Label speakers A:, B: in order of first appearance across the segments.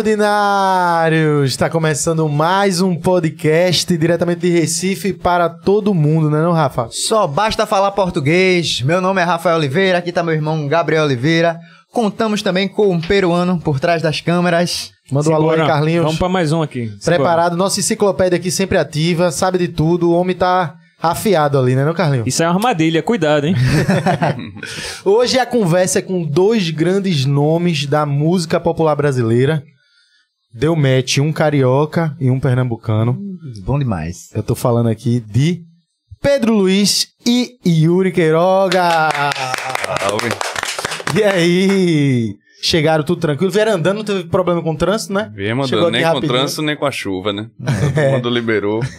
A: Fala, ordinários! Está começando mais um podcast diretamente de Recife para todo mundo, né não, Rafa?
B: Só basta falar português. Meu nome é Rafael Oliveira, aqui tá meu irmão Gabriel Oliveira. Contamos também com um peruano por trás das câmeras.
A: Manda um alô aí,
C: Simbora.
A: Carlinhos.
C: Vamos pra mais um aqui.
A: Preparado, nossa enciclopédia aqui sempre ativa, sabe de tudo, o homem tá afiado ali, né não, Carlinhos?
C: Isso é uma armadilha, cuidado, hein?
A: Hoje a conversa é com dois grandes nomes da música popular brasileira. Deu match um carioca e um pernambucano.
B: Bom demais.
A: Eu tô falando aqui de Pedro Luiz e Yuri Queiroga.
D: Salve.
A: E aí? Chegaram tudo tranquilo? Vieram andando, não teve problema com o trânsito, né?
D: Viemos andando nem com
A: rapidinho.
D: trânsito, nem com a chuva, né? Todo mundo liberou.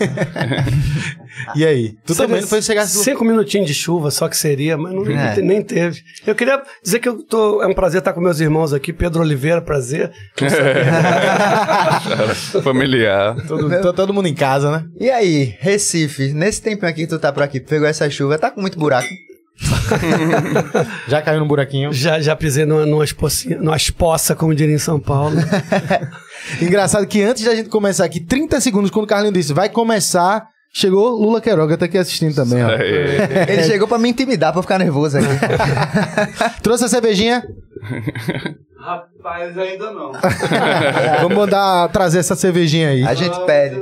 A: E aí? Tu também não foi chegar...
E: Cinco minutinhos de chuva, só que seria, mas não,
B: É.
E: nem teve. Eu queria dizer que eu tô, é um prazer estar com meus irmãos aqui. Pedro Oliveira, prazer.
D: Familiar.
A: Todo, tô todo mundo em casa, né?
B: E aí, Recife, nesse tempinho aqui que tu tá por aqui, pegou essa chuva, tá com muito buraco.
A: Já caiu no buraquinho.
E: Já, já pisei numa, numa, espocinha, numa espoça, como diria em São Paulo.
A: Engraçado que antes da gente começar aqui, 30 segundos, quando o Carlinhos disse, vai começar, chegou Lula Queiroga, tá aqui assistindo também, ó.
B: Ele chegou pra me intimidar, pra eu ficar nervoso aqui.
A: Trouxe a cervejinha?
F: Rapaz, ainda não.
A: Vamos mandar trazer essa cervejinha aí.
B: A gente pede.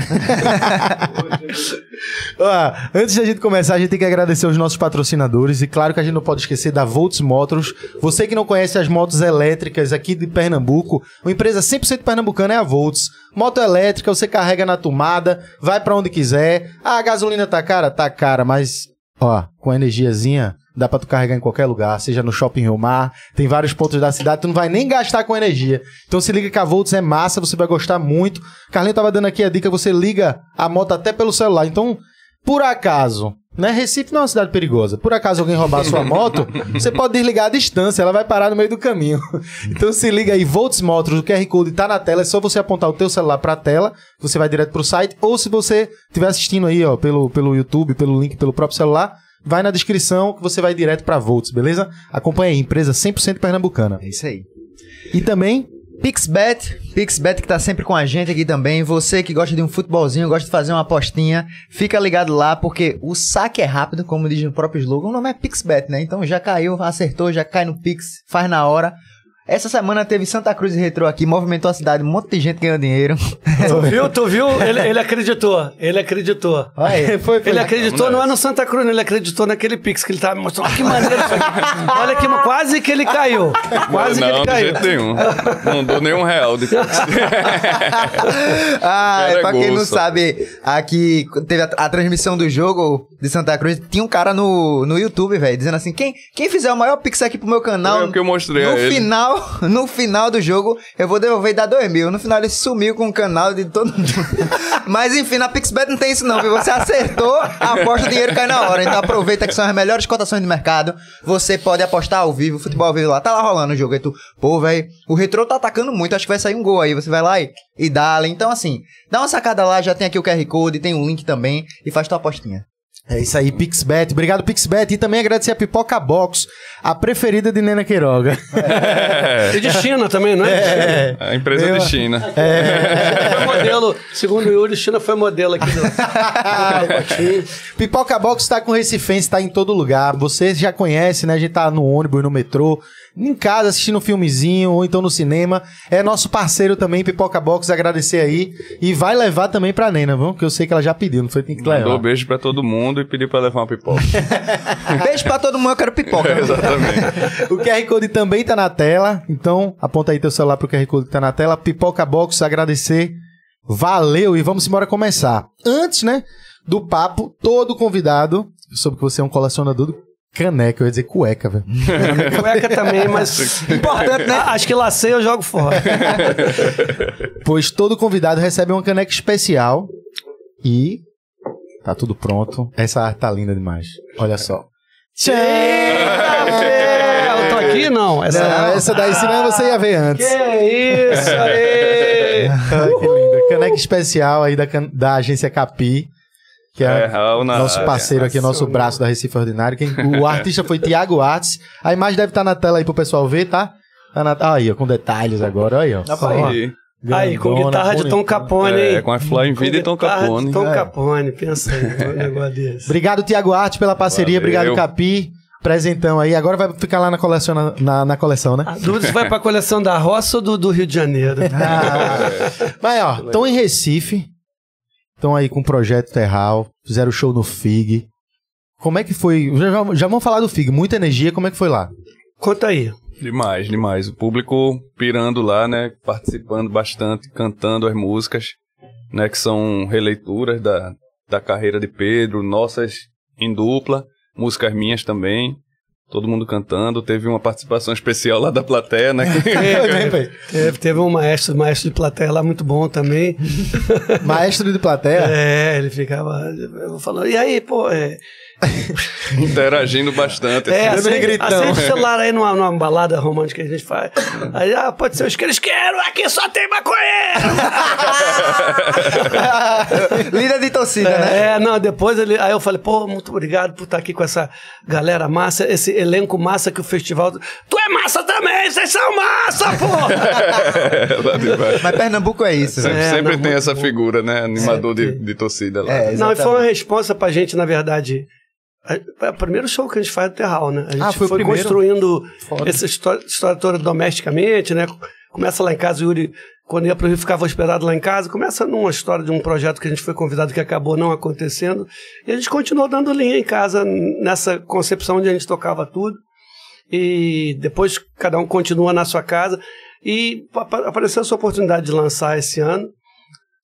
A: Ó, antes da gente começar, a gente tem que agradecer os nossos patrocinadores. E claro que a gente não pode esquecer da Volts Motors. Você que não conhece as motos elétricas aqui de Pernambuco, uma empresa 100% pernambucana é a Volts. Moto elétrica, você carrega na tomada, vai pra onde quiser. Ah, a gasolina tá cara? Tá cara, mas, ó, com a energiazinha. Dá pra tu carregar em qualquer lugar, seja no Shopping Rio Mar, tem vários pontos da cidade, tu não vai nem gastar com energia. Então se liga que a Volts é massa, você vai gostar muito. Carlinhos tava dando aqui a dica, você liga a moto até pelo celular. Então, por acaso, né? Recife não é uma cidade perigosa. Por acaso alguém roubar a sua moto, você pode desligar a distância, ela vai parar no meio do caminho. Então se liga aí, Volts Motors, o QR Code tá na tela, é só você apontar o teu celular pra tela, você vai direto pro site, ou se você estiver assistindo aí, ó, pelo, pelo YouTube, pelo link, pelo próprio celular, vai na descrição que você vai direto pra Volts, beleza? Acompanha aí, empresa 100% pernambucana.
B: É isso aí.
A: E também,
B: Pixbet, Pixbet que tá sempre com a gente aqui também. Você que gosta de um futebolzinho, gosta de fazer uma apostinha, fica ligado lá porque o saque é rápido, como diz no próprio slogan. O nome é Pixbet, né? Então já caiu, acertou, já cai no Pix, faz na hora. Essa semana teve Santa Cruz e Retrô aqui, movimentou a cidade, um monte de gente ganhou dinheiro.
E: tu viu? Tu viu? Ele, ele acreditou. Ele acreditou.
B: Aí.
A: foi, foi.
E: Ele acreditou, não é no Santa Cruz, ele acreditou naquele Pix que ele tava me mostrando. Olha que maneiro isso aqui. Olha que quase que ele caiu. Quase que
D: não,
E: ele
D: de
E: caiu.
D: jeito nenhum. Não dou nenhum real de
B: ah,
D: Cara,
B: pra quem não sabe, aqui teve a, a transmissão do jogo de Santa Cruz, tinha um cara no, no YouTube, velho, dizendo assim: quem, quem fizer o maior pix aqui pro meu canal.
D: Foi o que eu mostrei
B: no
D: a ele.
B: No final do jogo, eu vou devolver e dar dois mil. No final ele sumiu com o canal de todo mundo. Mas enfim, na Pixbet não tem isso não, viu? Você acertou, aposta o dinheiro cai na hora. Então aproveita que são as melhores cotações do mercado. Você pode apostar ao vivo, futebol ao vivo lá. Tá lá rolando o jogo. Aí tu, pô, velho, o Retro tá atacando muito, acho que vai sair um gol aí. Você vai lá e, e dá Então assim, dá uma sacada lá, já tem aqui o QR Code, tem um link também e faz tua apostinha.
A: É isso aí, Pixbet. Obrigado, Pixbet. E também agradecer a Pipoca Box, a preferida de Nena Queiroga.
D: É,
E: E de China também, não é?
D: a empresa
A: Eu-
D: de China.
E: Foi modelo, segundo o Yuri, China foi modelo aqui do.
A: Pipoca Box tá com Recifense, tá em todo lugar. Você já conhece, né? A gente tá no ônibus, no metrô, em casa assistindo um filmezinho ou então no cinema. É nosso parceiro também, Pipoca Box. Agradecer aí. E vai levar também pra Nena, viu? Que eu sei que ela já pediu, não foi? Tem que
D: Mandou
A: levar.
D: beijo pra todo mundo e pediu pra levar uma pipoca.
B: Beijo pra todo mundo, eu quero pipoca.
D: Exatamente.
A: O QR Code também tá na tela. Então, aponta aí teu celular pro QR Code que tá na tela. Pipoca Box, agradecer. Valeu e vamos embora começar. Antes, né, do papo, todo convidado, soube que você é um colecionador do caneca, eu ia dizer cueca, velho.
E: Cueca também, mas.
B: Importante, né?
E: Acho que lacei eu jogo fora.
A: pois todo convidado recebe uma caneca especial e tá tudo pronto. Essa arte tá linda demais. Olha só. Tchau!
E: É, eu tô aqui? Não. Essa
A: Não, essa daí, senão você ia ver antes.
E: Que isso aí!
A: Que linda. Caneca especial aí da, da agência Capi. Que é,
D: É,
A: nosso parceiro aqui, nosso braço da Recife Ordinário. Quem, o artista foi Tiago Artes. A imagem deve estar na tela aí pro pessoal ver, tá? Tá na- Aí, ó, com detalhes agora, aí, ó.
D: Aí,
E: Aí, com
A: Grandona,
E: guitarra de Tom. Capone,
D: é,
E: hein?
D: com a Fly Vida e Tom
E: guitarra de
D: Capone.
E: Tom
A: É.
E: Capone, pensa aí, um negócio desse.
A: Obrigado, Tiago Arte, pela parceria.
D: Valeu.
A: Obrigado, Capi. Presentão aí. Agora vai ficar lá na coleção, na, na, na coleção né?
E: A dúvida se vai pra coleção da roça ou do, do Rio de Janeiro.
A: Ah. Mas, ó, estão em Recife. Estão aí com o projeto Terral. Fizeram show no FIG. Como é que foi? Já, já- já vamos falar do FIG. Muita energia. Como é que foi lá?
E: Conta aí.
D: Demais, demais. O público pirando lá, né? Participando bastante, cantando as músicas, né? Que são releituras da, da carreira de Pedro, nossas em dupla, músicas minhas também. Todo mundo cantando. Teve uma participação especial lá da plateia, né?
E: Teve, teve um maestro, maestro de plateia lá muito bom também.
A: Maestro de plateia.
E: É, ele ficava falando, e aí, pô, é,
D: Interagindo bastante.
E: é
D: assim.
A: gritão.
E: acende o celular aí numa, numa balada romântica que a gente faz. Aí, ah, pode ser os que eles querem, aqui só tem maconheiro.
G: Líder de torcida, né?
E: É, não, depois ele. Aí eu falei, pô, muito obrigado por estar aqui com essa galera massa, esse elenco massa que o festival. Tu é massa também, vocês são massa, pô!
D: Baixo.
G: Mas Pernambuco é isso.
D: Sempre,
E: É,
D: sempre
E: não,
D: tem essa
E: bom.
D: figura, né? Animador de, de torcida lá.
G: É,
E: Não, e foi uma resposta pra gente, na verdade. É o primeiro show que a gente faz do Terral, né? A gente
A: Ah, foi o
E: foi, construindo
A: Foda.
E: essa história, história toda domesticamente, né? Começa lá em casa, o Yuri, quando ia pro Rio, ficava hospedado lá em casa. Começa numa história de um projeto que a gente foi convidado que acabou não acontecendo. E a gente continuou dando linha em casa nessa concepção onde a gente tocava tudo. E depois cada um continua na sua casa. E apa- apareceu essa oportunidade de lançar esse ano.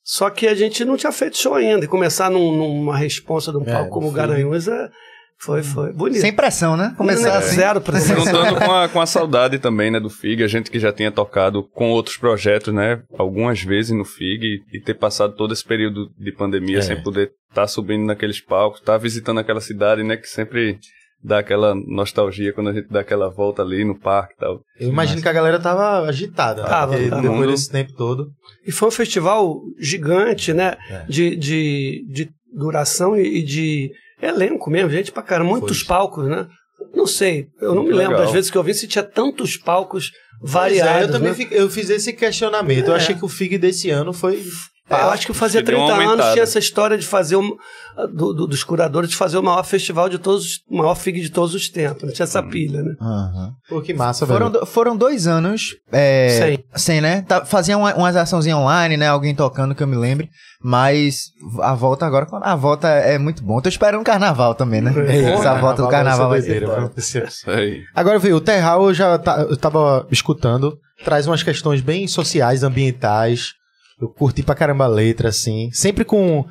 E: Só que a gente não tinha feito show ainda. E começar num- numa responsa de um
A: É,
E: palco como o
A: foi.
E: Garanhuns é, foi, foi bonito.
G: Sem pressão, né? Começar
E: Não,
G: assim.
E: Zero pressão.
D: Juntando com a, com a saudade também, né, do FIG, a gente que já tinha tocado com outros projetos, né, algumas vezes no FIG e ter passado todo esse período de pandemia
A: É.
D: sem poder estar subindo naqueles palcos, estar visitando aquela cidade, né, que sempre dá aquela nostalgia quando a gente dá aquela volta ali no parque e tal.
A: Eu imagino que a galera tava agitada. né?
E: Tava, tava.
A: Depois
D: Mundo-
A: desse tempo todo.
E: E foi um festival gigante, né?
A: É.
E: De, de, de duração e, e de elenco mesmo, gente pra caramba. Muitos
A: Foi.
E: palcos, né? Não sei, eu não me
D: Muito
E: lembro
D: legal.
E: às vezes que eu vi se tinha tantos palcos variados.
A: é, eu também
E: né?
A: fico- eu fiz esse questionamento. Eu
E: É.
A: achei que o FIG desse ano foi.
E: É, eu acho que fazia
D: que deu
E: 30
D: uma
E: anos tinha essa história de fazer um, do- do- dos curadores de fazer o maior festival de todos, os- o maior FIG de todos os tempos. Não tinha essa pilha, né?
A: Pô, que massa,
G: Foram,
A: velho.
G: do- foram dois anos é,
E: Sem.
G: sem, né? Tá, faziam uma, umas açãozinhas online, né? Alguém tocando que eu me lembre. Mas a volta agora, a volta é muito bom. Tô esperando o carnaval também, né?
E: É.
G: Essa volta do carnaval vai ser.
A: Agora, viu, o Terral eu já tá- eu tava escutando, traz umas questões bem sociais, ambientais. Eu curti pra caramba a letra, assim. Sempre com.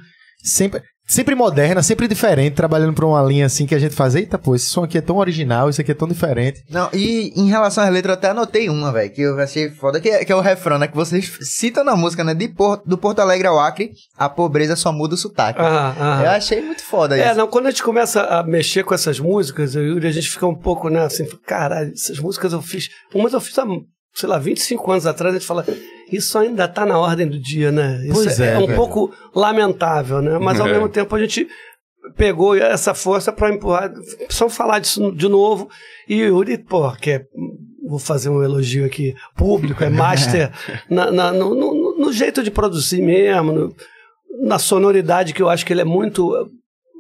A: Sempre, sempre moderna, sempre diferente, trabalhando pra uma linha assim que a gente faz. Eita, pô, esse som aqui é tão original, isso aqui é tão diferente.
G: Não, e em relação às letras, eu até anotei uma, velho, que eu achei foda, que é, que é o refrão, né? Que vocês citam na música, né? De Por- do Porto Alegre ao Acre, a pobreza só muda o sotaque.
E: Ah, ah.
G: Eu achei muito foda
E: É,
G: isso.
E: não, quando a gente começa a mexer com essas músicas, eu e o Yuri, a gente fica um pouco, né, assim, caralho, essas músicas eu fiz. Umas eu fiz há, sei lá, 25 anos atrás, a gente fala, isso ainda tá na ordem do dia, né? Isso
A: Pois é,
E: um
A: velho.
E: pouco lamentável, né? Mas ao
D: É.
E: mesmo tempo a gente pegou essa força pra empurrar, precisamos falar disso de novo. E o Yuri, pô, que é. Vou fazer um elogio aqui público, é master na- na- no, no- no jeito de produzir mesmo, no- na sonoridade que eu acho que ele é muito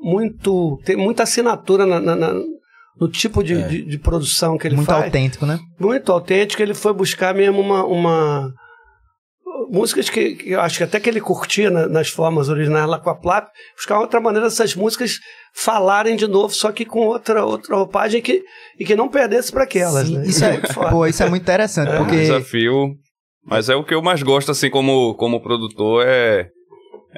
E: muito tem muita assinatura na- na- na- no tipo de, de, de produção que ele
G: muito
E: faz
G: autêntico, né?
E: muito autêntico ele foi buscar mesmo uma, uma- músicas que, que eu acho que até que ele curtia na- nas formas originais lá com a Plap buscar outra maneira dessas músicas falarem de novo só que com outra outra roupagem que, e que não perdesse para aquelas
G: Sim,
E: né?
G: isso, é,
E: muito foda.
G: pô, isso é muito interessante,
D: Um
G: porque...
D: desafio. Mas é o que eu mais gosto, assim, como, como produtor, é,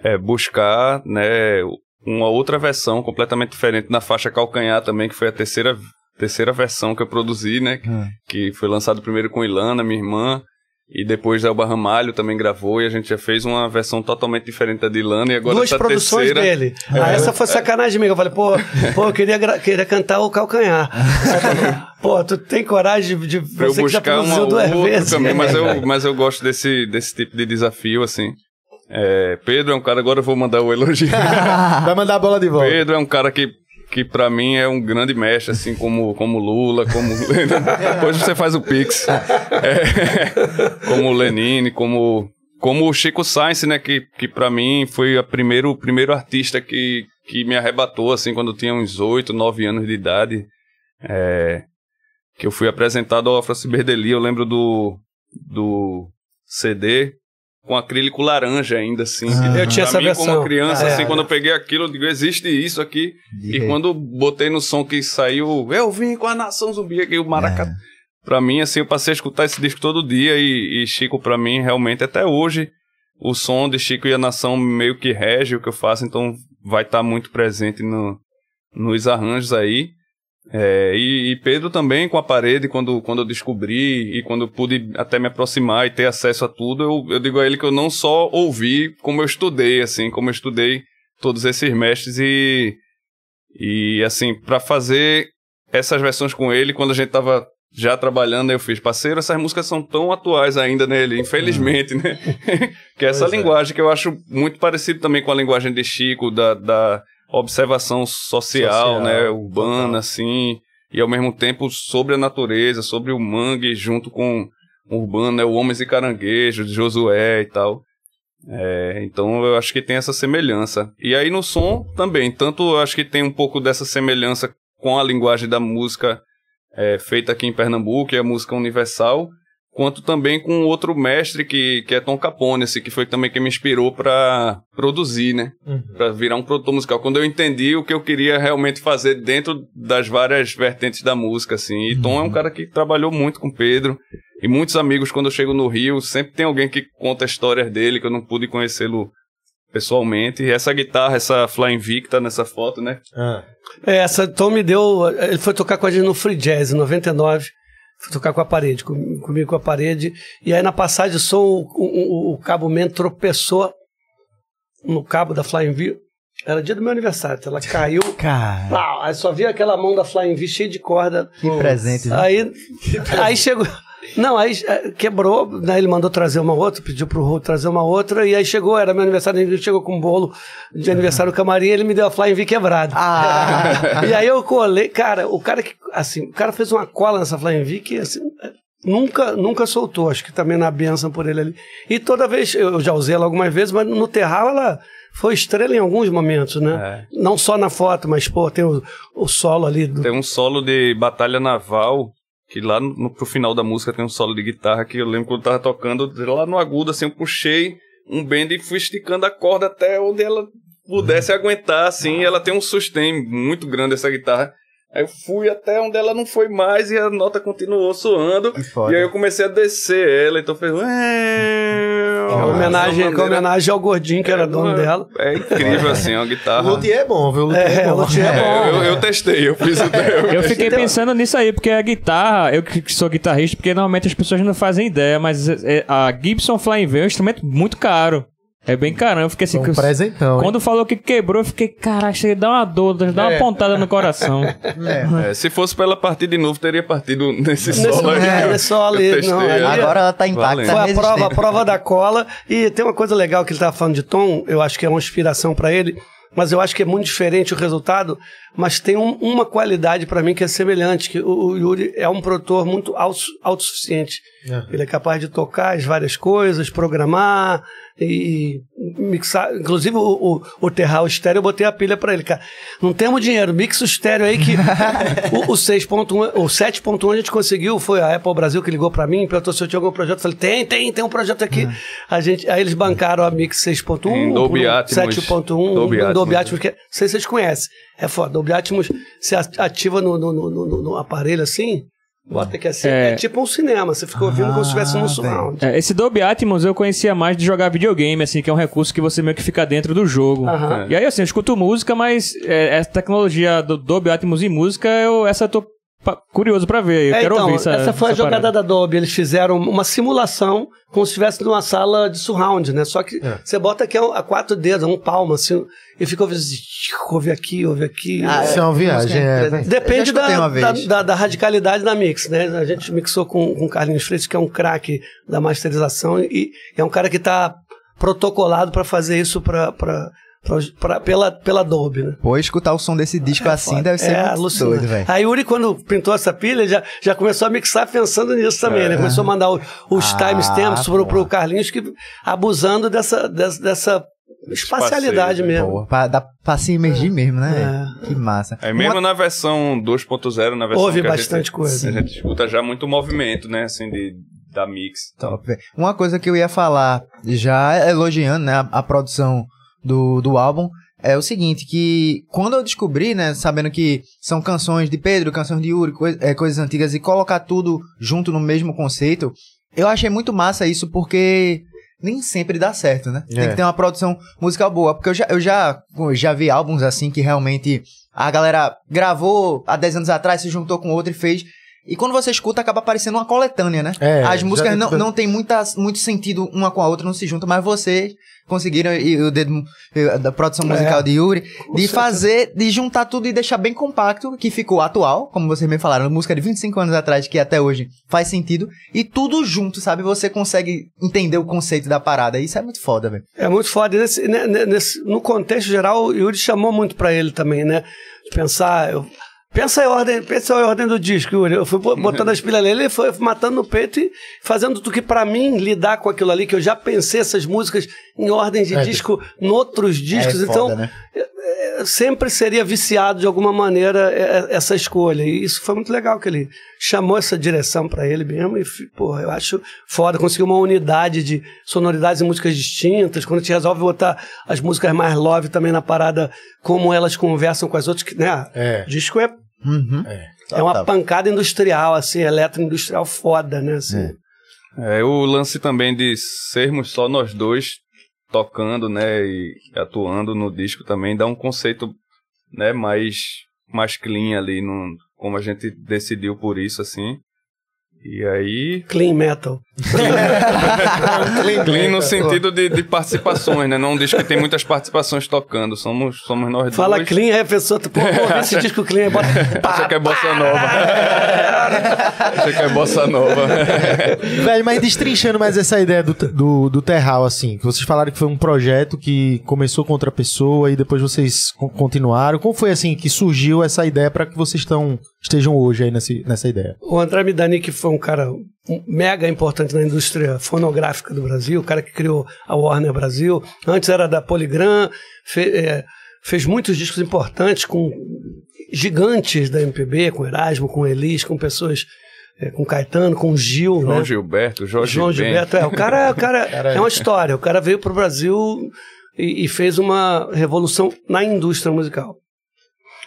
D: é buscar, né, uma outra versão completamente diferente na faixa calcanhar também, que foi a terceira, terceira versão que eu produzi, né?
G: Hum.
D: Que foi lançado primeiro com Ilana, minha irmã, e depois Elba Ramalho também gravou, e a gente já fez uma versão totalmente diferente da de e agora
E: Duas
D: essa
E: produções
D: terceira...
E: dele. Ah, essa foi sacanagem minha. Eu falei, pô, pô eu queria, queria cantar o calcanhar. Pô, tu tem coragem de.
D: eu
E: você que já
D: buscar uma
E: produziu duas vezes.
D: também, mas eu, mas eu gosto desse, desse tipo de desafio, assim. É, Pedro é um cara, agora eu vou mandar o elogio.
A: Vai mandar a bola de volta.
D: Pedro é um cara que, que pra mim é um grande mestre, assim como, como Lula, como. Depois você faz o Pix. É, como Lenine, como. Como o Chico Sainz, né? Que, que pra mim foi a primeiro, o primeiro artista que, que me arrebatou, assim, quando eu tinha uns 8, 9 anos de idade. É, que eu fui apresentado ao Francis Berdeli, eu lembro do, do CD com acrílico laranja ainda, assim.
A: Ah.
E: Eu tinha
D: pra
E: essa
D: mim,
E: versão.
D: como criança,
E: Ah,
D: assim,
E: é.
D: quando eu peguei aquilo, eu digo, existe isso aqui. E
G: rei.
D: quando botei no som que saiu, eu vim com a Nação Zumbi aqui, o Maracatu. Pra mim, assim, eu passei a escutar esse disco todo dia e, e Chico, pra mim, realmente, até hoje, o som de Chico e a Nação meio que rege o que eu faço, então vai estar muito presente no, nos arranjos aí. É, e, e Pedro também com a parede, quando, quando eu descobri e quando pude até me aproximar e ter acesso a tudo, eu, eu digo a ele que eu não só ouvi, como eu estudei, assim, como eu estudei todos esses mestres e, e assim, para fazer essas versões com ele, quando a gente tava já trabalhando, eu fiz, parceiro, essas músicas são tão atuais ainda nele, infelizmente, né? que é essa
A: Pois é.
D: linguagem que eu acho muito parecido também com a linguagem de Chico, da, da observação social,
A: Social,
D: né? Urbana,
A: total.
D: assim, e ao mesmo tempo sobre a natureza, sobre o mangue junto com o urbano, né? O Homens e Caranguejos, de Josué e tal. É, então eu acho que tem essa semelhança. E aí no som também, tanto eu acho que tem um pouco dessa semelhança com a linguagem da música é, feita aqui em Pernambuco, que é a música universal, quanto também com outro mestre que, que é Tom Capone, assim, que foi também quem me inspirou para produzir, né?
A: Uhum.
D: Para virar um produtor musical. Quando eu entendi o que eu queria realmente fazer dentro das várias vertentes da música, assim. E Tom é um cara que trabalhou muito com Pedro. E muitos amigos, quando eu chego no Rio, sempre tem alguém que conta histórias dele, que eu não pude conhecê-lo pessoalmente. E essa guitarra, essa Flying tá nessa foto, né?
A: Ah.
E: É, essa Tom me deu. Ele foi tocar com a gente no Free Jazz em 99. Tocar com a parede, com- comigo com a parede. E aí na passagem de som, o, o, o cabo man tropeçou no cabo da Flying V. Era dia do meu aniversário, ela caiu.
G: Cara,
E: pau, aí só via aquela mão da Flying V cheia de corda.
G: que presente. né?
E: Aí, aí chegou. Não, aí eh, quebrou, né? Ele mandou trazer uma outra, pediu pro Rô trazer uma outra, e aí chegou, era meu aniversário, ele chegou com um bolo de aniversário no camarim, ele me deu a Flying V quebrada.
G: Ah.
E: e aí eu colei, cara, o cara que, assim, o cara fez uma cola nessa Flying V que, assim, nunca, nunca soltou, acho que também na benção por ele ali. E toda vez, eu já usei ela algumas vezes, mas no terral ela foi estrela em alguns momentos, né? Não só na foto, mas, pô, tem o, o solo ali do,
D: Tem um solo de Batalha Naval, que lá no, no- pro final da música tem um solo de guitarra que eu lembro quando eu tava tocando, lá no agudo, assim, eu puxei um bend e fui esticando a corda até onde ela pudesse aguentar, assim, ela tem um sustain muito grande essa guitarra. Aí eu fui até onde ela não foi mais e a nota continuou soando. E aí eu comecei a descer ela, então fez.
E: É homenagem, que é homenagem ao gordinho que era dono dela.
D: É incrível, assim, a
A: O
D: guitarra.
A: Luthier é bom, viu? O Luthier
E: É,
A: é,
E: o
A: bom.
E: Luthier é
D: É,
E: bom.
D: eu, eu testei, eu fiz o
C: Eu fiquei
E: Então-
C: pensando nisso aí, porque a guitarra, eu que sou guitarrista, porque normalmente as pessoas não fazem ideia, mas é, a Gibson Flying V é um instrumento muito caro. É bem caro. Eu fiquei assim.
A: Um presentão. hein?
C: quando falou que quebrou, eu fiquei, caralho, chega a dar uma dor, dá uma pontada no coração.
G: É.
D: É, se fosse pra ela partir de novo, teria partido nesse
E: Nesse,
D: solo aí.
E: é, nesse solo ali, não, ali-
G: Agora ela tá intacta.
D: Valendo.
E: Foi a prova, a prova da cola. E tem uma coisa legal que ele estava falando de tom, eu acho que é uma inspiração para ele, mas eu acho que é muito diferente o resultado. Mas tem um- uma qualidade para mim que é semelhante, que o, o Yuri é um produtor muito auto- autossuficiente.
A: É.
E: Ele é capaz de tocar as várias coisas, programar e mixar. Inclusive o, o, o Terral Estéreo, eu botei a pilha para ele, cara. Não temos dinheiro, mixa o estéreo aí que o, o 6.1, o 7.1 a gente conseguiu, foi a Apple Brasil que ligou para mim, perguntou se eu tinha algum projeto. Eu falei, tem, tem, tem um projeto aqui. A gente, aí eles bancaram a Mix 6.1,
D: Em Dolby
E: por um
D: Atmos.
E: 7.1,
D: Dolby
E: um
D: Atmos,
E: Atmos, que não sei se vocês conhecem. É foda, Dolby Atmos se ativa no, no, no, no- no aparelho assim, bota aqui assim, é,
C: É.
E: tipo um cinema, você fica ouvindo como se estivesse num
G: Ah,
E: surround.
C: É, esse Dolby Atmos eu conhecia mais de jogar videogame, assim, que é um recurso que você meio que fica dentro do jogo. E aí, assim, eu escuto música, mas é, essa tecnologia do Dolby Atmos em música, eu, essa eu tô curioso pra ver. Eu
E: É,
C: quero
E: então,
C: ouvir essa
E: essa foi a
C: essa
E: jogada
C: parada.
E: da Dolby. Eles fizeram uma simulação como se estivesse numa sala de surround, né? Só que
A: É.
E: você bota aqui a, a quatro dedos, um palmo, assim, e fica ouvindo assim, ouve aqui, ouve aqui.
G: Ah,
A: Isso é uma viagem, é.
G: presente.
E: Depende da, da, da- da radicalidade da mix, né? A gente mixou com, com o Carlinhos Freitas, que é um craque da masterização, e é um cara que está protocolado para fazer isso para pra- pra- pela, pela Dolby, né?
B: Pô, escutar o som desse disco assim deve ser
E: É,
B: muito doido, velho.
E: A Yuri, quando pintou essa pilha, já, já começou a mixar pensando nisso também, né? Começou a mandar o- os
B: Ah,
E: timestamps pro, pro Carlinhos, que, abusando dessa, dessa, dessa espacialidade
D: né?
E: mesmo.
B: Pô, pra, dá pra se imergir mesmo, né? velho? Que massa.
D: É mesmo
B: Uma-
D: na versão 2.0, na versão
E: Houve
D: que a
E: bastante
D: gente,
E: coisa.
D: A gente escuta já muito movimento, né, assim, de, da mix.
B: Top. Uma coisa que eu ia falar, já elogiando né, a, a produção do, do álbum, é o seguinte, que quando eu descobri, né, sabendo que são canções de Pedro, canções de Yuri, é, coisas antigas, e colocar tudo junto no mesmo conceito, eu achei muito massa isso, porque nem sempre dá certo, né? Tem
A: É.
B: que ter uma produção musical boa, porque eu já, eu já, eu já vi álbuns assim que realmente a galera gravou há 10 anos atrás, se juntou com outro e fez... E quando você escuta, acaba parecendo uma coletânea, né?
A: É,
B: As
A: já-
B: músicas não, não tem muita, muito sentido uma com a outra, não se juntam, mas vocês conseguiram, e o dedo da produção musical
E: É,
B: de Yuri, de fazer, de juntar tudo e deixar bem compacto, que ficou atual, como vocês me falaram, música de 25 anos atrás, que até hoje faz sentido, e tudo junto, sabe? Você consegue entender o conceito da parada. Isso é muito foda, velho.
E: É muito foda. Nesse, nesse- no contexto geral, o Yuri chamou muito pra ele também, né? De pensar. eu- pensa em ordem, pensa em ordem do disco, Yuri. Eu fui bo- botando as pilhas nele, ele foi matando no peito e fazendo tudo que pra mim lidar com aquilo ali, que eu já pensei essas músicas em ordem de
A: É,
E: disco, em outros discos.
B: é
E: então,
B: foda, né?
E: Sempre seria viciado de alguma maneira é, é, essa escolha. E isso foi muito legal que ele chamou essa direção pra ele mesmo. E, porra, eu acho foda. Conseguiu uma unidade de sonoridades e músicas distintas. Quando a gente resolve botar as músicas mais love também na parada, como elas conversam com as outras, que, né?
A: É.
E: O disco é,
B: Uhum.
E: é uma pancada industrial, assim, eletroindustrial foda, né? Assim.
B: É.
D: É o lance também de sermos só nós dois tocando, né, e atuando no disco também dá um conceito, né, mais mais clean ali, no, como a gente decidiu por isso, assim. E aí,
E: Clean metal.
D: clean no sentido de, de participações, né, não um disco que tem muitas participações tocando, somos, somos nós
E: Fala
D: dois.
E: clean, aí a pessoa, pô, pô, esse disco clean, aí bota.
D: Acha que é bossa nova. Acha que é bossa nova.
A: Velho, mas destrinchando mais essa ideia do, do, do Terral, assim, que vocês falaram que foi um projeto que começou com outra pessoa e depois vocês co- continuaram. Como foi, assim, que surgiu essa ideia para que vocês estão, estejam hoje aí nesse, nessa ideia?
E: O André Midani, que foi um cara mega importante na indústria fonográfica do Brasil, o cara que criou a Warner Brasil, antes era da Polygram, fe- é, fez muitos discos importantes com gigantes da MPB, com Erasmo, com Elis, com pessoas, é, com Caetano, com Gil,
D: João
E: né?
D: Gilberto, Jorge
E: João
D: Ben.
E: Gilberto, é, o cara, o cara é uma história. O cara veio pro Brasil e, e fez uma revolução na indústria musical.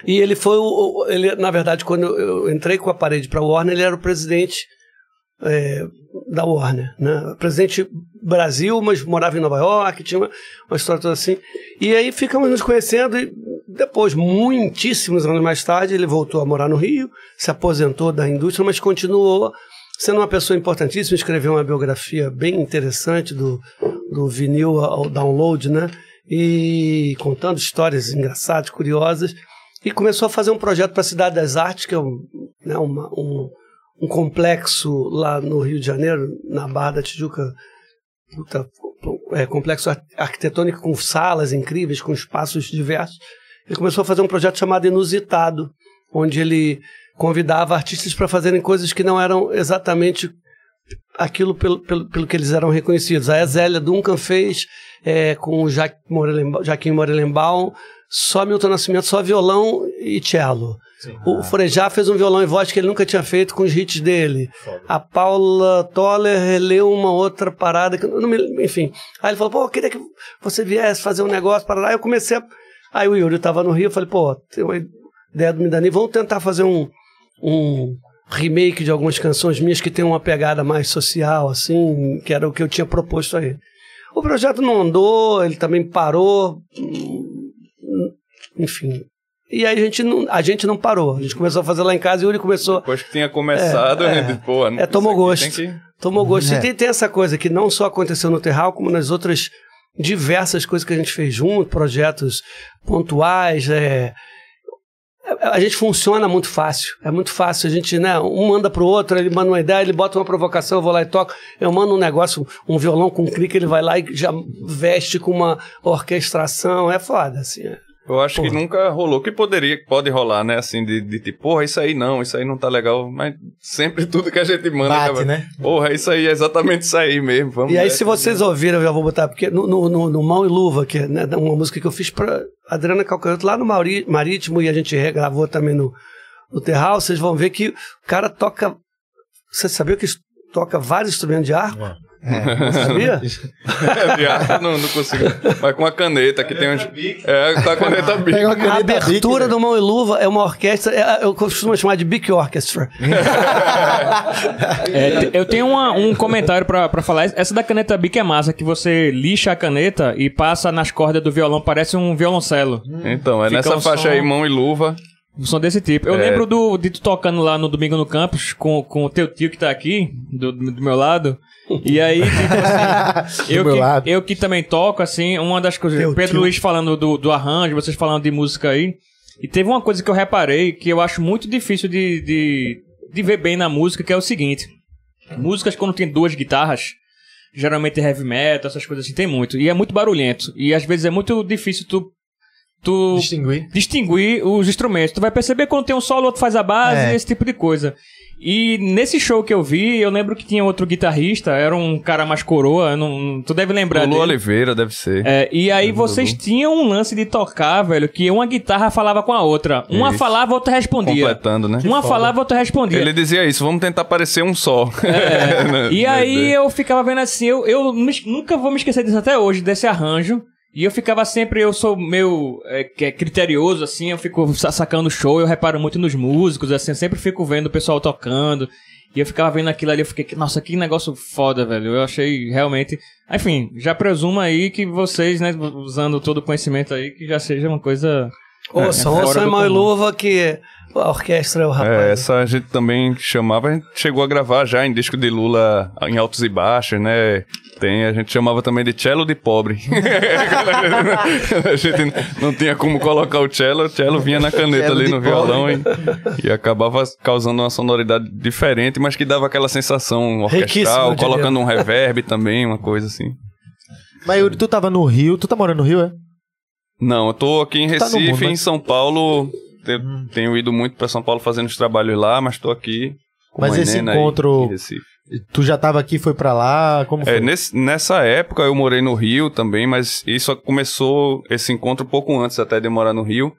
E: E ele foi o, ele, na verdade, quando eu, entrei com a parede para Warner, ele era o presidente é, da Warner, né? Presidente Brasil, mas morava em Nova York, tinha uma, uma história toda assim. E aí ficamos nos conhecendo e depois, muitíssimos anos mais tarde, ele voltou a morar no Rio, se aposentou da indústria, mas continuou sendo uma pessoa importantíssima, escreveu uma biografia bem interessante do, do vinil ao download, né? E contando histórias engraçadas, curiosas. E começou a fazer um projeto para a Cidade das Artes, que é um, né, uma- um, um complexo lá no Rio de Janeiro, na Barra da Tijuca. Puta, é, complexo ar- arquitetônico com salas incríveis, com espaços diversos. Ele começou a fazer um projeto chamado Inusitado, onde ele convidava artistas para fazerem coisas que não eram exatamente aquilo pelo, pelo, pelo que eles eram reconhecidos. A Zélia Duncan fez é, com o Morelenbaum, Jaquim Morelenbaum, só Milton Nascimento, só violão e cello. O Frejá fez um violão e voz que ele nunca tinha feito com os hits dele. A Paula Toller releu uma outra parada, que não me, enfim. Aí ele falou, pô, eu queria que você viesse fazer um negócio para lá. Eu comecei a... Aí o Yuri estava no Rio, eu falei, pô, tem uma ideia do Midani, vamos tentar fazer um, um remake de algumas canções minhas que tem uma pegada mais social, assim, que era o que eu tinha proposto a ele. O projeto não andou, ele também parou, hum, enfim. E aí a gente não, a gente não parou. A gente começou a fazer lá em casa e o Yuri começou
D: Depois que tinha começado,
E: É,
D: a gente, pô,
E: é, tomou gosto.
D: que-
E: Tomou gosto.
B: É.
E: E tem, tem essa coisa que não só aconteceu no Terral, como nas outras diversas coisas que a gente fez junto, projetos pontuais. É, a gente funciona muito fácil. É muito fácil. A gente, né? Um manda pro outro, ele manda uma ideia, ele bota uma provocação, eu vou lá e toco. Eu mando um negócio, um violão com clique, ele vai lá e já veste com uma orquestração. É foda, assim. é.
D: Eu acho que nunca rolou. Que poderia, pode rolar, né? Assim, de, de tipo, porra, isso aí não, isso aí não tá legal. Mas sempre tudo que a gente manda.
A: Bate,
D: acaba,
A: né?
D: Porra, isso aí é exatamente isso aí mesmo. Vamos
E: E aí, se vocês ouviram, eu já vou botar, porque no, no, no- no Mão e Luva, que é né, uma música que eu fiz pra Adriana Calcanhoto lá no Mauri- Marítimo e a gente regravou também no, no Terral, vocês vão ver que o cara toca. Você sabia que toca vários instrumentos de arco? Sabia?
D: É, de arco, não, não consigo. Mas com a caneta, que tem uns. É, com a caneta bic.
E: A
A: caneta Bic,
E: abertura
A: né?
E: do Mão e Luva é uma orquestra, é- eu costumo chamar de Big Orchestra.
C: É, eu tenho uma- um comentário pra, pra falar. Essa da caneta Bic é massa, que você lixa a caneta e passa nas cordas do violão, parece um violoncelo.
D: Então, é
C: Fica
D: nessa
C: um
D: faixa
C: som-
D: aí, mão e luva.
C: Som desse tipo. Eu
D: É.
C: lembro do, de tu tocando lá no Domingo no Campus com, com o teu tio que tá aqui, do, do meu lado. E aí, tipo assim, eu, que,
A: lado.
C: eu que também toco, assim, uma das coisas.
E: Teu
C: Pedro
E: tio.
C: Luiz falando do, do arranjo, vocês falando de música aí. E teve uma coisa que eu reparei que eu acho muito difícil de, de, de ver bem na música, que é o seguinte: músicas quando tem duas guitarras. Geralmente heavy metal, essas coisas assim, tem muito. E é muito barulhento. E às vezes é muito difícil tu. Tu
A: Distinguir.
C: distinguir os instrumentos. Tu vai perceber quando tem um solo, outro faz a base,
G: É.
C: esse tipo de coisa. E nesse show que eu vi, eu lembro que tinha outro guitarrista, era um cara mais coroa, não, tu deve lembrar
D: Lulu
C: dele.
D: Oliveira, deve ser.
C: É, e aí
D: Lulu.
C: vocês tinham um lance de tocar, velho, que uma guitarra falava com a outra. Uma
D: Isso.
C: falava, outra respondia.
D: Completando, né?
C: Uma falava, outra respondia.
D: Ele dizia isso, vamos tentar parecer um só.
C: É. E
D: Né,
C: aí
D: né?
C: eu ficava vendo assim, eu, eu nunca vou me esquecer disso até hoje, desse arranjo. E eu ficava sempre, eu sou meio é, que é criterioso, assim, eu fico sa- sacando show, eu reparo muito nos músicos, assim, eu sempre fico vendo o pessoal tocando. E eu ficava vendo aquilo ali, eu fiquei, nossa, que negócio foda, velho. Eu achei realmente. Enfim, já presumo aí que vocês, né, usando todo o conhecimento aí, que já seja uma coisa.
E: Ouçam,
C: fora
E: ouçam. Luva que a orquestra é o rapaz.
D: É, essa a gente também chamava, a gente chegou a gravar já em disco de Lula em altos e baixos, né? Tem, a gente chamava também de cello de pobre. a gente não tinha como colocar o cello, o cello vinha na caneta
G: Cello
D: ali no violão e, e acabava causando uma sonoridade diferente, mas que dava aquela sensação orquestral,
E: diria.
D: colocando um reverb também, uma coisa assim.
A: Mas Yuri, tu tava no Rio, tu tá morando no Rio, é?
D: Não, eu tô aqui em
A: Tá no
D: Recife,
A: mundo, né?
D: em São Paulo. Te- Tenho ido muito pra São Paulo fazendo os trabalhos lá, mas tô aqui. Com
A: Mas esse encontro-. Tu já tava aqui, foi pra lá, como foi?
D: É, nesse- nessa época eu morei no Rio também, mas isso começou, esse encontro pouco antes até de morar no Rio.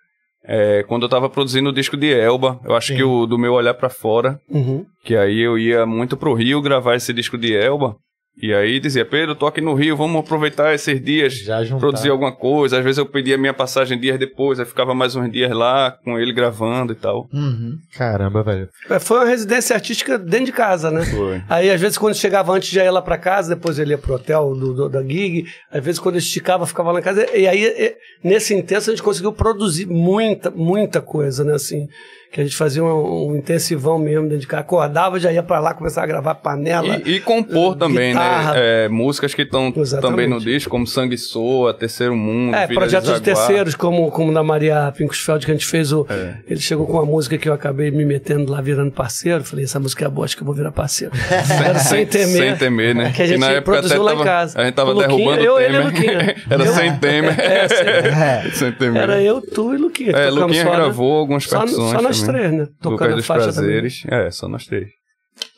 D: É, quando eu tava produzindo o disco de Elba, eu acho
A: Sim.
D: que o do meu olhar pra fora,
E: Uhum.
D: que aí eu ia muito pro Rio gravar esse disco de Elba. E aí dizia, Pedro, eu tô aqui no Rio, vamos aproveitar esses dias, produzir alguma coisa. Às vezes eu pedia minha passagem dias depois, aí ficava mais uns dias lá com ele gravando e tal.
G: Uhum.
A: Caramba, velho.
E: É, Foi uma residência artística dentro de casa, né?
D: Foi.
E: Aí, às vezes, quando chegava antes, já ia lá pra casa, depois ele ia pro hotel do, do- da gig. Às vezes, quando eu esticava, ficava lá em casa. E aí, nesse intenso, a gente conseguiu produzir muita, muita coisa, né? Assim, que a gente fazia um, um intensivão mesmo dentro de casa. Acordava, já ia pra lá, começar a gravar panela.
D: E, e compor também,
E: guitarra.
D: né? É, músicas que estão também no disco, como Sangue Soa, Terceiro Mundo,
E: É,
D: Filha
E: projetos
D: de
E: terceiros, como, como da Maria Pinkusfeld, que a gente fez o.
D: É.
E: Ele chegou com uma música que eu acabei me metendo lá, virando parceiro. Falei, essa música é boa, acho que eu vou virar parceiro. Era sem temer.
D: Sem temer, né?
E: Que a gente
D: na época até
E: produziu lá em
D: tava-
E: casa.
D: A gente tava
E: Luquinha,
D: derrubando
E: eu,
D: o
E: ele e o
D: Temer.
E: Luquinha.
D: Era
E: Eu-
D: sem Temer.
E: É, sem-
D: sem Temer.
E: Era eu, tu e Luquinha.
D: É, Luquinha
E: só, né?
D: gravou algumas
E: Só,
D: percussões
E: só nós
D: também.
E: três, né?
D: Do
E: Tocando a
D: dos
E: faixa
D: Prazeres. É, só nós três.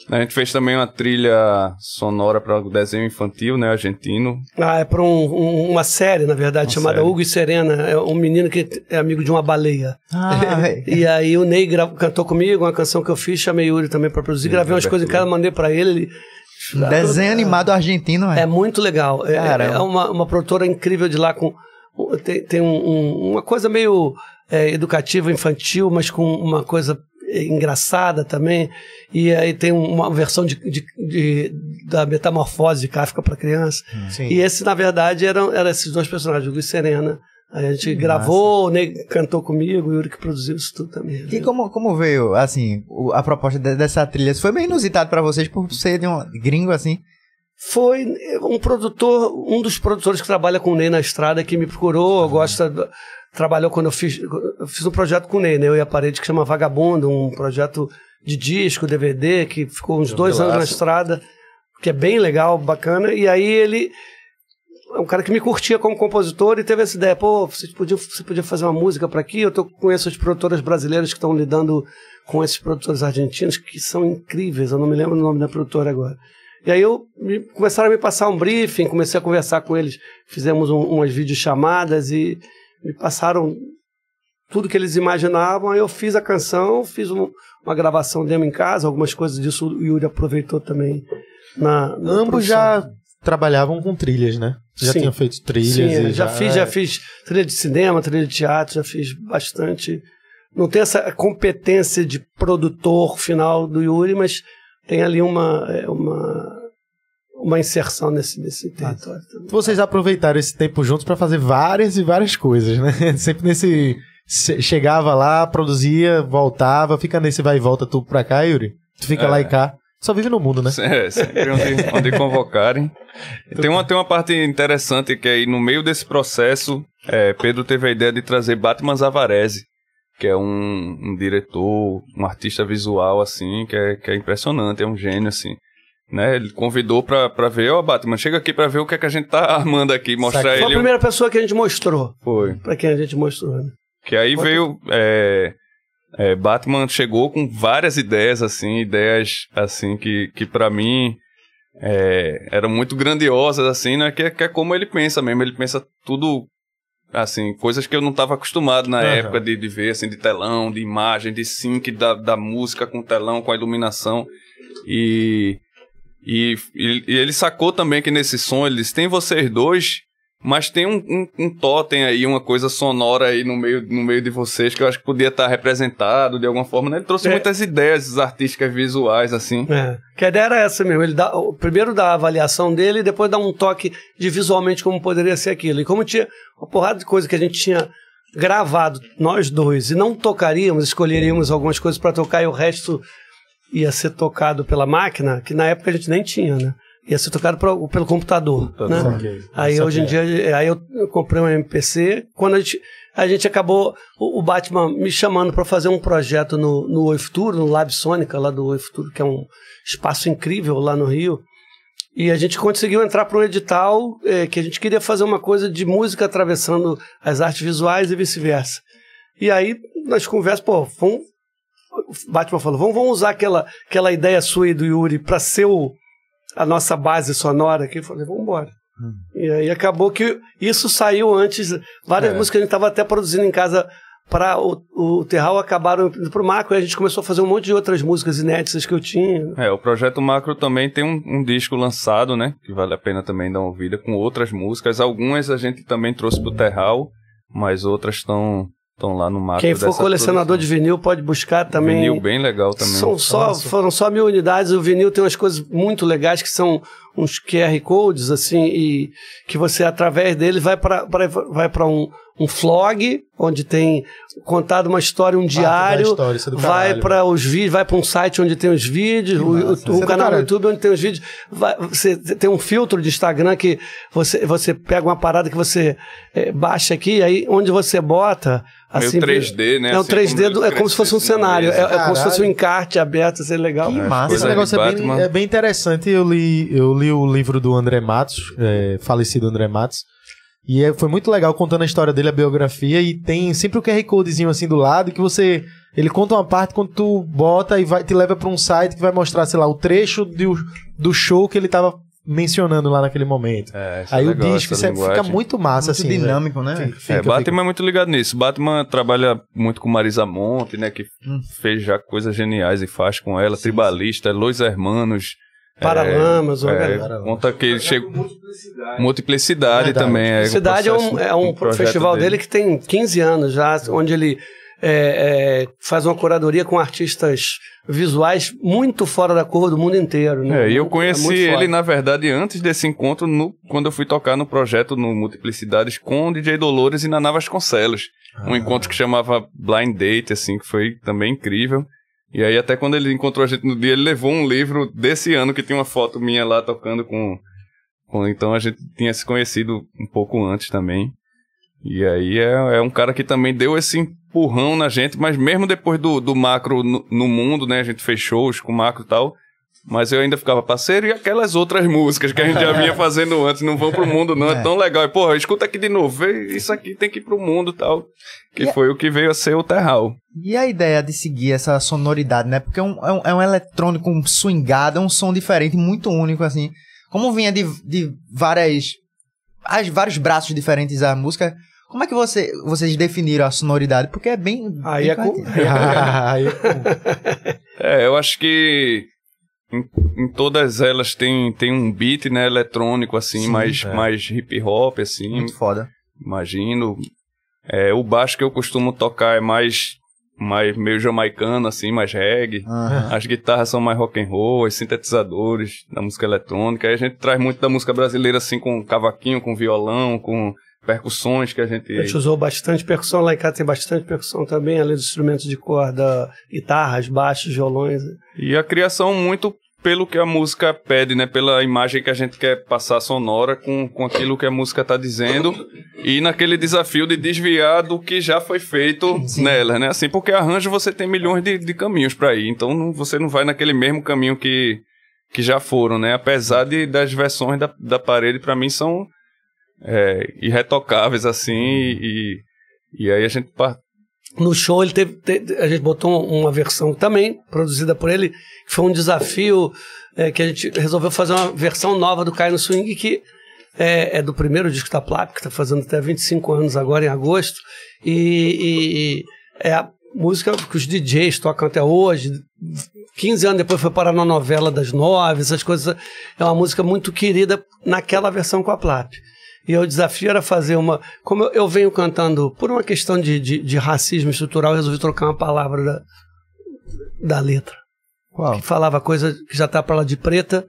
D: A gente fez também uma trilha sonora para o desenho infantil, né, argentino.
E: também. Ah, é pra um- um- uma série, na verdade,
D: Uma
E: chamada
D: série.
E: Hugo e Serena. É um menino que é amigo de uma baleia.
G: Ah.
E: E aí o Ney gra- cantou comigo uma canção que eu fiz, chamei Yuri também pra produzir. Gravei umas coisas em casa, mandei pra ele. ele...
G: Um Desenho animado argentino,
E: É
G: velho.
E: muito legal. É, é uma, uma produtora incrível de lá com. Tem, tem um- um- uma coisa meio é, educativa, infantil, mas com uma coisa é, engraçada também. E aí tem uma versão de, de- de- da metamorfose de Kafka para criança.
A: Sim.
E: E esse, na verdade, eram, eram esses dois personagens, o Luiz e Serena. A gente gravou, o Ney cantou comigo, o Yuri que produziu isso tudo também.
G: E como, como veio, assim, a proposta de- dessa trilha? Foi meio inusitado pra vocês por ser de um gringo, assim?
E: Foi um produtor, um dos produtores que trabalha com o Ney na estrada que me procurou, gosta, do- trabalhou quando eu fiz, eu fiz um projeto com o Ney, né? Eu e a parede que chama Vagabundo, um projeto de disco, DVD, que ficou uns dois anos na estrada, que é bem legal, bacana. E aí ele é um cara que me curtia como compositor e teve essa ideia, pô, você podia, você podia fazer uma música para aqui? Eu tô, conheço as produtoras brasileiras que estão lidando com esses produtores argentinos que são incríveis, eu não me lembro o nome da produtora agora. E aí eu me, começaram a me passar um briefing, comecei a conversar com eles, fizemos um, umas videochamadas e me passaram tudo que eles imaginavam. Aí eu fiz a canção, fiz um, uma gravação demo em casa, algumas coisas disso o Yuri aproveitou também na, na
A: Ambos
E: produção.
A: já trabalhavam com trilhas, né? Já
E: Sim.
A: tinham feito trilhas.
E: Sim, é, já, fiz, já fiz trilha de cinema, trilha de teatro, já fiz bastante. Não tem essa competência de produtor final do Yuri, mas tem ali uma, é, uma, uma inserção nesse, nesse território. também.
A: Vocês aproveitaram esse tempo juntos pra fazer várias e várias coisas, né? Sempre nesse. che- Chegava lá, produzia, voltava, fica nesse vai e volta tu pra cá, Yuri. Tu fica
D: É.
A: lá e cá. Só vive no mundo, né?
D: É, sempre onde, onde convocarem. Tem uma, tem uma parte interessante que aí no meio desse processo, é, Pedro teve a ideia de trazer Batman Zavarese, que é um, um diretor, um artista visual, assim, que é, que é impressionante, é um gênio, assim. Né? Ele convidou pra, pra ver, ó, Batman, chega aqui pra ver o que, é que a gente tá armando aqui, mostrar
E: Foi a
D: ele.
E: primeira pessoa que a gente mostrou,
D: Foi.
E: pra quem a gente mostrou. Né?
D: Que aí veio. é, é, Batman chegou com várias ideias, assim, ideias assim que, que para mim é, eram muito grandiosas, assim, né? Que, é- que é como ele pensa mesmo. Ele pensa tudo assim, coisas que eu não estava acostumado na
A: Aham.
D: época de, de ver, assim, de telão, de imagem, de sync da, da música com telão, com a iluminação. E, e, e, e ele sacou também que nesse som eles têm vocês dois, mas tem um, um, um totem aí, uma coisa sonora aí no meio, no meio de vocês que eu acho que podia estar representado de alguma forma. Né? Ele trouxe
E: É.
D: muitas ideias artísticas visuais, assim.
E: É. Que a ideia era essa mesmo. Ele dá, o- primeiro dá a avaliação dele e depois dá um toque de visualmente como poderia ser aquilo. E como tinha uma porrada de coisa que a gente tinha gravado, nós dois, e não tocaríamos, escolheríamos algumas coisas para tocar e o resto ia ser tocado pela máquina, que na época a gente nem tinha, né? Ia ser tocado pro- pelo computador. né?
A: Saquei.
E: Aí hoje em
A: Saquei.
E: dia, aí eu comprei um MPC. Quando a gente, a gente acabou, o, o Batman me chamando para fazer um projeto no, no Oi Futuro, no Lab Sônica, lá do Oi Futuro, que é um espaço incrível lá no Rio. E a gente conseguiu entrar para um edital eh, que a gente queria fazer uma coisa de música atravessando as artes visuais e vice-versa. E aí, nas conversas, pô, vamos, Batman falou, vamos, vamos usar aquela, aquela ideia sua e do Yuri para ser o, a nossa base sonora aqui. Eu falei, vamos embora. E aí acabou que isso saiu antes. Várias
D: É.
E: músicas que a gente estava até produzindo em casa para o, o Terral acabaram indo pro Marco e a gente começou a fazer um monte de outras músicas inéditas que eu tinha.
D: É, o Projeto Macro também tem um, um disco lançado, né? Que vale a pena também dar uma ouvida, com outras músicas. Algumas a gente também trouxe pro Terral, mas outras estão estão lá no Macro.
E: Quem for
D: dessa
E: colecionador de vinil pode buscar também.
D: Vinil bem legal também.
E: São só,
A: Nossa.
E: foram só mil unidades. O vinil tem umas coisas muito legais que são uns QR codes, assim, e que você, através deles, vai para vai para um, um flog, onde tem contado uma história, um diário,
A: história, é do
E: vai para os vídeos, vai para um site onde tem os vídeos, o, o-
A: Isso
E: o
A: é do
E: canal no
A: caralho.
E: YouTube onde tem os vídeos. Vai- você tem um filtro de Instagram que você, você pega uma parada que você eh, baixa aqui, aí onde você bota.
D: Meio
E: Assim,
D: 3D, né?
E: É um
D: Assim,
E: 3D,
D: como
E: do- é como se fosse um cenário. É, é como se fosse um encarte aberto, assim, legal.
A: Que
D: É,
A: massa. Esse negócio é bem, é bem interessante. Eu li, eu li o livro do André Matos, é, falecido André Matos. E é- foi muito legal contando a história dele, a biografia. E tem sempre o QR Codezinho assim do lado que você. Ele conta uma parte quando tu bota e vai, te leva pra um site que vai mostrar, sei lá, o trecho do, do show que ele tava mencionando lá naquele momento.
D: É, isso é
A: Aí
D: legal,
A: o disco é- fica muito massa,
G: Muito
A: assim.
G: dinâmico, né?
A: Fica-
D: É,
A: fica-
D: Batman é muito ligado nisso. Batman trabalha muito com Marisa Monte, né? Que
G: Hum.
D: fez já coisas geniais e faz com ela. Tribalista, Los Hermanos.
E: Paralamas, uma
D: é,
E: galera.
D: conta que ele chegou. Multiplicidade também. É,
E: Cidade é um,
D: processo-
E: é um,
D: projeto
E: festival dele. que tem 15 anos já, onde ele é, é, faz uma curadoria com artistas visuais muito fora da curva do mundo inteiro. Né?
D: É, e eu
E: Muito-
D: conheci ele, na verdade, antes desse encontro, no, quando eu fui tocar no projeto no Multiplicidades com o DJ Dolores e Naná Vasconcelos. Um encontro que chamava Blind Date, assim, que foi também incrível. E aí, até quando ele encontrou a gente no dia, ele levou um livro desse ano que tinha uma foto minha lá tocando com. com então a gente tinha se conhecido um pouco antes também. E aí é, é um cara que também deu esse empurrão na gente, mas mesmo depois do, do macro no, no mundo, né? A gente fez shows com o macro e tal. Mas eu ainda ficava parceiro e aquelas outras músicas que a gente já vinha fazendo antes, não vão pro mundo, não é, tão legal. E, porra, escuta aqui de novo, vê, isso aqui tem que ir pro mundo e tal. Que
B: E a-
D: foi o que veio a ser o Terral.
B: E a ideia de seguir essa sonoridade, né? Porque é um, é um, é um eletrônico um swingado, é um som diferente, muito único, assim. Como vinha de, de várias. As, vários braços diferentes a música, como é que você, vocês definiram a sonoridade? Porque é bem.
E: Aí
B: bem
E: é com-
B: particular.
A: Aí,
D: É, eu acho que em, em todas elas tem, tem um beat, né, eletrônico, assim,
B: Sim,
D: mais,
A: é.
D: mais hip hop, assim,
B: Muito foda.
D: imagino. É, o baixo que eu costumo tocar é mais, mais meio jamaicano, assim, mais reggae.
B: Aham.
D: As guitarras são mais rock and roll, os sintetizadores da música eletrônica. Aí a gente traz muito da música brasileira, assim, com cavaquinho, com violão, com percussões que a gente...
E: A gente usou bastante percussão, lá em casa tem bastante percussão também, além dos instrumentos de corda, guitarras, baixos, violões.
D: E a criação muito pelo que a música pede, né? Pela imagem que a gente quer passar sonora com, com aquilo que a música tá dizendo e naquele desafio de desviar do que já foi feito nela, né? Assim, porque arranjo você tem milhões de, de caminhos para ir, então não- você não vai naquele mesmo caminho que, que já foram, né? Apesar de, das versões da, da parede, para mim, são é, irretocáveis, assim, e, e aí a gente
E: No show ele teve, te- a gente botou uma versão também produzida por ele, que foi um desafio é, que a gente resolveu fazer uma versão nova do Caio no Swing que é, é do primeiro disco da Plap, que está fazendo até 25 anos agora em agosto, e, e é a música que os DJs tocam até hoje. 15 anos depois foi parar na novela das nove, essas coisas. É uma música muito querida naquela versão com a Plap. E o desafio era fazer uma. Como eu, eu venho cantando, por uma questão de, de, de racismo estrutural, eu resolvi trocar uma palavra da, da letra.
B: Qual?
E: Que falava coisa que já tá pra lá de preta.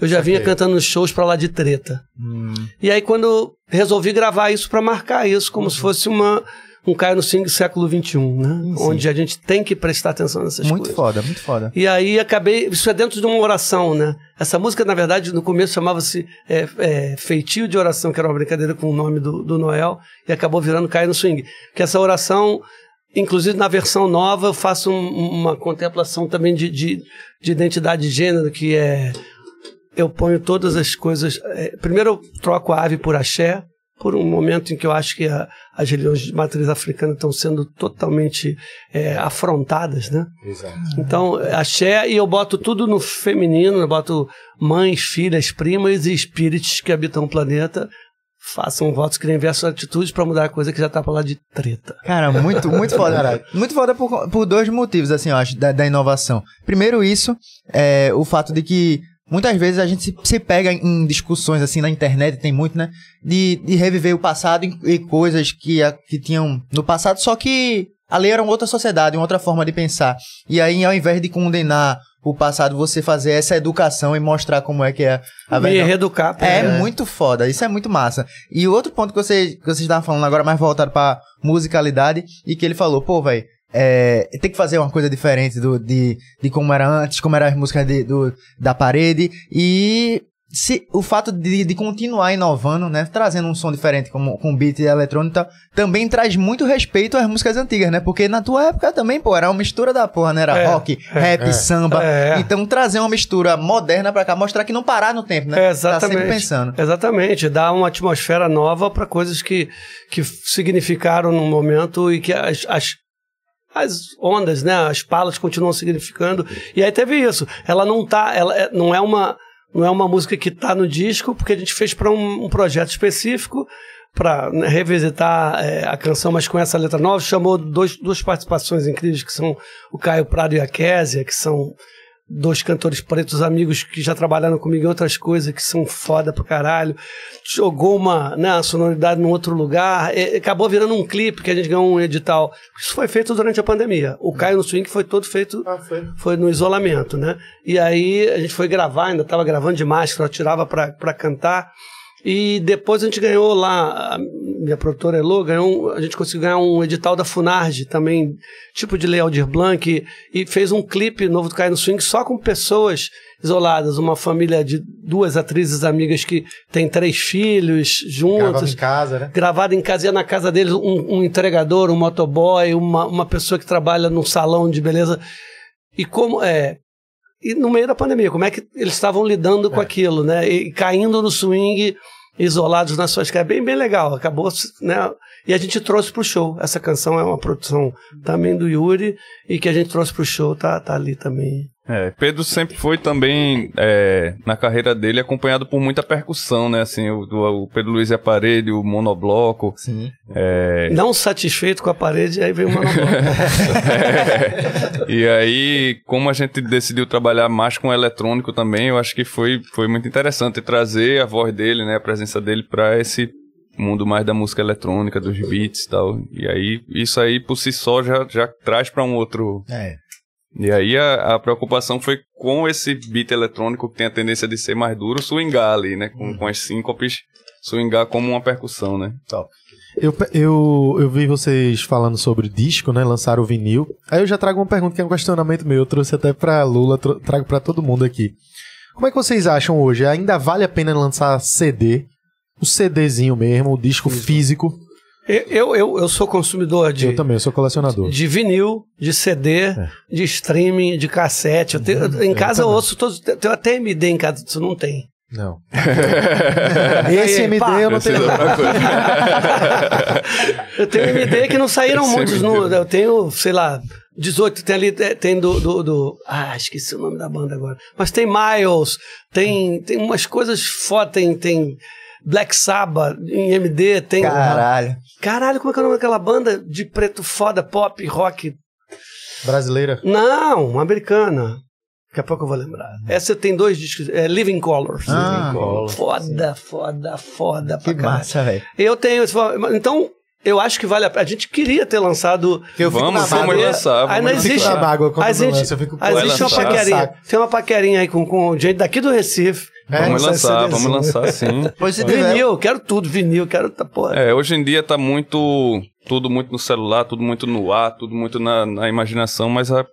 E: Eu já vinha cantando shows pra lá de treta.
B: Hum,
E: E aí, quando resolvi gravar isso pra marcar isso, como se fosse uma, um Caio no Swing século XXI, né?
B: Sim.
E: Onde a gente tem que prestar atenção nessas
B: muito
E: coisas.
B: foda, muito foda.
E: E aí acabei. Isso é dentro de uma oração, né? Essa música, na verdade, no começo chamava-se é, é, Feitio de Oração, que era uma brincadeira com o nome do, do Noel, e acabou virando Cair no Swing. Que essa oração, inclusive na versão nova, eu faço um- uma contemplação também de, de, de identidade de gênero, que é. Eu ponho todas as coisas. é, primeiro eu troco a ave por axé, por um momento em que eu acho que a- as religiões de matriz africana estão sendo totalmente é, afrontadas, né? Então, axé e eu boto tudo no feminino, eu boto mães, filhas, primas e espíritos que habitam o planeta. Façam votos que diversas atitudes para mudar a coisa que já tá pra lá de treta.
B: Cara, muito, muito foda. muito foda por, por dois motivos, assim, eu acho, da, da inovação. Primeiro, isso, é, o fato de que muitas vezes a gente se, se pega em discussões, assim, na internet, tem muito, né? De, de reviver o passado e, e coisas que, que tinham no passado, só que ali era uma outra sociedade, uma outra forma de pensar. E aí, ao invés de condenar o passado, você fazer essa educação e mostrar como é que é a verdade.
E: reeducar. pra-
B: É muito foda, isso é muito massa. E o outro ponto que você, que você estava falando agora, mais voltado pra musicalidade, e que ele falou, pô, velho, é, tem que fazer uma coisa diferente do, de, de como era antes, como eram as músicas de, do, da parede, e se, o fato de, de continuar inovando, né, trazendo um som diferente como, com beat eletrônico, e tal, também traz muito respeito às músicas antigas, né, porque na tua época também, pô, era uma mistura da porra, né, era
E: É,
B: rock, rap, samba,
E: é.
B: então trazer uma mistura moderna pra cá, mostrar que não parar no tempo, né,
E: É,
B: tá
E: exatamente.
B: sempre pensando.
E: Exatamente, dá uma atmosfera nova para coisas que, que significaram no momento e que as, as, as ondas, né, as palas continuam significando. E aí teve isso. Ela não tá, ela é- não é uma não é uma música que tá no disco, porque a gente fez para um, um projeto específico para revisitar é, a canção, mas com essa letra nova, chamou dois, duas participações incríveis, que são o Caio Prado e a Késia, que são dois cantores pretos amigos que já trabalharam comigo em outras coisas que são foda pra caralho. Jogou uma, né, a sonoridade num outro lugar. E, acabou virando um clipe que a gente ganhou um edital. Isso foi feito durante a pandemia. O Caio no Swing foi todo feito foi no isolamento, né? E aí a gente foi gravar, ainda estava gravando de máscara, tirava pra, pra cantar. E depois a gente ganhou lá, a minha produtora Elo, ganhou, a gente conseguiu ganhar um edital da Funarge também, tipo de Lei Aldir Blanc, e, e fez um clipe novo do Caio no Swing só com pessoas isoladas. Uma família de duas atrizes amigas que tem três filhos juntas
A: em casa, né?
E: gravado em casa, ia na casa deles um, um entregador, um motoboy, uma, uma pessoa que trabalha num salão de beleza. E como é. E no meio da pandemia, como é que eles estavam lidando com aquilo, né? E caindo no swing, isolados nas suas casas. Bem, bem legal. Acabou, né? E a gente trouxe pro show. Essa canção é uma produção também do Yuri e que a gente trouxe pro show, tá, tá ali também.
D: É, Pedro sempre foi também, é, na carreira dele, acompanhado por muita percussão, né? Assim, o, o Pedro Luiz e a parede, o monobloco.
B: Sim.
D: É,
E: Não satisfeito com a parede, aí veio uma nova.
D: e aí, como a gente decidiu trabalhar mais com eletrônico também, eu acho que foi, foi muito interessante trazer a voz dele, né, a presença dele para esse mundo mais da música eletrônica, dos beats e tal. E aí, isso aí por si só já, já traz para um outro.
B: É.
D: E aí a, a preocupação foi com esse beat eletrônico que tem a tendência de ser mais duro, swingar ali, né, com, com as síncopes, swingar como uma percussão, né.
A: Eu, eu, eu vi vocês falando sobre disco, né? Lançaram o vinil. Aí eu já trago uma pergunta que é um questionamento meu. Eu trouxe até pra Lula, trago pra todo mundo aqui. Como é que vocês acham hoje? Ainda vale a pena lançar CD? O CDzinho mesmo, o disco físico?
E: Eu, eu, eu, eu sou consumidor de.
A: Eu também, eu sou colecionador.
E: De vinil, de CD, de streaming, de cassete. Eu tenho- eu- em casa eu ouço todos. eu Tenho até MD em casa, isso não tem.
A: Não. Esse
E: Aí,
A: MD
E: pá.
A: eu não
D: é
A: tenho.
E: Eu tenho MD que não saíram
D: Esse
E: muitos. No, eu tenho, sei lá, 18. Tem ali, é, tem do, do, do- Ah, esqueci o nome da banda agora. Mas tem Miles, tem, tem umas coisas foda, tem. tem Black Sabbath em MD, tem.
B: Caralho.
E: Caralho, como é que é o nome daquela banda de preto foda, pop, rock?
A: Brasileira.
E: Não, uma americana. Daqui a pouco eu vou lembrar. Essa tem dois discos, é Living Colors.
B: Ah,
E: foda, foda, foda
B: que
E: pra caralho.
B: massa, velho.
E: Eu tenho. Então, eu acho que vale a pena. A gente queria ter lançado.
A: Que eu fico
D: Vamos,
A: na
D: vamos lançar.
E: Aí
D: Vamos
E: não existe.
A: na mágoa quando
E: existe,
A: lança, eu fico
E: existe uma paquerinha. Tem uma paquerinha aí com, com gente daqui do Recife.
A: É,
D: Vamos
A: lançar
D: lançar, vamos lançar sim.
B: Pois se tiver.
E: Vinil, quero tudo, vinil, quero. tá, Porra.
D: É, hoje em dia tá muito. Tudo muito no celular, tudo muito no ar, tudo muito na, na imaginação, mas a,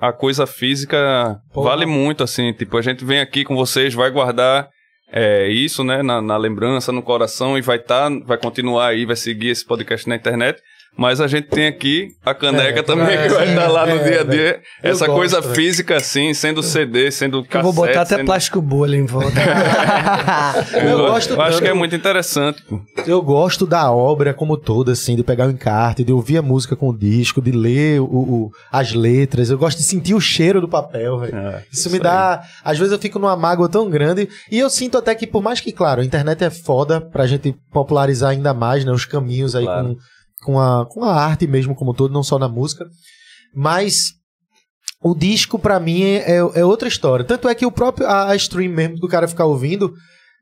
D: a, a coisa física
A: Porra.
D: vale muito, assim. Tipo, a gente vem aqui com vocês, vai guardar é, isso, né, na, na lembrança, no coração, e vai tá, vai continuar aí, vai seguir esse podcast na internet. Mas a gente tem aqui a caneca
A: É,
D: também,
A: é,
D: que vai estar lá no
A: é,
D: dia a dia.
A: eu
D: Essa
A: gosto,
D: coisa física, assim, sendo CD, sendo
E: Eu
D: cassete.
E: vou botar até
D: sendo...
E: plástico bolha em volta.
A: Eu gosto
D: Eu acho que é muito interessante.
A: Eu gosto da obra como toda, assim, de pegar o encarte, de ouvir a música com o disco, de ler o, o- as letras. Eu gosto de sentir o cheiro do papel, velho.
D: É,
A: Isso me dá. Às vezes eu fico numa mágoa tão grande. E eu sinto até que, por mais que, claro, a internet é foda pra gente popularizar ainda mais, né? Os caminhos aí
D: Claro.
A: com, com, a, com a arte mesmo como todo, não só na música. Mas. O disco, pra mim, é, é outra história. Tanto é que o próprio a, a stream mesmo do cara ficar ouvindo,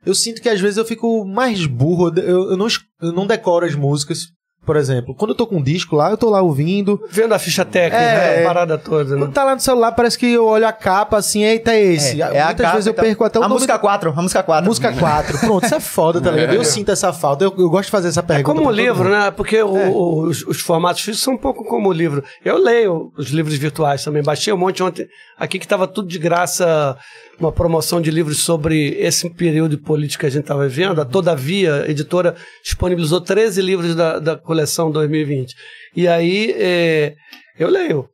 A: eu sinto que às vezes eu fico mais burro. Eu, eu não, eu não decoro as músicas. Por exemplo, quando eu tô com um disco lá, eu tô lá ouvindo.
E: Vendo a ficha técnica,
A: É.
E: né, a parada toda. Né?
A: Quando tá lá no celular, parece que eu olho a capa assim, eita, é esse.
B: É, é
A: Muitas
B: capa,
A: vezes eu
B: então.
A: perco até o
B: A música
A: do-
B: 4, a música 4.
A: Música 4. Pronto, isso é foda, tá ligado? Eu sinto essa falta. Eu, eu gosto de fazer essa
E: É
A: pergunta.
E: como o
A: pra todo
E: livro, né? Porque o- o- os, os formatos físicos são um pouco como o livro. Eu leio os livros virtuais também. Baixei um monte ontem aqui que estava tudo de graça, uma promoção de livros sobre esse período político que a gente estava vivendo. A Todavia, a editora, disponibilizou 13 livros da, da coleção 2020. E aí é, eu leio.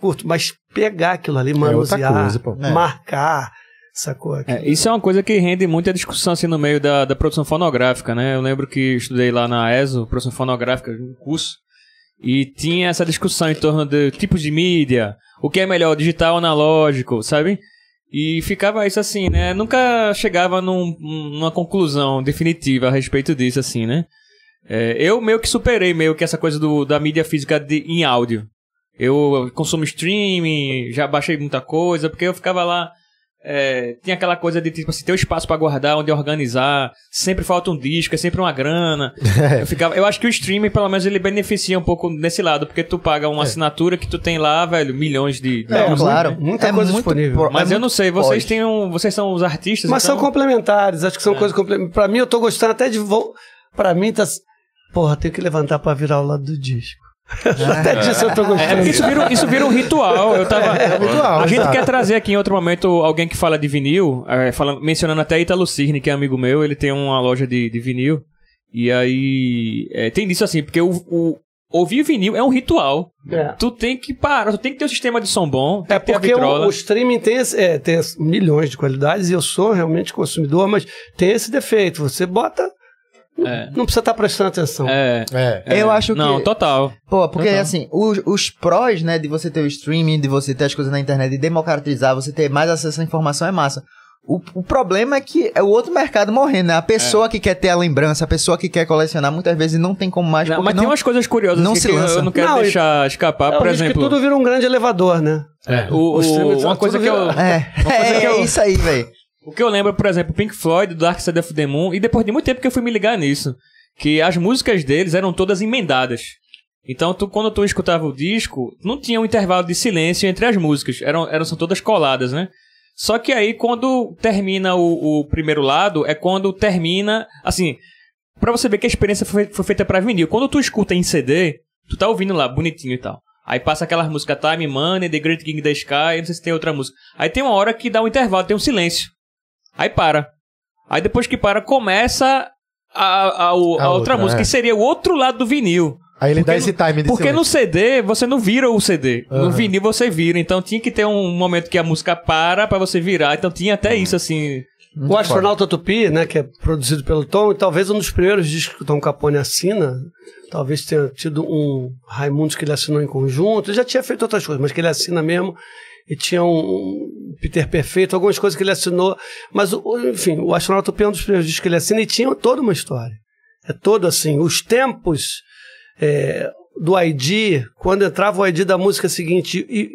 E: Curto, mas pegar aquilo ali,
A: outra
E: manusear,
A: coisa.
B: É.
E: marcar, sacou?
C: É, isso é uma coisa que rende muita discussão assim no meio da, da produção fonográfica, né? Eu lembro que estudei lá na ESO, produção fonográfica, um curso, e tinha essa discussão em torno de tipos de mídia, o que é melhor, digital ou analógico, sabe? E ficava isso assim, né? Nunca chegava num- numa conclusão definitiva a respeito disso, assim, né? É, eu meio que superei meio que essa coisa do, da mídia física de, em áudio. Eu consumo streaming, já baixei muita coisa, porque eu ficava lá. É, tinha aquela coisa de tipo assim, ter o espaço pra guardar, onde organizar, sempre falta um disco, é sempre uma grana. eu, ficava, eu acho que o streaming, pelo menos, ele beneficia um pouco nesse lado, porque tu paga uma assinatura que tu tem lá, velho, milhões de.
B: É,
C: músicas,
B: claro.
C: né?
E: Muita
B: É
E: coisa
B: muito
E: disponível.
B: pro-
C: Mas
B: é
C: eu não sei, vocês têm um, vocês são os artistas,
E: Mas
C: então...
E: são complementares, acho que são coisas complementares. Pra mim, eu tô gostando até de. Vo... Pra mim, tá. Porra, tenho que levantar pra virar o lado do disco. Até disso eu tô
C: É,
E: gostando.
C: isso vira, isso vira um ritual. Eu tava.
A: ritual,
C: a gente
A: exato.
C: quer trazer aqui em outro momento alguém que fala de vinil, é, falando, mencionando até Italo Cirne, que é amigo meu, ele tem uma loja de, de vinil. E aí. é, tem disso assim, porque o, o- ouvir vinil é um ritual.
E: É.
C: Tu tem que parar, tu tem que ter um sistema de som bom.
E: É porque o, o streaming tem, esse- é, tem milhões de qualidades e eu sou realmente consumidor, mas tem esse defeito. Você bota.
C: É.
E: Não precisa estar prestando atenção.
C: É.
A: É.
C: é.
B: Eu acho que-
C: Não, total.
B: Pô, porque
C: Total.
B: assim, os, os prós, né, de você ter o streaming, de você ter as coisas na internet, de democratizar, você ter mais acesso à informação é massa. O, o problema é que é o outro mercado morrendo, né? A pessoa que quer ter a lembrança, a pessoa que quer colecionar, muitas vezes não tem como mais.
C: Não, mas
B: não...
C: tem umas coisas curiosas
B: não
C: assim
B: se
C: que eu-
B: lança.
C: eu não quero
E: Não, e-
C: deixar escapar.
E: É,
C: Por
E: o risco que
C: exemplo,
E: tudo vira um grande elevador, né?
C: o, o-
E: streaming tá
C: uma coisa que eu.
B: É,
C: Uma coisa
B: é,
C: que eu-
B: é isso aí, velho.
C: O que eu lembro, por exemplo, Pink Floyd, Dark Side of the Moon, e depois de muito tempo que eu fui me ligar nisso, que as músicas deles eram todas emendadas. Então, tu, quando tu escutava o disco, não tinha um intervalo de silêncio entre as músicas, eram, eram são todas coladas, né? Só que aí, quando termina o, o primeiro lado, é quando termina, assim, pra você ver que a experiência foi, foi feita pra vinil. Quando tu escuta em CD, tu tá ouvindo lá, bonitinho e tal. Aí passa aquelas músicas Time Money, The Great King the Sky, não sei se tem outra música. Aí tem uma hora que dá um intervalo, tem um silêncio. Aí para. Aí depois que para, começa a, a, a
A: A
C: outra,
A: outra,
C: música,
A: é.
C: que seria o outro lado do vinil.
A: Aí ele
C: Porque
A: dá esse time de
C: Porque no
A: silêncio.
C: CD você não vira o CD. No
A: Aham.
C: vinil você vira. Então tinha que ter um momento que a música para pra você virar. Então tinha até isso assim.
E: O Astronauta Tupi, né, que é produzido pelo Tom, e talvez um dos primeiros discos que o Tom Capone assina, talvez tenha tido um Raimundos que ele assinou em conjunto, ele já tinha feito outras coisas, mas que ele assina mesmo, e tinha um Peter Perfeito, algumas coisas que ele assinou, mas, enfim, o Astronauta Tupi é um dos primeiros discos que ele assina e tinha toda uma história. É todo assim, os tempos é, do ID, quando entrava o ID da música seguinte e,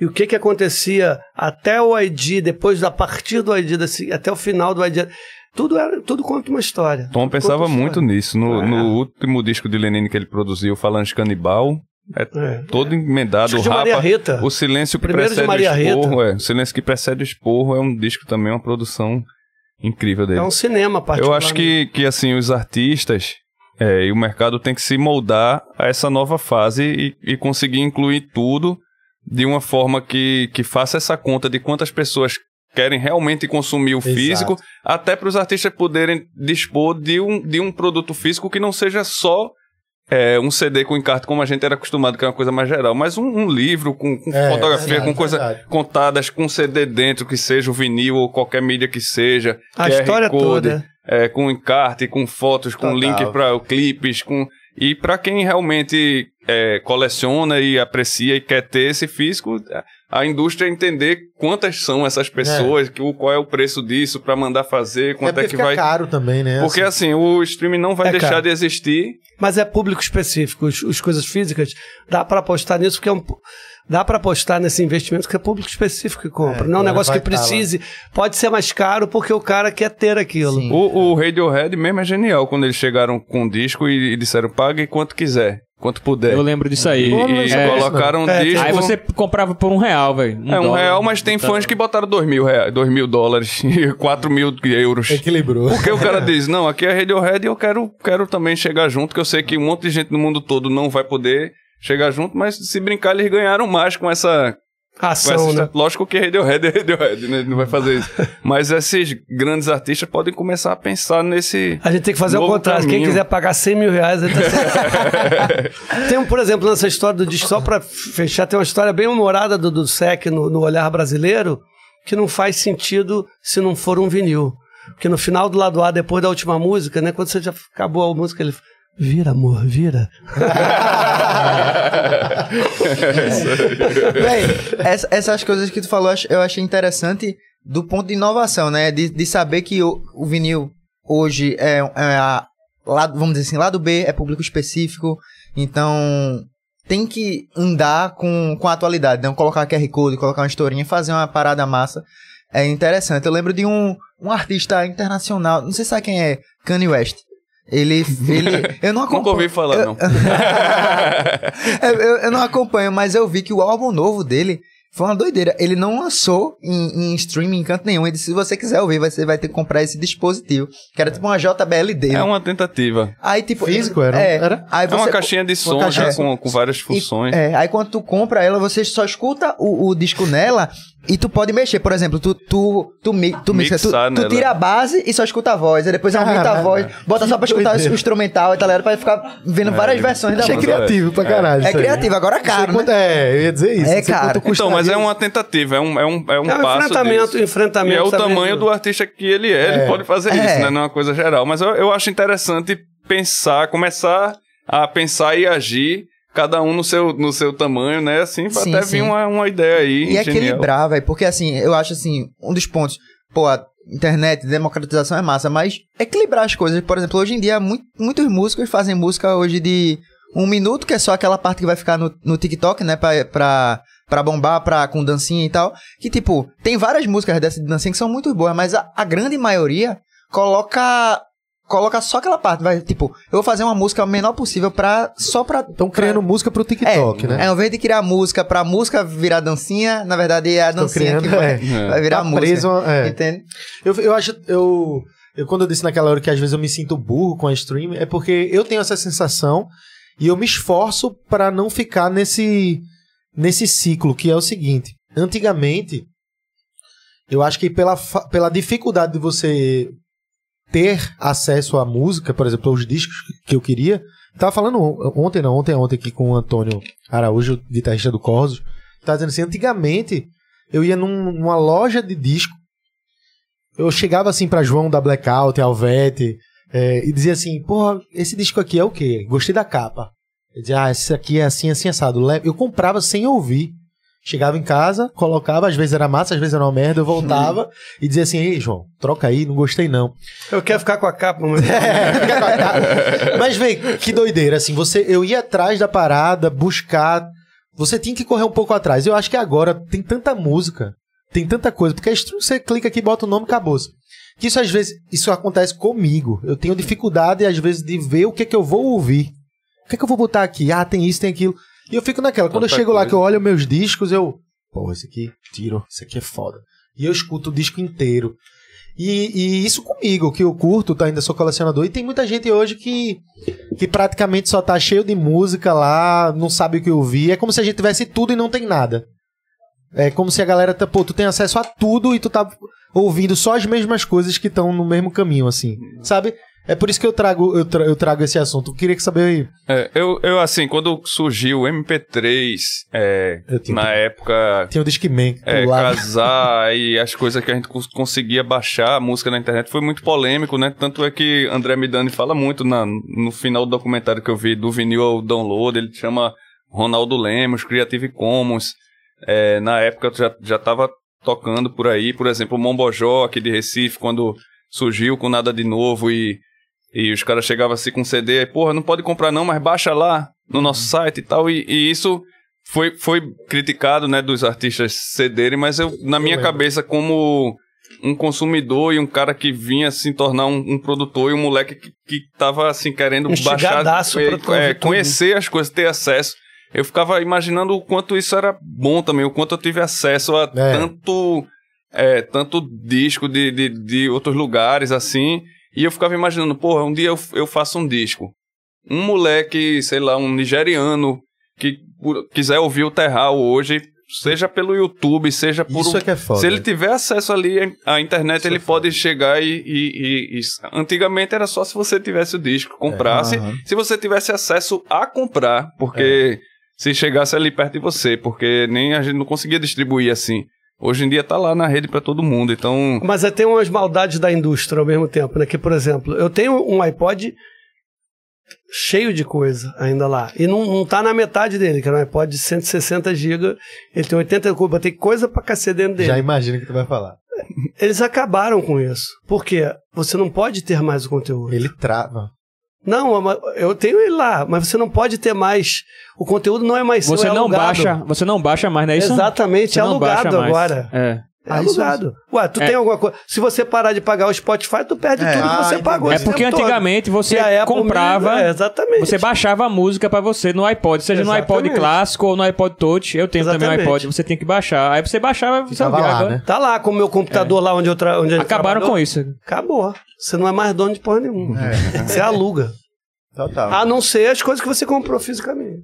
E: e o que que acontecia até o ID, depois da partir do ID, até o final do ID, tudo era tudo conta uma história.
D: Tom pensava muito nisso. No,
E: É.
D: no último disco de Lenine que ele produziu, Falange Canibal, é,
E: É.
D: todo emendado. O Rapa,
E: Rita.
D: o silêncio que
E: Primeiro de
D: precede o esporro, é, o silêncio que precede o esporro é um disco também, uma produção incrível dele.
E: É um cinema particular.
D: Eu acho que, que assim, os artistas é, e o mercado tem que se moldar a essa nova fase e, e conseguir incluir tudo de uma forma que, que faça essa conta de quantas pessoas querem realmente consumir o
A: Exato.
D: físico, até para os artistas poderem dispor de um, de um produto físico que não seja só é, um CD com encarte, como a gente era acostumado, que é uma coisa mais geral, mas um, um livro com, com
A: É,
D: fotografia,
A: verdade,
D: com coisas contadas, com CD dentro, que seja o vinil ou qualquer mídia que seja.
E: A
D: QR
E: história
D: Code,
E: toda.
D: é, com encarte, com fotos, com
B: Total.
D: link para clipes, com e para quem realmente é, coleciona e aprecia e quer ter esse físico, a indústria entender quantas são essas pessoas, que, o- qual é o preço disso para mandar fazer,
A: É
D: quanto é,
A: porque
D: que vai.
A: caro também, né?
D: Porque assim, o streaming não vai
E: É
D: deixar
E: caro.
D: de existir.
E: Mas é público específico. Os, os coisas físicas, dá para apostar nisso, porque é um. Dá para apostar nesse investimento que é público específico que compra.
A: É,
E: não é um negócio que
A: tá lá.
E: precise. Pode ser mais caro porque o cara quer ter aquilo.
B: Sim.
D: O, o Radiohead mesmo é genial quando eles chegaram com um disco e, e disseram pague quanto quiser, quanto puder.
C: Eu lembro disso aí.
D: E, e
A: disso,
D: colocaram um
E: É,
D: disco.
C: Aí você comprava por um real, velho.
D: É um
C: dólar.
D: real, mas tem
C: Então-
D: fãs que botaram dois mil, reais, dois mil dólares e quatro mil euros.
A: Equilibrou.
D: Porque o cara diz, não, aqui é Radiohead e eu quero, quero também chegar junto, que eu sei que um monte de gente no mundo todo não vai poder chegar junto, mas se brincar eles ganharam mais com essa... Com
E: Ação,
D: essa
E: né?
D: Lógico que Radiohead é Radiohead, né? Não vai fazer isso. mas esses grandes artistas podem começar a pensar nesse...
E: A gente tem que fazer o contrário. Quem
D: caminho.
E: quiser pagar 100 mil reais, ele tá. Tem, um, por exemplo, nessa história do disco, só pra fechar, tem uma história bem humorada do, do SEC no, no olhar brasileiro, que não faz sentido se não for um vinil. Porque no final do lado A, depois da última música, né? Quando você já acabou a música, ele. Vira, amor, vira.
B: Véi, essa- essas coisas que tu falou, eu ach- eu achei interessante do ponto de inovação, né? De, de saber que o, o vinil hoje é, é a, lado, vamos dizer assim, lado B é público específico, então tem que andar com, com a atualidade, não colocar QR Code, colocar uma historinha, fazer uma parada massa. É interessante. Eu lembro de um, um artista internacional, não sei se sabe quem é, Kanye West. Ele, ele, eu não acompanho.
D: Nunca ouvi falar, não.
B: eu, eu- eu não acompanho, mas eu vi que o álbum novo dele Foi uma doideira. Ele não lançou em, em streaming em canto nenhum. Ele disse, se você quiser ouvir, você vai ter que comprar esse dispositivo. Que era tipo uma JBLD.
D: É uma tentativa.
B: Aí, tipo...
A: Físico, era?
B: É,
A: Era?
B: Aí
D: É uma
B: você-
D: caixinha de som
A: caixinha
D: já com, com várias funções.
B: É, aí quando tu compra ela, você só escuta o, o disco nela e tu pode mexer. Por exemplo, tu, tu, tu, mi- tu, mixa, tu, tu tira a base e só escuta a voz. Aí depois aumenta a voz, bota só pra escutar
A: doideira.
B: o instrumental e tal, pra ficar vendo várias versões da
A: Achei
B: música.
A: criativo pra caralho.
B: É
A: aí.
B: criativo, agora é caro, né?
A: É, eu ia dizer isso.
B: É caro.
D: Então, mas é
A: custaria.
D: uma tentativa, é um, é um, é um
E: É um
D: passo
E: enfrentamento,
D: disso.
E: enfrentamento.
D: E é o tamanho do artista que ele é, ele pode fazer
B: É.
D: isso, né? Não é uma coisa geral. Mas eu, eu acho interessante pensar, começar a pensar e agir, cada um no seu, no seu tamanho, né? Assim, pra
B: Sim,
D: até
B: sim.
D: vir uma, uma ideia aí.
B: E
D: genial.
B: equilibrar, velho. Porque assim, eu acho assim, um dos pontos, pô, a internet, democratização é massa, mas equilibrar as coisas. Por exemplo, hoje em dia, muito, muitos músicos fazem música hoje de um minuto, que é só aquela parte que vai ficar no, no TikTok, né? Pra, pra, pra bombar, pra, com dancinha e tal. Que, tipo, tem várias músicas dessa de dancinha que são muito boas, mas a, a grande maioria coloca. Coloca só aquela parte, vai, tipo, eu vou fazer uma música o menor possível pra. Só pra.
A: Estão criando música pro TikTok,
B: é,
A: né?
B: É, ao invés de criar música pra música virar dancinha, na verdade é a dancinha
A: criando,
B: que vai,
A: é.
B: vai virar
A: Tá
B: música.
A: preso, é.
B: Entende?
A: Eu, eu acho, eu, eu quando eu disse naquela hora que às vezes eu me sinto burro com a stream, é porque eu tenho essa sensação e eu me esforço para não ficar nesse nesse ciclo que é o seguinte. Antigamente, eu acho que pela, pela dificuldade de você ter acesso à música, por exemplo, aos discos que eu queria, tava falando on- ontem, não, ontem, ontem aqui com o Antônio Araújo, guitarrista do Corsos, tava dizendo assim, antigamente eu ia num- numa loja de disco eu chegava assim pra João da Blackout, Alvete, é, e dizia assim, porra, esse disco aqui é o quê? Gostei da capa. Eu dizia, ah, esse aqui é assim, assim, assado. Eu comprava sem ouvir. Chegava em casa, colocava, às vezes era massa, às vezes era uma merda, eu voltava e dizia assim, ei, João, troca aí, não gostei não.
E: Eu quero ficar com a capa, mas...
A: É, fica com a cara. Mas, vem, que doideira, assim, você, eu ia atrás da parada, buscar, você tinha que correr um pouco atrás. Eu acho que agora tem tanta música, tem tanta coisa, porque você clica aqui, bota o nome, acabou. Que isso às vezes, isso acontece comigo. Eu tenho dificuldade, às vezes, de ver o que é que eu vou ouvir. O que é que eu vou botar aqui? Ah, tem isso, tem aquilo. E eu fico naquela. Quando eu
D: Tanta
A: chego lá
D: coisa.
A: que eu olho meus discos, eu. Pô, esse aqui, tiro, esse aqui é foda. E eu escuto o disco inteiro. E, e isso comigo, que eu curto, tá, ainda sou colecionador. E tem muita gente hoje que, que praticamente só tá cheio de música lá, não sabe o que ouvir. É como se a gente tivesse tudo e não tem nada. É como se a galera, tá, pô, tu tem acesso a tudo e tu tá ouvindo só as mesmas coisas que estão no mesmo caminho, assim. Sabe? É por isso que eu trago, eu, tra- eu trago esse assunto. Eu queria que saber aí.
D: É, eu, eu, assim, quando surgiu o MP3, é,
A: tinha-
D: na época,
A: Tem o Discman.
D: é,
A: lado.
D: casar e as coisas que a gente cons- conseguia baixar a música na internet foi muito polêmico, né? Tanto é que André Midani fala muito na, no final do documentário que eu vi do vinil ao download, ele chama Ronaldo Lemos, Creative Commons. É, na época eu já, já tava tocando por aí, por exemplo, o Mombojó aqui de Recife, quando surgiu com nada de novo e, e os caras chegavam assim com CD, aí, porra, não pode comprar não, mas baixa lá no nosso site e tal, e, e isso foi, foi criticado, né, dos artistas cederem, mas eu, na minha
A: lembro.
D: cabeça, como um consumidor e um cara que vinha se tornar um, um produtor e um moleque que, que tava assim querendo baixar,
E: tu ouvir
D: é,
E: tudo.
D: conhecer as coisas, ter acesso. Eu ficava imaginando o quanto isso era bom também, o quanto eu tive acesso a
A: É.
D: tanto é, tanto disco de, de, de outros lugares assim. E eu ficava imaginando, porra, um dia eu, eu faço um disco. Um moleque, sei lá, um nigeriano que por- quiser ouvir o Terral hoje, seja pelo YouTube, seja por
A: Isso é que é foda.
D: se ele tiver acesso ali à internet,
A: Isso
D: ele
A: é
D: pode chegar e, e- e- e- Antigamente era só se você tivesse o disco, comprasse.
B: aham.
D: Se você tivesse acesso a comprar, porque se chegasse ali perto de você, porque nem a gente não conseguia distribuir assim. Hoje em dia tá lá na rede para todo mundo, então.
E: Mas é, tem umas maldades da indústria ao mesmo tempo, né? Que, por exemplo, eu tenho um iPod cheio de coisa ainda lá. E não, não tá na metade dele, que era um iPod de 160 GB. Ele tem 80 GB, botei coisa pra cacete dentro dele.
A: Já imagino o que tu vai falar.
E: Eles acabaram com isso. Por quê? Você não pode ter mais o conteúdo.
A: Ele trava.
E: Não, eu tenho ele lá, mas você não pode ter mais. O conteúdo não é mais seu,
C: Você
E: é
C: não
E: alugado.
C: baixa, você não baixa mais, não é isso?
E: Exatamente,
C: Você
E: é alugado agora.
C: É.
E: É
A: Ah, isso
E: alugado. Ué, tu
C: É.
E: tem alguma coisa. Se você parar de pagar o Spotify, tu perde
B: É.
E: tudo que
B: Ah,
E: você pagou.
C: É porque
E: tempo todo.
C: antigamente você
E: E
C: comprava.
E: mesmo, é, exatamente.
C: Você baixava a música pra você no iPod, seja no iPod
E: Exatamente.
C: clássico ou no iPod Touch. Eu tenho também um
E: Exatamente.
C: iPod, você tem que baixar. Aí você baixava, você
A: Ficava
C: ouvia.
A: lá,
C: Agora
A: né?
E: Tá lá com o meu computador lá onde eu tra... onde
C: Acabaram
E: trabalhou.
C: com isso.
E: Acabou. Você não é mais dono de porra nenhuma. Você aluga.
B: Total.
E: A não ser as coisas que você comprou fisicamente.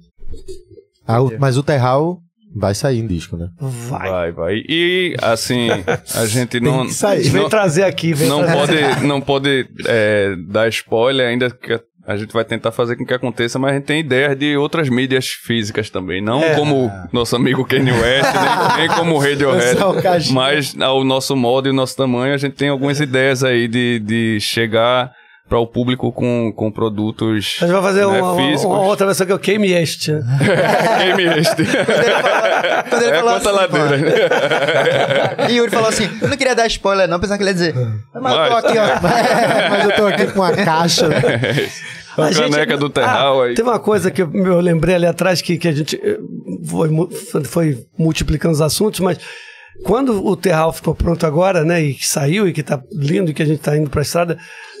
A: Ah, o- mas o Terral vai sair em disco, né?
E: Vai.
D: Vai, vai. E, assim, a gente não...
A: que sair.
E: Vem
D: não-
E: trazer aqui, vem
D: não
E: trazer.
D: pode, não pode é, dar spoiler ainda que a gente vai tentar fazer com que aconteça, mas a gente tem ideias de outras mídias físicas também, não
E: É.
D: como nosso amigo Kanye West, nem, nem como o Radiohead, mas ao nosso modo e o nosso tamanho, a gente tem algumas ideias aí de, de chegar para o público com, com produtos
E: A gente vai fazer
D: né,
E: uma, uma- uma outra versão que é o Queime Este.
D: Game este.
B: Quando ele
D: É
B: falou assim,
D: ladeira.
B: E Yuri falou assim: eu não queria dar spoiler, não, pensava que ele ia dizer. Mas eu tô
D: Mas-
B: aqui, ó.
A: mas eu tô aqui com a caixa.
D: A
E: A gente-
D: caneca do terral
E: Ah,
D: aí.
E: Teve uma coisa que eu, eu lembrei ali atrás que, que a gente eh, foi, foi multiplicando os assuntos, mas quando o Terral ficou pronto agora, né, e que saiu e que tá lindo e que a gente tá indo pra estrada,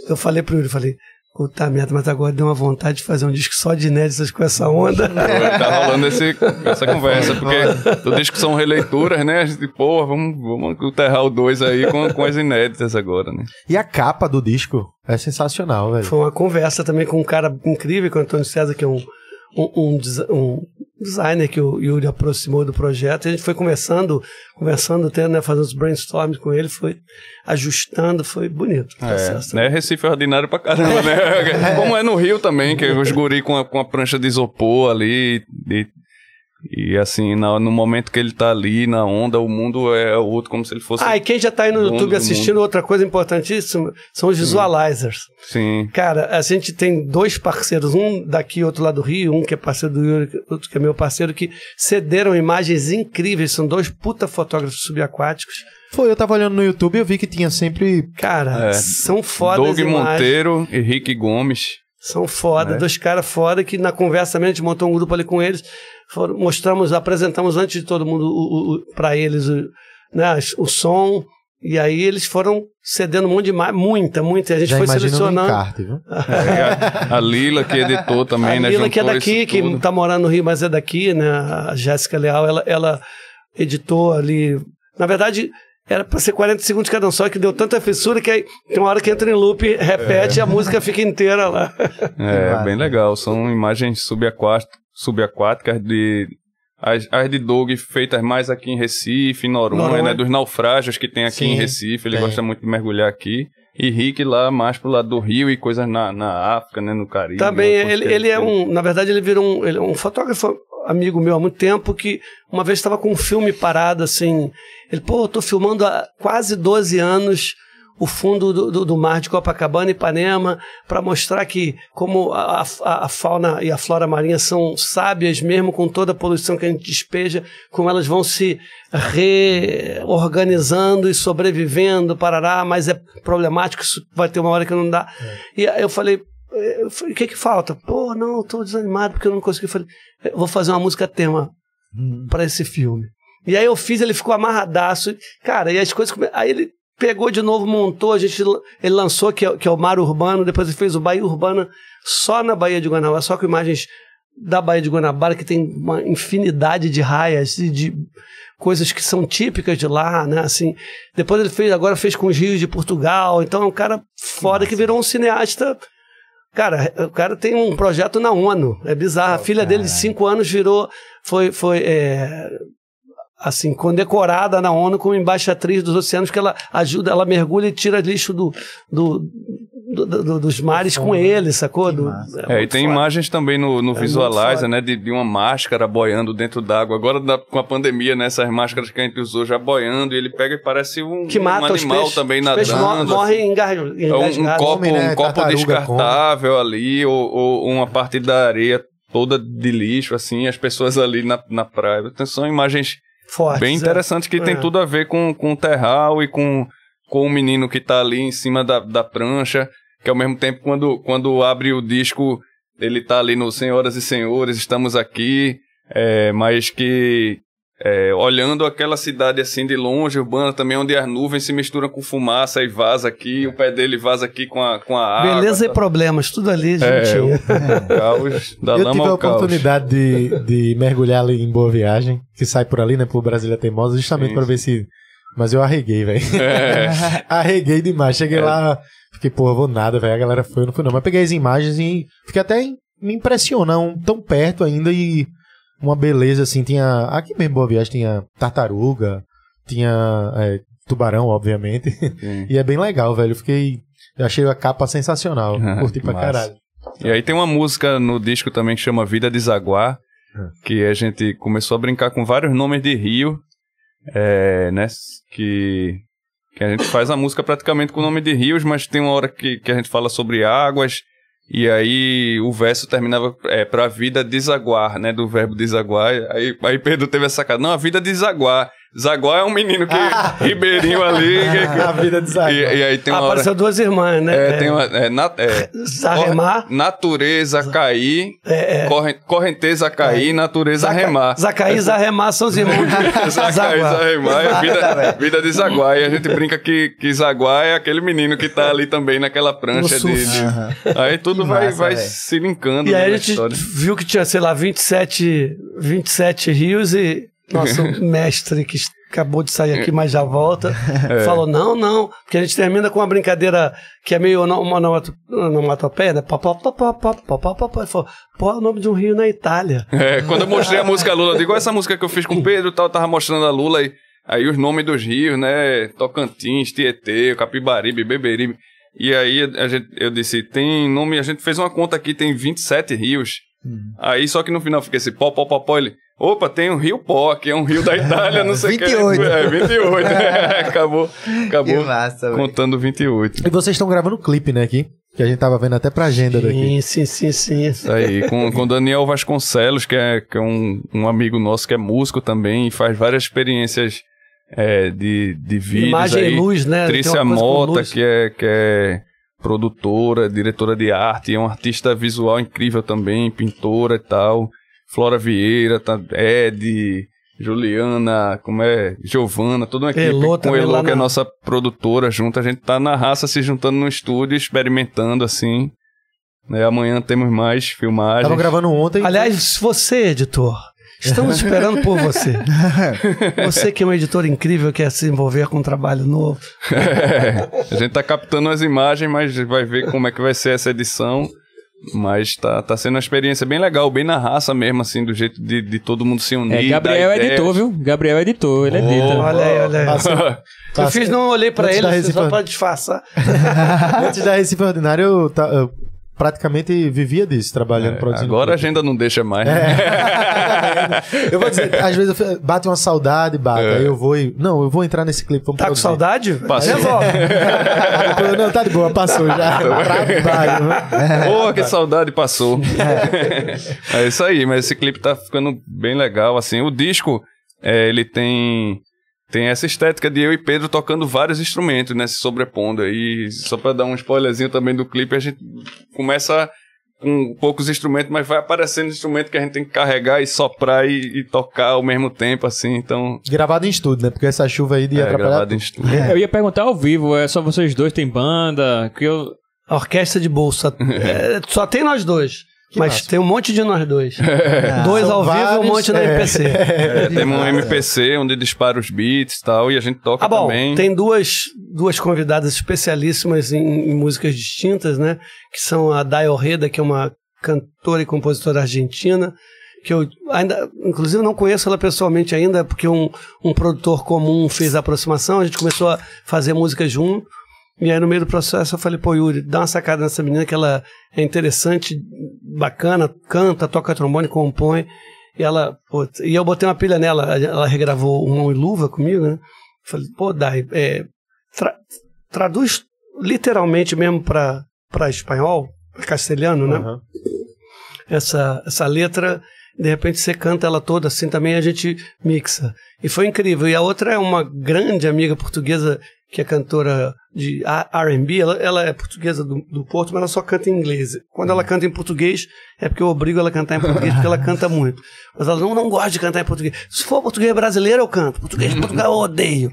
E: eu falei pro Yuri, falei, puta merda, mas agora deu uma vontade de fazer um disco só de inéditas com essa onda.
D: Tá rolando esse, essa conversa, porque diz que são releituras, né? A gente, pô, vamos, vamos enterrar o 2 aí com, com as inéditas agora, né?
A: E a capa do disco é sensacional, velho.
E: Foi uma conversa também com um cara incrível, com o Antônio César, que é um, um, um um designer que o Yuri aproximou do projeto. A gente foi conversando, conversando, tendo, né, fazendo os brainstorms com ele, foi ajustando, foi bonito. processo.
D: É, né? Recife é ordinário pra caramba, né? Como é no Rio também, que os guri com a, com a prancha de isopor ali. E, e assim, no momento que ele tá ali na onda, o mundo é outro, como se ele fosse.
E: Ah, e quem já está aí no YouTube
D: do
E: assistindo, outra coisa importantíssima, são os visualizers.
D: Sim.
E: Cara, a gente tem dois parceiros, um daqui, outro lá do Rio, um que é parceiro do Yuri, outro que é meu parceiro, que cederam imagens incríveis, são dois puta fotógrafos subaquáticos.
A: Foi, eu tava olhando no YouTube e eu vi que tinha sempre.
E: Cara,
D: É.
E: são fodas
D: Doug
E: imagens.
D: Monteiro e Rick Gomes.
E: São foda,
D: É.
E: dois caras foda que na conversa mesmo a gente montou um grupo ali com eles, foram- mostramos, apresentamos antes de todo mundo o, o, para eles o, né, o som, e aí eles foram cedendo um monte de imagem, muita, muita, e a gente
A: Já
E: foi selecionando.
A: encarte, viu?
D: É, a, Lila, que editou também,
E: a
D: né?
E: Lila, que é daqui, que
D: tudo.
E: tá morando no Rio, mas é daqui, né? A Jéssica Leal, ela, ela editou ali. Na verdade, era pra ser 40 segundos cada um, só que deu tanta fissura que aí tem uma hora que entra em loop, repete e a música fica inteira lá.
D: É, bem legal. São imagens subaquáticas, subaquáticas de. As, as de Doug feitas mais aqui em Recife, em Noronha,
E: Noronha.
D: né? Dos naufrágios que tem aqui
A: Sim,
D: em Recife. Ele
A: tem.
D: gosta muito de mergulhar aqui. E Rick lá mais pro lado do Rio e coisas na, na África, né? No Caribe.
E: Também, ele, ele é um. Na verdade, ele virou um, ele é um fotógrafo amigo meu há muito tempo que uma vez estava com um filme parado assim. Ele, pô, eu tô filmando há quase 12 anos o fundo do, do, do mar de Copacabana e Ipanema para mostrar que como a, a, a fauna e a flora marinha são sábias mesmo com toda a poluição que a gente despeja, como elas vão se reorganizando e sobrevivendo, parará, mas é problemático, isso vai ter uma hora que não dá. E aí eu falei, o que que falta? Pô, não, eu tô desanimado porque eu não consegui. Eu falei, eu vou fazer uma música tema para esse filme. E aí eu fiz, ele ficou amarradaço. Cara, e as coisas. Aí ele pegou de novo, montou, a gente, ele lançou, que é, que é o Mar Urbano, depois ele fez o Bahia Urbana só na Baía de Guanabara, só com imagens da Baía de Guanabara, que tem uma infinidade de raias e de coisas que são típicas de lá, né? Assim, depois ele fez, agora fez com os rios de Portugal, então é um cara foda que virou um cineasta Cara, o cara tem um projeto na ONU. É bizarro. A filha dele de cinco anos virou. Foi, foi é, assim, condecorada na ONU como embaixatriz dos oceanos, que ela ajuda, ela mergulha e tira lixo do, do, do- do- dos mares com ele, sacou? Do,
D: É, e
E: muito
D: tem
E: foda.
D: imagens também no, no
E: É
D: Visualizer, né? De, de uma máscara boiando dentro d'água. Agora, da- com a pandemia, né? Essas máscaras que a gente usou já boiando, e ele pega e parece um,
E: Que mata
D: um
E: os
D: animal
E: peixes.
D: também
E: Os
D: nadando.
E: peixes mor-
D: assim.
E: morrem engar-
D: É um, um copo,
A: Come, né?
D: um copo descartável ali, ou, ou uma parte da areia toda de lixo, assim, as pessoas ali na, na praia. Então, são imagens
E: Fortes,
D: bem
E: é.
D: interessantes que tem
E: É.
D: tudo a ver com, com o terral e com, com o menino que tá ali em cima da, da prancha, que ao mesmo tempo, quando, quando abre o disco, ele tá ali no Senhoras e Senhores, estamos aqui, é, mas que é, olhando aquela cidade assim de longe, urbana também, onde as nuvens se misturam com fumaça e vaza aqui, o pé dele vaza aqui com a, com a água.
E: Beleza e
D: tá-
E: problemas, tudo ali
D: É,
E: juntinho.
D: o caos da
A: eu
D: lama
A: tive a oportunidade de, de mergulhar ali em Boa Viagem, que sai por ali, né, por Brasília Teimosa, justamente pra ver se... Mas eu arreguei, velho.
D: É,
A: arreguei demais. Cheguei lá, fiquei, eu vou nada, velho. A galera foi, eu não fui não. Mas peguei as imagens e fiquei até... Me impressiona, um, tão perto ainda e uma beleza, assim. Tinha... Aqui mesmo Boa Viagem tinha tartaruga, tinha é, tubarão, obviamente.
D: sim.
A: E é bem legal, velho. Eu fiquei... Eu achei a capa sensacional. Curti pra
D: Massa.
A: caralho.
D: E aí tem uma música no disco também que chama Vida de Zaguar,
A: É.
D: que a gente começou a brincar com vários nomes de rio, é, né? Que, que a gente faz a música praticamente com o nome de rios, mas tem uma hora que, que a gente fala sobre águas, e aí o verso terminava é, pra vida desaguar, né? Do verbo desaguar. Aí, aí Pedro teve essa sacada. Não, a vida desaguar. Zaguar é um menino que. ribeirinho ali. que-
A: A vida de Zaguar.
D: e, e aí tem uma hora.
E: Apareceu duas irmãs, né?
D: É, tem uma. É, na- é,
E: Zaremar.
D: Natureza cair,
E: É, é.
D: corren- correnteza cair, natureza
E: Zaca-
D: remar.
E: Zacaí e Zaremar são os irmãos de
D: Zacaí,
E: Zaguar.
D: Zaremar é vida, vida de Zaguar. E a gente brinca que, que Zaguar é aquele menino que tá ali também naquela prancha de. de- Aí tudo
B: Que
D: vai,
B: massa,
D: vai se linkando
E: E
D: né,
E: aí a
D: na
E: gente
D: história.
E: viu que tinha, sei lá, 27, 27 rios e nosso mestre que acabou de sair aqui, mas já volta,
D: é.
E: falou: não, não, porque a gente termina com uma brincadeira que é meio uma onomatopeia, né? Pop, pop, pop, pop, pop, pop. Ele falou: pô, é o nome de um rio na Itália.
D: É, quando eu mostrei a música Lula, eu essa música que eu fiz com o Pedro tal, eu tava mostrando a Lula aí Aí os nomes dos rios, né? Tocantins, Tietê, Capibaribe, Beberibe. E aí a gente, eu disse, tem nome, a gente fez uma conta aqui, tem 27 rios. Uhum. Aí só que no final fica esse pó, pó, pó, pó, ele, opa, tem um rio Pó, que é um rio da Itália, não sei o que.
B: 28.
D: É, 28. acabou,
B: Que
D: acabou
B: massa, velho.
D: contando 28.
A: E vocês estão gravando clipe, né, aqui? Que a gente tava vendo até pra agenda daqui.
E: Sim, sim, sim, sim.
D: Isso aí, com, com Daniel Vasconcelos, que é, que é um, um amigo nosso que é músico também e faz várias experiências é, de, de vídeos
E: Imagem
D: aí.
E: e luz, né?
D: Trícia
E: uma
D: Mota, que é, que é produtora, diretora de arte, é um artista visual incrível também, pintora e tal. Flora Vieira, tá, Ed, Juliana, como é, Giovana, toda uma equipe
E: Elô
D: com Elô, que é
E: na-
D: nossa produtora junto. A gente tá na raça se juntando no estúdio, experimentando assim. Né, amanhã temos mais filmagens.
A: Estavam gravando ontem.
E: Aliás, você, editor, estamos esperando por você. Você que é um editor incrível, quer se envolver com um trabalho novo.
D: É, a gente tá captando as imagens, mas vai ver como é que vai ser essa edição. Mas tá, tá sendo uma experiência bem legal, bem na raça mesmo, assim, do jeito de, de todo mundo se unir.
C: É, Gabriel é editor, viu? Gabriel é editor, ele edita.
E: Olha aí, olha aí.
A: Passa-
E: Eu
A: passa-
E: fiz, não olhei pra
A: Antes
E: ele
A: Recife-
E: só pra disfarçar.
A: Antes da Recife Ordinário, eu, eu praticamente vivia disso, trabalhando, produzindo.
D: É, Agora a agenda não deixa mais.
A: É.
D: né?
A: eu vou dizer, às vezes eu, bate uma saudade, bate.
D: É.
A: Aí eu vou e. Não, eu vou entrar nesse clipe. Vamos
E: Tá com
A: produzir.
E: saudade?
D: Passou.
A: Aí eu, não, tá de boa, passou já. Trabalho.
D: Pô, que saudade passou. é isso aí, mas esse clipe tá ficando bem legal, assim. O disco, é, ele tem tem essa estética de eu e Pedro tocando vários instrumentos, né, se sobrepondo. aí só pra dar um spoilerzinho também do clipe, a gente começa com poucos instrumentos, mas vai aparecendo instrumento que a gente tem que carregar e soprar e, e tocar ao mesmo tempo, assim. Então,
A: Gravado em estúdio, né? Porque essa chuva aí de
D: é
A: atrapalhar.
D: gravado em estúdio.
C: Eu ia perguntar ao vivo, é só vocês dois tem banda? Que eu.
E: A orquestra de bolsa. É, só tem nós dois.
A: Que
E: mas
A: massa.
E: tem um monte de nós dois. dois
A: São
E: ao vivo e um
A: vários,
E: monte na
A: é.
E: MPC.
D: É, temos um MPC onde dispara os beats e tal, e a gente toca
E: Ah, bom,
D: também.
E: tem duas, duas convidadas especialíssimas em, em músicas distintas, né? Que são a Day Orreda, que é uma cantora e compositora argentina, que eu ainda, inclusive, não conheço ela pessoalmente ainda, porque um, um produtor comum fez a aproximação, a gente começou a fazer música junto. E aí, no meio do processo, eu falei, pô, Yuri, dá uma sacada nessa menina que ela é interessante, bacana, canta, toca trombone, compõe. E ela, pô, e eu botei uma pilha nela, ela regravou Mão e Luva comigo, né? Falei, pô, Dai, é, tra- traduz literalmente mesmo para espanhol, castelhano, né?
A: Aham.
E: Essa, essa letra De repente você canta ela toda assim também, a gente mixa. E foi incrível. E a outra é uma grande amiga portuguesa que é cantora de R&B, ela, ela é portuguesa do, do Porto, mas ela só canta em inglês. Quando ela canta em português, é porque eu obrigo ela a cantar em português, porque ela canta muito. Mas ela não, não gosta de cantar em português. Se for português brasileiro, eu canto. Português de Portugal eu odeio.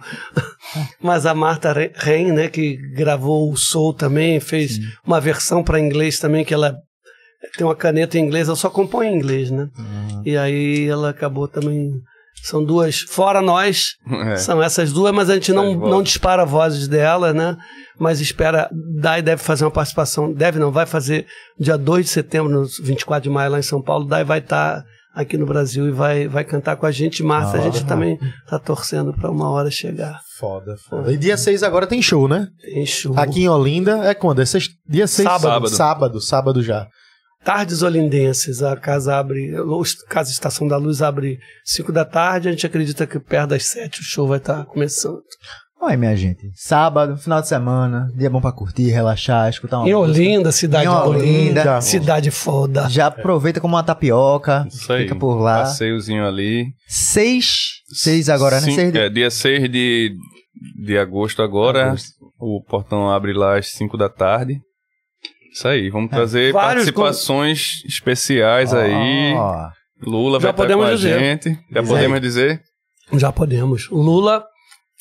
E: mas a Marta Ren, né, que gravou o Soul também, fez Sim. uma versão para inglês também, que ela tem uma caneta em inglês, ela só compõe em inglês, né? Uhum. E aí ela acabou também são duas, fora nós, é. são essas duas, mas a gente não, não dispara vozes dela, né? Mas espera, Dai deve fazer uma participação, deve não, vai fazer dia 2 de setembro, no 24 de maio lá em São Paulo, Dai vai estar tá aqui no Brasil e vai, vai cantar com a gente. Marta, a gente também tá torcendo para uma hora chegar.
A: Foda, foda. E dia 6 agora tem show, né?
E: Tem show.
A: Aqui em Olinda é quando? É sexta, dia 6?
C: Sábado. sábado.
A: Sábado, sábado já.
E: Tardes Olindenses, a casa abre, a Casa Estação da Luz abre 5 da tarde, a gente acredita que perto das 7 o show vai estar tá começando.
B: Olha, minha gente, sábado, final de semana, dia bom pra curtir, relaxar, escutar uma
E: Em Olinda, cidade em Olinda, Olinda, cidade foda.
B: Já aproveita como uma tapioca, Isso aí, fica por lá.
D: Passeiozinho ali.
B: Seis, seis agora, né? Seis
D: de... É, dia 6 de, de agosto agora, agosto. o portão abre lá às 5 da tarde. Isso aí, vamos é. trazer participações com... especiais oh. aí. Lula Já vai estar com a dizer. gente. Já podemos dizer?
E: Já podemos. Lula,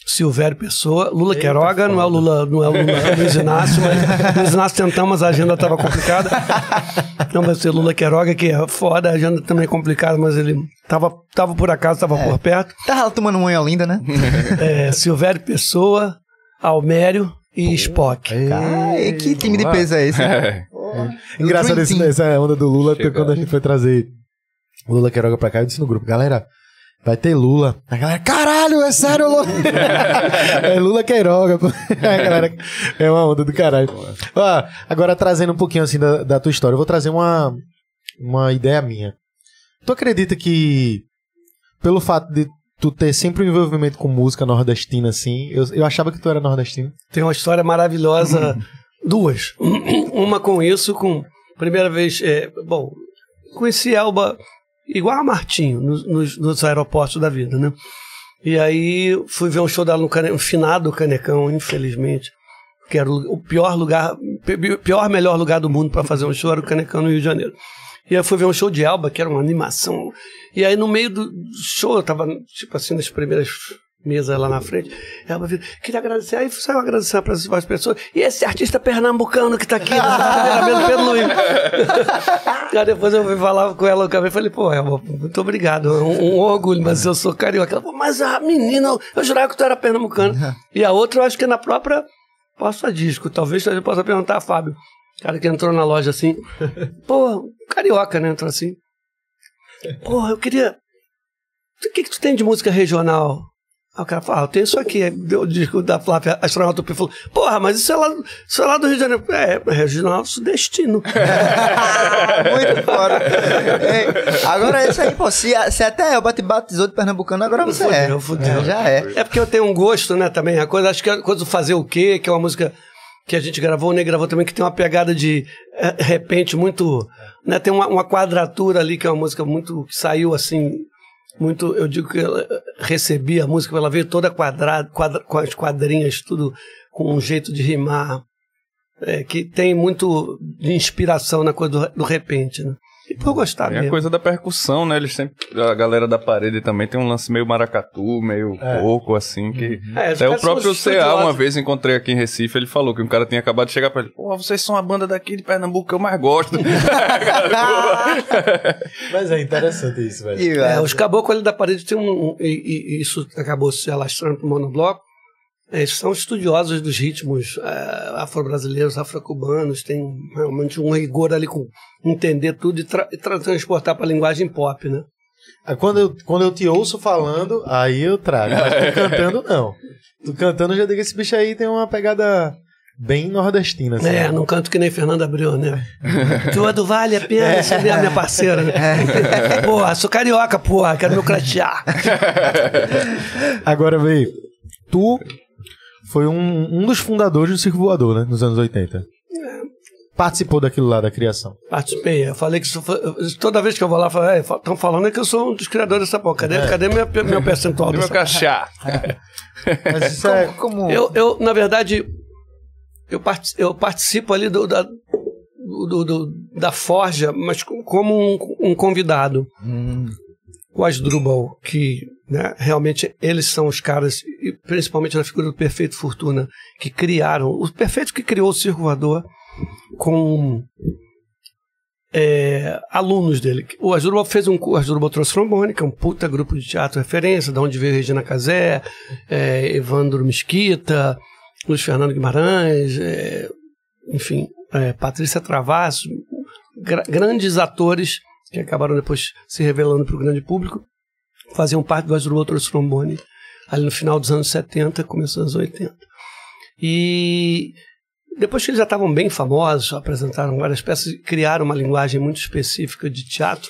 E: Silvério Pessoa, Lula Eita Queiroga, foda. não é o Lula, não é o Lula Luiz Inácio, mas Luiz Inácio tentamos, a agenda estava complicada. Não vai ser Lula Queiroga, que é foda, a agenda também é complicada, mas ele tava, tava por acaso, tava é. por perto.
B: Tava tomando uma linda, né?
E: É, Silvério Pessoa, Almério, e Spock.
B: Cara, que time de peso é esse? É.
A: Engraçado esse, essa onda do Lula, quando a gente foi trazer Lula Queiroga pra cá, eu disse no grupo, galera, vai ter Lula. A galera, caralho, é sério, Lula? é Lula Queiroga. a galera, é uma onda do caralho. Ó, agora trazendo um pouquinho assim da, da tua história, eu vou trazer uma, uma ideia minha. Tu acredita que, pelo fato de tu ter sempre um envolvimento com música nordestina, assim. Eu, eu achava que tu era nordestino.
E: Tem uma história maravilhosa, duas. uma com isso, com. Primeira vez. É, bom, conheci Elba igual a Martinho, nos, nos, nos, aeroportos da vida, né? E aí fui ver um show dela no, cane, no finado Canecão, infelizmente. Que era o pior lugar, pior, melhor lugar do mundo para fazer um show era o Canecão no Rio de Janeiro. E aí fui ver um show de Elba, que era uma animação. E aí no meio do show, eu tava, tipo assim, nas primeiras mesas lá na frente. Elba viu, queria agradecer. Aí saiu agradecer para as pessoas. E esse artista pernambucano que tá aqui, na Pedro Luiz. aí depois eu fui falar com ela, eu falei, pô, Elba, muito obrigado. Um, um orgulho, mas eu sou carioca. Ela falou, mas a menina, eu jurava que tu era pernambucano. e a outra, eu acho que é na própria Posso a disco. Talvez a possa perguntar a Fábio. O cara que entrou na loja assim. Pô, carioca, né? Entrou assim. Porra, eu queria. O que, que tu tem de música regional? Aí o cara fala, ah, eu tenho isso aqui. O disco da Flávia Astronauta falou, porra, mas isso é, lá, isso é lá do Rio de Janeiro. É, é regional sudestino.
B: Muito fora. agora isso aí, pô, se, se até eu bate batizou de pernambucano, agora você fudeu, é. Fudeu. É, já é.
E: É porque eu tenho um gosto, né, também. A coisa, acho que a coisa do fazer o quê, que é uma música que a gente gravou, o Ney gravou também, que tem uma pegada de é, repente muito. Né, tem uma, uma, quadratura ali, que é uma música muito. que saiu assim. Muito, eu digo que ela recebia a música, ela veio toda quadrada, quadra, com as quadrinhas, tudo com um jeito de rimar, é, que tem muito de inspiração na coisa do, do repente. Né? E por gostar
D: mesmo. É a coisa da percussão, né? Eles sempre. A galera da parede também tem um lance meio maracatu, meio é. coco, assim, que. Uhum. É, Até o próprio CA, uma vez encontrei aqui em Recife, ele falou que um cara tinha acabado de chegar pra ele. Pô, vocês são a banda daqui de Pernambuco que eu mais gosto.
A: Mas é interessante isso, velho.
E: É, os caboclos ali da parede tem um. E, e, isso acabou se alastrando pro monobloco. Eles são estudiosos dos ritmos é, afro-brasileiros, afro-cubanos, tem realmente um rigor ali com entender tudo e, tra e tra transportar para a linguagem pop, né?
A: Quando eu, quando eu te ouço falando, aí eu trago. Mas tu cantando, não. Tu cantando, eu já digo que esse bicho aí tem uma pegada bem nordestina. Assim.
E: É, não canto que nem Fernando Abreu, né? tu é do Vale apenas, é. a minha parceira. Né? É. Porra, sou carioca, porra, quero meu cratear.
A: Agora, veio, tu foi um, um dos fundadores do Circo Voador, né? Nos anos 80. participou daquilo lá, da criação?
E: Participei. Eu falei que isso foi- toda vez que eu vou lá, estão falando que eu sou um dos criadores dessa porra. Cadê, cadê minha, meu percentual?
D: E meu cachá.
A: Mas isso é...
B: Como...
E: Eu, eu, na verdade, eu, parti- eu participo ali do, da, do- do- da forja, mas co- como um, um convidado.
B: Hum,
E: O Asdrubal, que né, realmente eles são os caras, e principalmente na figura do Perfeito Fortuna, que criaram, o Perfeito que criou o Circo Voador com é, alunos dele. O Asdrubal fez um cu- o Asdrubal trouxe trombone, que é um puta grupo de teatro referência, da onde veio Regina Casé, é, Evandro Mesquita, Luiz Fernando Guimarães, é, enfim, Patrícia Travasso, gra- grandes atores que acabaram depois se revelando para o grande público, faziam parte do Asdrubal trouxe trombone ali no final dos anos 70, começo dos anos 80. E depois que eles já estavam bem famosos, apresentaram várias peças criaram uma linguagem muito específica de teatro,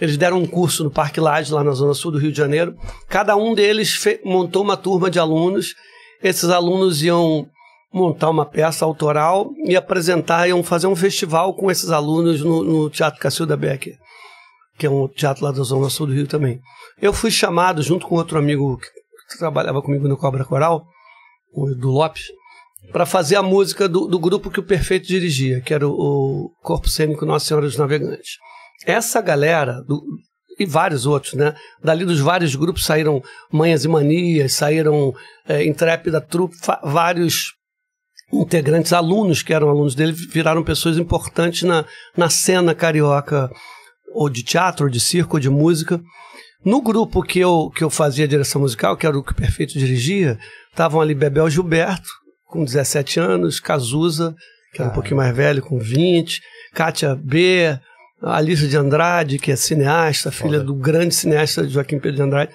E: eles deram um curso no Parque Lage, lá na zona sul do Rio de Janeiro. Cada um deles montou uma turma de alunos. Esses alunos iam montar uma peça autoral e apresentar, iam fazer um festival com esses alunos no, no Teatro Cacilda Becker, que é um teatro lá da zona sul do Rio também. Eu fui chamado, junto com outro amigo que trabalhava comigo no Cobra Coral, o Edu Lopes, para fazer a música do, do grupo que o Perfeito dirigia, que era o, o Corpo Cênico Nossa Senhora dos Navegantes. Essa galera, do- e vários outros, né? Dali dos vários grupos saíram Manhas e Manias, saíram é, Intrépida Trupe, vários integrantes, alunos que eram alunos dele, viraram pessoas importantes na, na cena carioca, ou de teatro, ou de circo, ou de música. No grupo que eu, que eu fazia direção musical, que era o que o Perfeito dirigia, estavam ali Bebel Gilberto, com 17 anos, Cazuza, que era um pouquinho mais velho, com 20, Kátia B., Alice de Andrade, que é cineasta, filha do grande cineasta Joaquim Pedro de Andrade.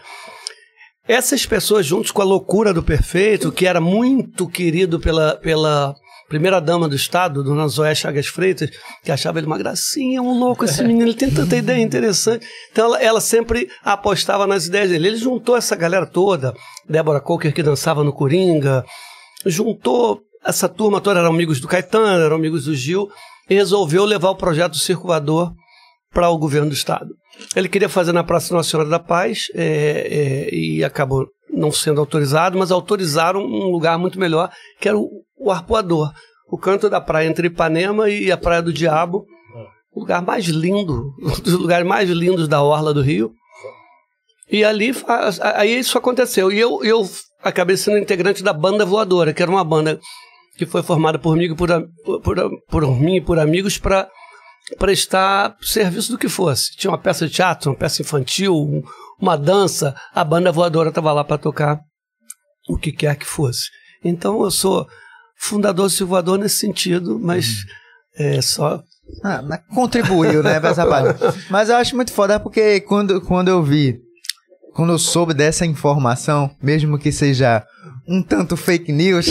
E: Essas pessoas, juntos com a loucura do Perfeito, que era muito querido pela, pela primeira-dama do Estado, Dona Zoé Chagas Freitas, que achava ele uma gracinha, um louco esse menino, ele tem tanta ideia interessante. Então ela, ela sempre apostava nas ideias dele. Ele juntou essa galera toda, Débora Coker, que dançava no Coringa, juntou essa turma toda, eram amigos do Caetano, eram amigos do Gil, e resolveu levar o projeto do Circulador para o governo do Estado. Ele queria fazer na Praça Nossa Senhora da Paz é, é, e acabou não sendo autorizado, mas autorizaram um lugar muito melhor, que era o, o Arpoador, o canto da praia entre Ipanema e a Praia do Diabo, o lugar mais lindo, um dos lugares mais lindos da orla do Rio. E ali, aí isso aconteceu. E eu, eu acabei sendo integrante da Banda Voadora, que era uma banda que foi formada por mim e por, por, por, por mim e por amigos para prestar serviço do que fosse. Tinha uma peça de teatro, uma peça infantil, um- uma dança, a banda voadora estava lá para tocar o que quer que fosse. Então eu sou fundador do voador nesse sentido, mas é só
B: Ah, contribuiu, né, pra essa parte. Mas eu acho muito foda porque quando, quando eu vi, quando eu soube dessa informação, mesmo que seja um tanto fake news,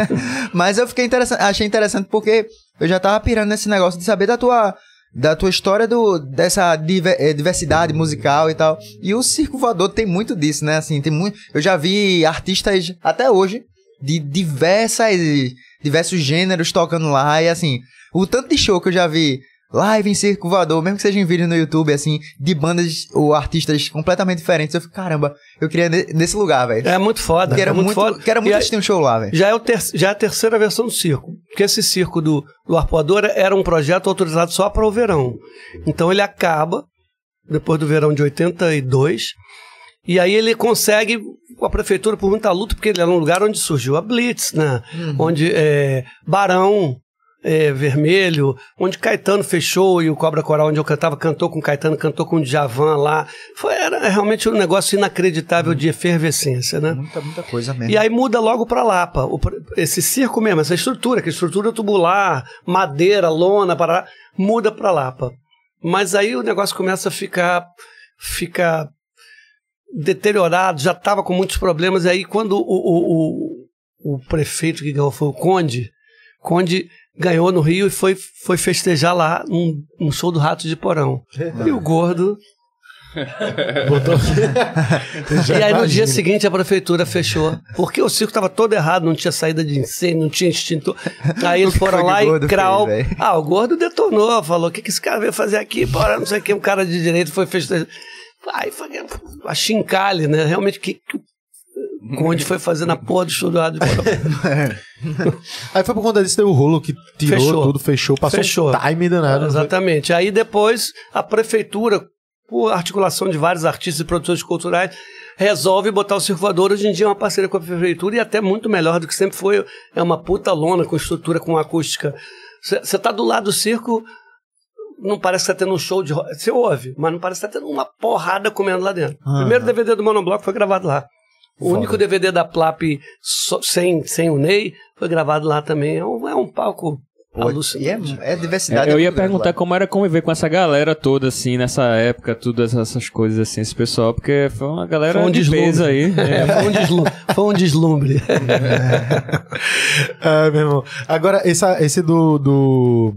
B: mas eu fiquei interessante, achei interessante porque eu já tava pirando nesse negócio de saber da tua da tua história do, dessa eh, diversidade musical e tal. E o Circo Voador tem muito disso, né? Assim, tem muito. Eu já vi artistas até hoje de diversas diversos gêneros tocando lá e assim, o tanto de show que eu já vi live em Circo Voador, mesmo que seja em vídeo no YouTube, assim, de bandas ou artistas completamente diferentes, eu fico, caramba, eu queria ne- nesse lugar, velho.
E: é muito foda.
B: Quero
E: é muito,
B: muito,
E: foda.
B: quero muito
E: E
B: assistir um show lá, velho.
E: Já é, o ter- já é a terceira versão do circo. Porque esse circo do, do Arpoador era um projeto autorizado só para o verão. Então ele acaba, depois do verão de 82, e aí ele consegue, com a prefeitura, por muita luta, porque ele era um lugar onde surgiu a Blitz, né? Onde é, Barão é, Vermelho, onde Caetano fechou e o Cobra Coral, onde eu cantava, cantou com Caetano, cantou com o Djavan lá. Foi, era realmente um negócio inacreditável de efervescência, né?
B: Muita, muita coisa mesmo.
E: E aí muda logo para Lapa. O esse circo mesmo, essa estrutura, que é estrutura tubular, madeira, lona, para muda para Lapa. Mas aí o negócio começa a ficar, ficar deteriorado, já estava com muitos problemas. E aí quando o, o, o, o prefeito que ganhou foi o Conde, Conde ganhou no Rio e foi, foi festejar lá num, num show do Rato de Porão. E o gordo
A: Botou...
E: E aí no dia seguinte a prefeitura fechou. Porque o circo estava todo errado, não tinha saída de incêndio, não tinha extintor. Aí eles foram lá
B: o
E: e
B: gordo
E: Krau.
B: fez,
E: ah, o gordo detonou, falou: o que, que esse cara veio fazer aqui? Bora, não sei o que. Um cara de direito foi festejar. Aí foi a chincalhe, né? Realmente, o que, que o Conde foi fazer na porra do show do Rádio
A: Aí foi por conta disso, deu o rolo que tirou
E: Fechou.
A: tudo, fechou, passou
E: Fechou.
A: um time danado. foi?
E: Exatamente. Aí depois a prefeitura, por articulação de vários artistas e produtores culturais, resolve botar o Circo Voador. Hoje em dia é uma parceria com a prefeitura e até muito melhor do que sempre foi. É uma puta lona com estrutura, com acústica. Você tá do lado do circo, não parece que tá tendo um show de rock. Você ouve, mas não parece que tá tendo uma porrada comendo lá dentro. O primeiro DVD do Monobloco foi gravado lá. O único DVD da Plap só- sem, sem o Ney foi gravado lá também. É um, é um palco
B: E é, é diversidade.
C: É, eu ia perguntar
B: lá.
C: como era conviver com essa galera toda, assim, nessa época, tudo essas coisas, assim, esse pessoal, porque foi uma galera
E: Foi um
C: de peso aí.
E: É, foi um deslumbre. Foi um deslumbre.
A: Ah, meu irmão. Agora, essa, esse do, do.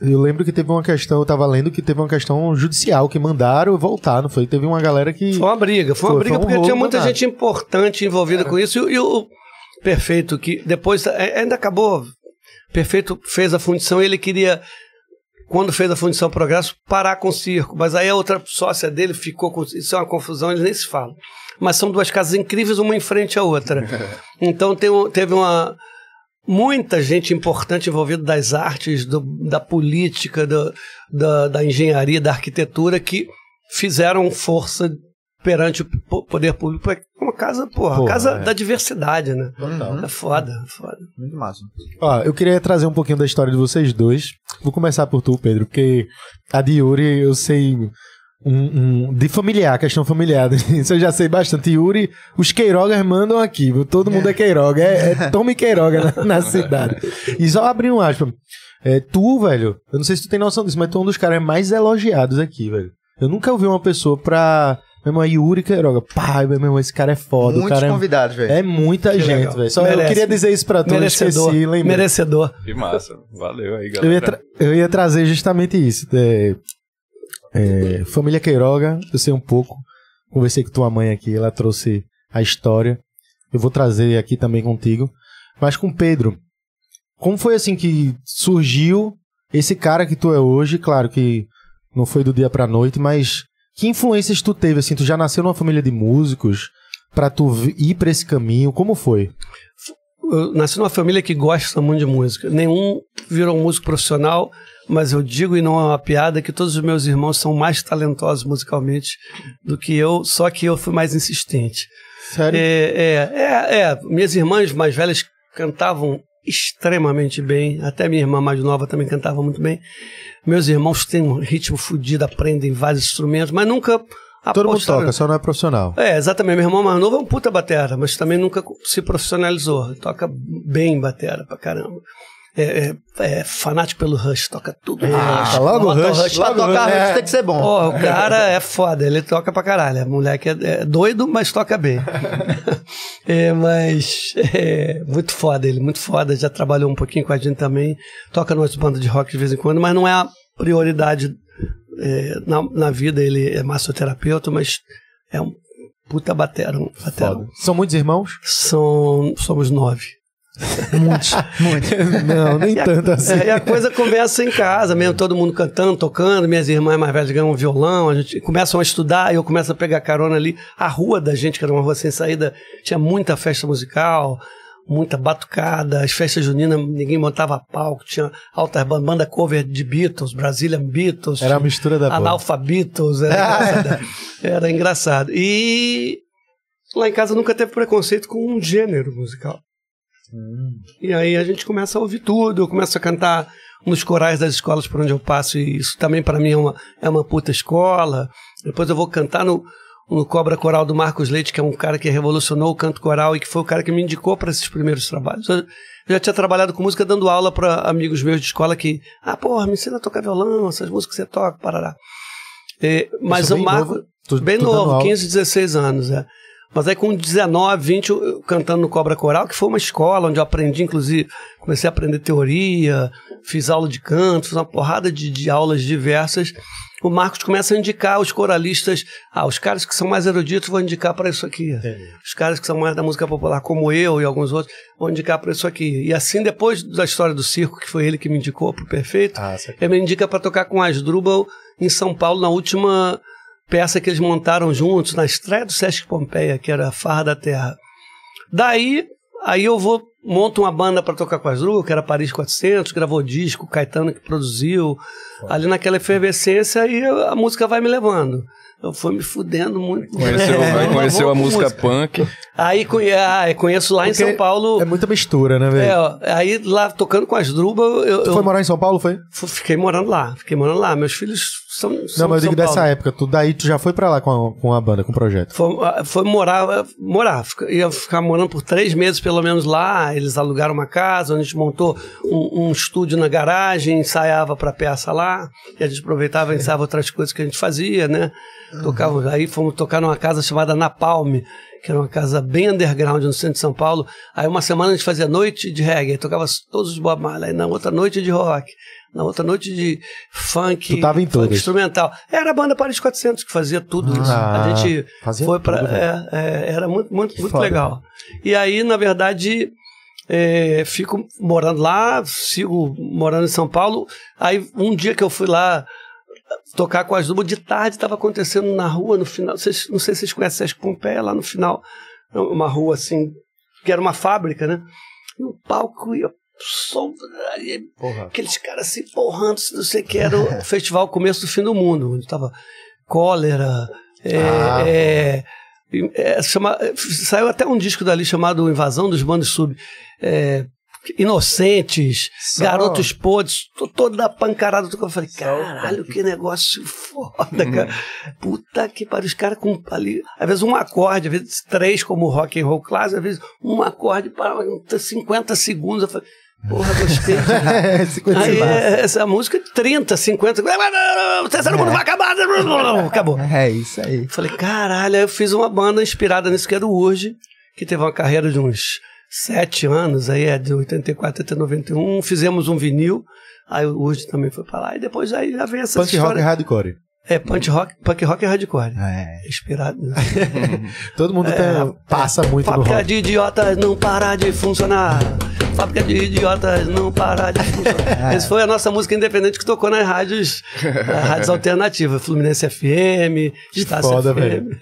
A: Eu lembro que teve uma questão, eu tava lendo que teve uma questão judicial que mandaram voltar, não foi? Teve uma galera que.
E: Foi uma briga, foi uma
A: Foi,
E: briga
A: foi um
E: porque tinha muita
A: danado.
E: gente importante envolvida com isso. E, o- e o Perfeito, que depois é, ainda acabou. Perfeito fez a fundição e ele queria, quando fez a fundição Progresso, parar com o circo. Mas aí a outra sócia dele ficou com. Isso é uma confusão, eles nem se falam. Mas são duas casas incríveis, uma em frente à outra. Então tem teve uma. Muita gente importante envolvida das artes, do- da política, do- da, da engenharia, da arquitetura, que fizeram força perante o po- poder público. É uma casa, porra,
A: Porra,
E: casa
A: é.
E: da diversidade, né?
A: Total.
E: É foda, é foda.
B: Muito massa.
A: Ó, eu queria trazer um pouquinho da história de vocês dois. Vou começar por tu, Pedro, porque a de Yuri eu sei um, um- de familiar, questão familiar. Isso eu já sei bastante. Yuri, os Queirogas mandam aqui, viu? todo mundo é Queiroga, é, é Tome Queiroga na, na cidade. E só abrir um aspas. É, tu, velho, eu não sei se tu tem noção disso, mas tu é um dos caras mais elogiados aqui, velho. Eu nunca ouvi uma pessoa pra. Meu irmão, é Yuri Queiroga. Pai, meu irmão, esse cara é foda. o
B: Muitos
A: cara é,
B: convidados, velho.
A: é muita
E: Que
A: gente, velho. Só eu
E: Merece.
A: queria dizer isso pra tu, eu
E: Merecedor.
A: esqueci.
E: Merecedor.
D: Que massa. Valeu aí,
A: Eu ia,
D: galera.
A: tra- eu ia trazer justamente isso. É, é, família Queiroga, eu sei um pouco. Conversei com tua mãe aqui, ela trouxe a história. Eu vou trazer aqui também contigo. Mas com Pedro, como foi assim que surgiu esse cara que tu é hoje? Claro que não foi do dia pra noite, mas que influências tu teve? Assim, tu já nasceu numa família de músicos pra tu ir pra esse caminho? Como foi?
E: Eu nasci numa família que gosta muito de música. Nenhum virou um músico profissional, mas eu digo, e não é uma piada, que todos os meus irmãos são mais talentosos musicalmente do que eu, só que eu fui mais insistente.
A: Sério?
E: É, é, é, é. Minhas irmãs mais velhas cantavam extremamente bem, até minha irmã mais nova também cantava muito bem. Meus irmãos têm um ritmo fodido, aprendem vários instrumentos, mas nunca
A: Todo mundo toca, só não é profissional.
E: é, exatamente. Meu irmão mais novo é um puta batera, mas também nunca se profissionalizou. Toca bem batera pra caramba. É, é- é fanático pelo Rush, toca tudo. no Rush.
A: tá logo
E: Bota
A: Rush,
E: Rush
B: Pra
A: logo
B: tocar
A: é.
B: Rush tem que ser bom.
E: Pô, o cara é foda, ele toca pra caralho. O moleque é, é doido, mas toca bem. é, mas é muito foda ele, muito foda. Já trabalhou um pouquinho com a gente também. Toca nas bandas de rock de vez em quando, mas não é a prioridade é, na, na vida. Ele é massoterapeuta, mas é um puta batera. Um batera.
A: São muitos irmãos?
E: São, somos nove.
A: Muitos. Muitos. Não, nem
E: E a-
A: tanto assim.
E: é, e a coisa começa em casa mesmo, todo mundo cantando, tocando. Minhas irmãs mais velhas ganham um violão, a gente começam a estudar, eu começo a pegar carona ali. A rua da gente, que era uma rua sem saída, tinha muita festa musical, muita batucada, as festas juninas, ninguém montava palco, tinha altas bandas, banda cover de Beatles, Brazilian Beatles.
A: Era a mistura da.
E: Analfabetos, era engraçado. era engraçado. E lá em casa nunca teve preconceito com um gênero musical. E aí a gente começa a ouvir tudo, eu começo a cantar nos corais das escolas por onde eu passo, e isso também para mim é uma, é uma puta escola. Depois eu vou cantar no, no Cobra Coral do Marcos Leite, que é um cara que revolucionou o canto coral e que foi o cara que me indicou para esses primeiros trabalhos. Eu já tinha trabalhado com música dando aula para amigos meus de escola que, ah, porra, me ensina a tocar violão, essas músicas que você toca, parará. Mas o Marco,
A: novo, tu-
E: bem
A: dando
E: novo,
A: aula.
E: 15, 16 anos, é. Mas aí com 19, 20, eu, cantando no Cobra Coral, que foi uma escola onde eu aprendi, inclusive, comecei a aprender teoria, fiz aula de canto, fiz uma porrada de, de aulas diversas. O Marcos começa a indicar os coralistas, ah, os caras que são mais eruditos vou indicar para isso aqui. Os caras que são mais da música popular, como eu e alguns outros, vou indicar para isso aqui. E assim, depois da história do circo, que foi ele que me indicou pro Perfeito,
A: Ah,
E: ele me indica para tocar com Asdrubal em São Paulo, na última peça que eles montaram juntos, na estreia do Sesc Pompeia, que era a Farra da Terra. Daí, aí eu vou, monto uma banda para tocar com Asdrubal, que era Paris 400, gravou disco, Caetano que produziu, ali naquela efervescência, e a música vai me levando. Eu fui me fudendo muito.
D: Conheceu,
E: É,
D: conheceu a
E: com
D: música punk.
E: Aí conhe- ah, conheço lá em
A: Porque
E: São Paulo.
A: É muita mistura, né, velho?
E: É, aí lá tocando com as Drubas, eu,
A: Tu
E: eu
A: foi morar em São Paulo, foi?
E: fiquei morando lá. Fiquei morando lá. Meus filhos são. são
A: Não, mas eu digo
E: São
A: dessa
E: Paulo.
A: época. Tu, daí tu já foi pra lá com a, com a banda, com o projeto.
E: Foi, ah, foi morar, morar. Ia ficar morando por três meses pelo menos lá. Eles alugaram uma casa, onde a gente montou um, um estúdio na garagem, ensaiava pra peça lá. E a gente aproveitava e ensaiava outras coisas que a gente fazia, né? Tocava, aí fomos tocar numa casa chamada Napalm, que era uma casa bem underground no centro de São Paulo. Aí uma semana a gente fazia noite de reggae, aí tocava todos os Bob Marley. Aí na outra noite de rock, na outra noite de funk,
A: Tu tava em todas.
E: instrumental. Era a banda Paris 400 que fazia tudo isso.
A: Ah,
E: a gente
A: fazia
E: foi para
A: tudo, velho.
E: era muito muito muito legal. E aí na verdade é, fico morando lá, sigo morando em São Paulo. Aí um dia que eu fui lá tocar com as duplas de tarde, estava acontecendo na rua no final. Vocês, não sei se vocês conhecem Sesc Pompeia, lá no final, uma rua assim, que era uma fábrica, né? E o palco ia som, aí
A: Porra.
E: aqueles caras se porrando, não sei o que, era o festival Começo do Fim do Mundo, onde tava cólera, é,
A: Ah.
E: é, é, chama- saiu até um disco dali chamado Invasão dos Bandos Sub. é, Inocentes,
A: Só-
E: Garotos Podres, tô toda pancarada. Eu falei, caralho, que negócio foda, cara. Puta que pariu, os caras com ali, às vezes um acorde, às vezes três como rock and roll clássico, às vezes um acorde para 50 segundos. Eu falei, porra, gostei.
A: É, 50
E: Aí é, essa música é 30, 50. O terceiro mundo vai acabar. Acabou.
B: É isso aí.
E: Falei, caralho, eu fiz uma banda inspirada nisso que era o Urge, que teve uma carreira de uns sete anos, aí é de 84 até 91. Fizemos um vinil, aí o Urge também foi pra lá, e depois aí já vem essa
A: Punk rock e
E: história.
A: hardcore.
E: É, punk rock, punk rock e hardcore.
B: É.
E: Inspirado.
A: Todo mundo tem- passa muito no rock.
E: de idiotas não para de funcionar. Fábrica de idiotas não para de funcionar. Essa foi a nossa música independente que tocou nas rádios, nas rádios alternativas. Fluminense FM, Estácio
A: foda,
E: FM.
A: velho.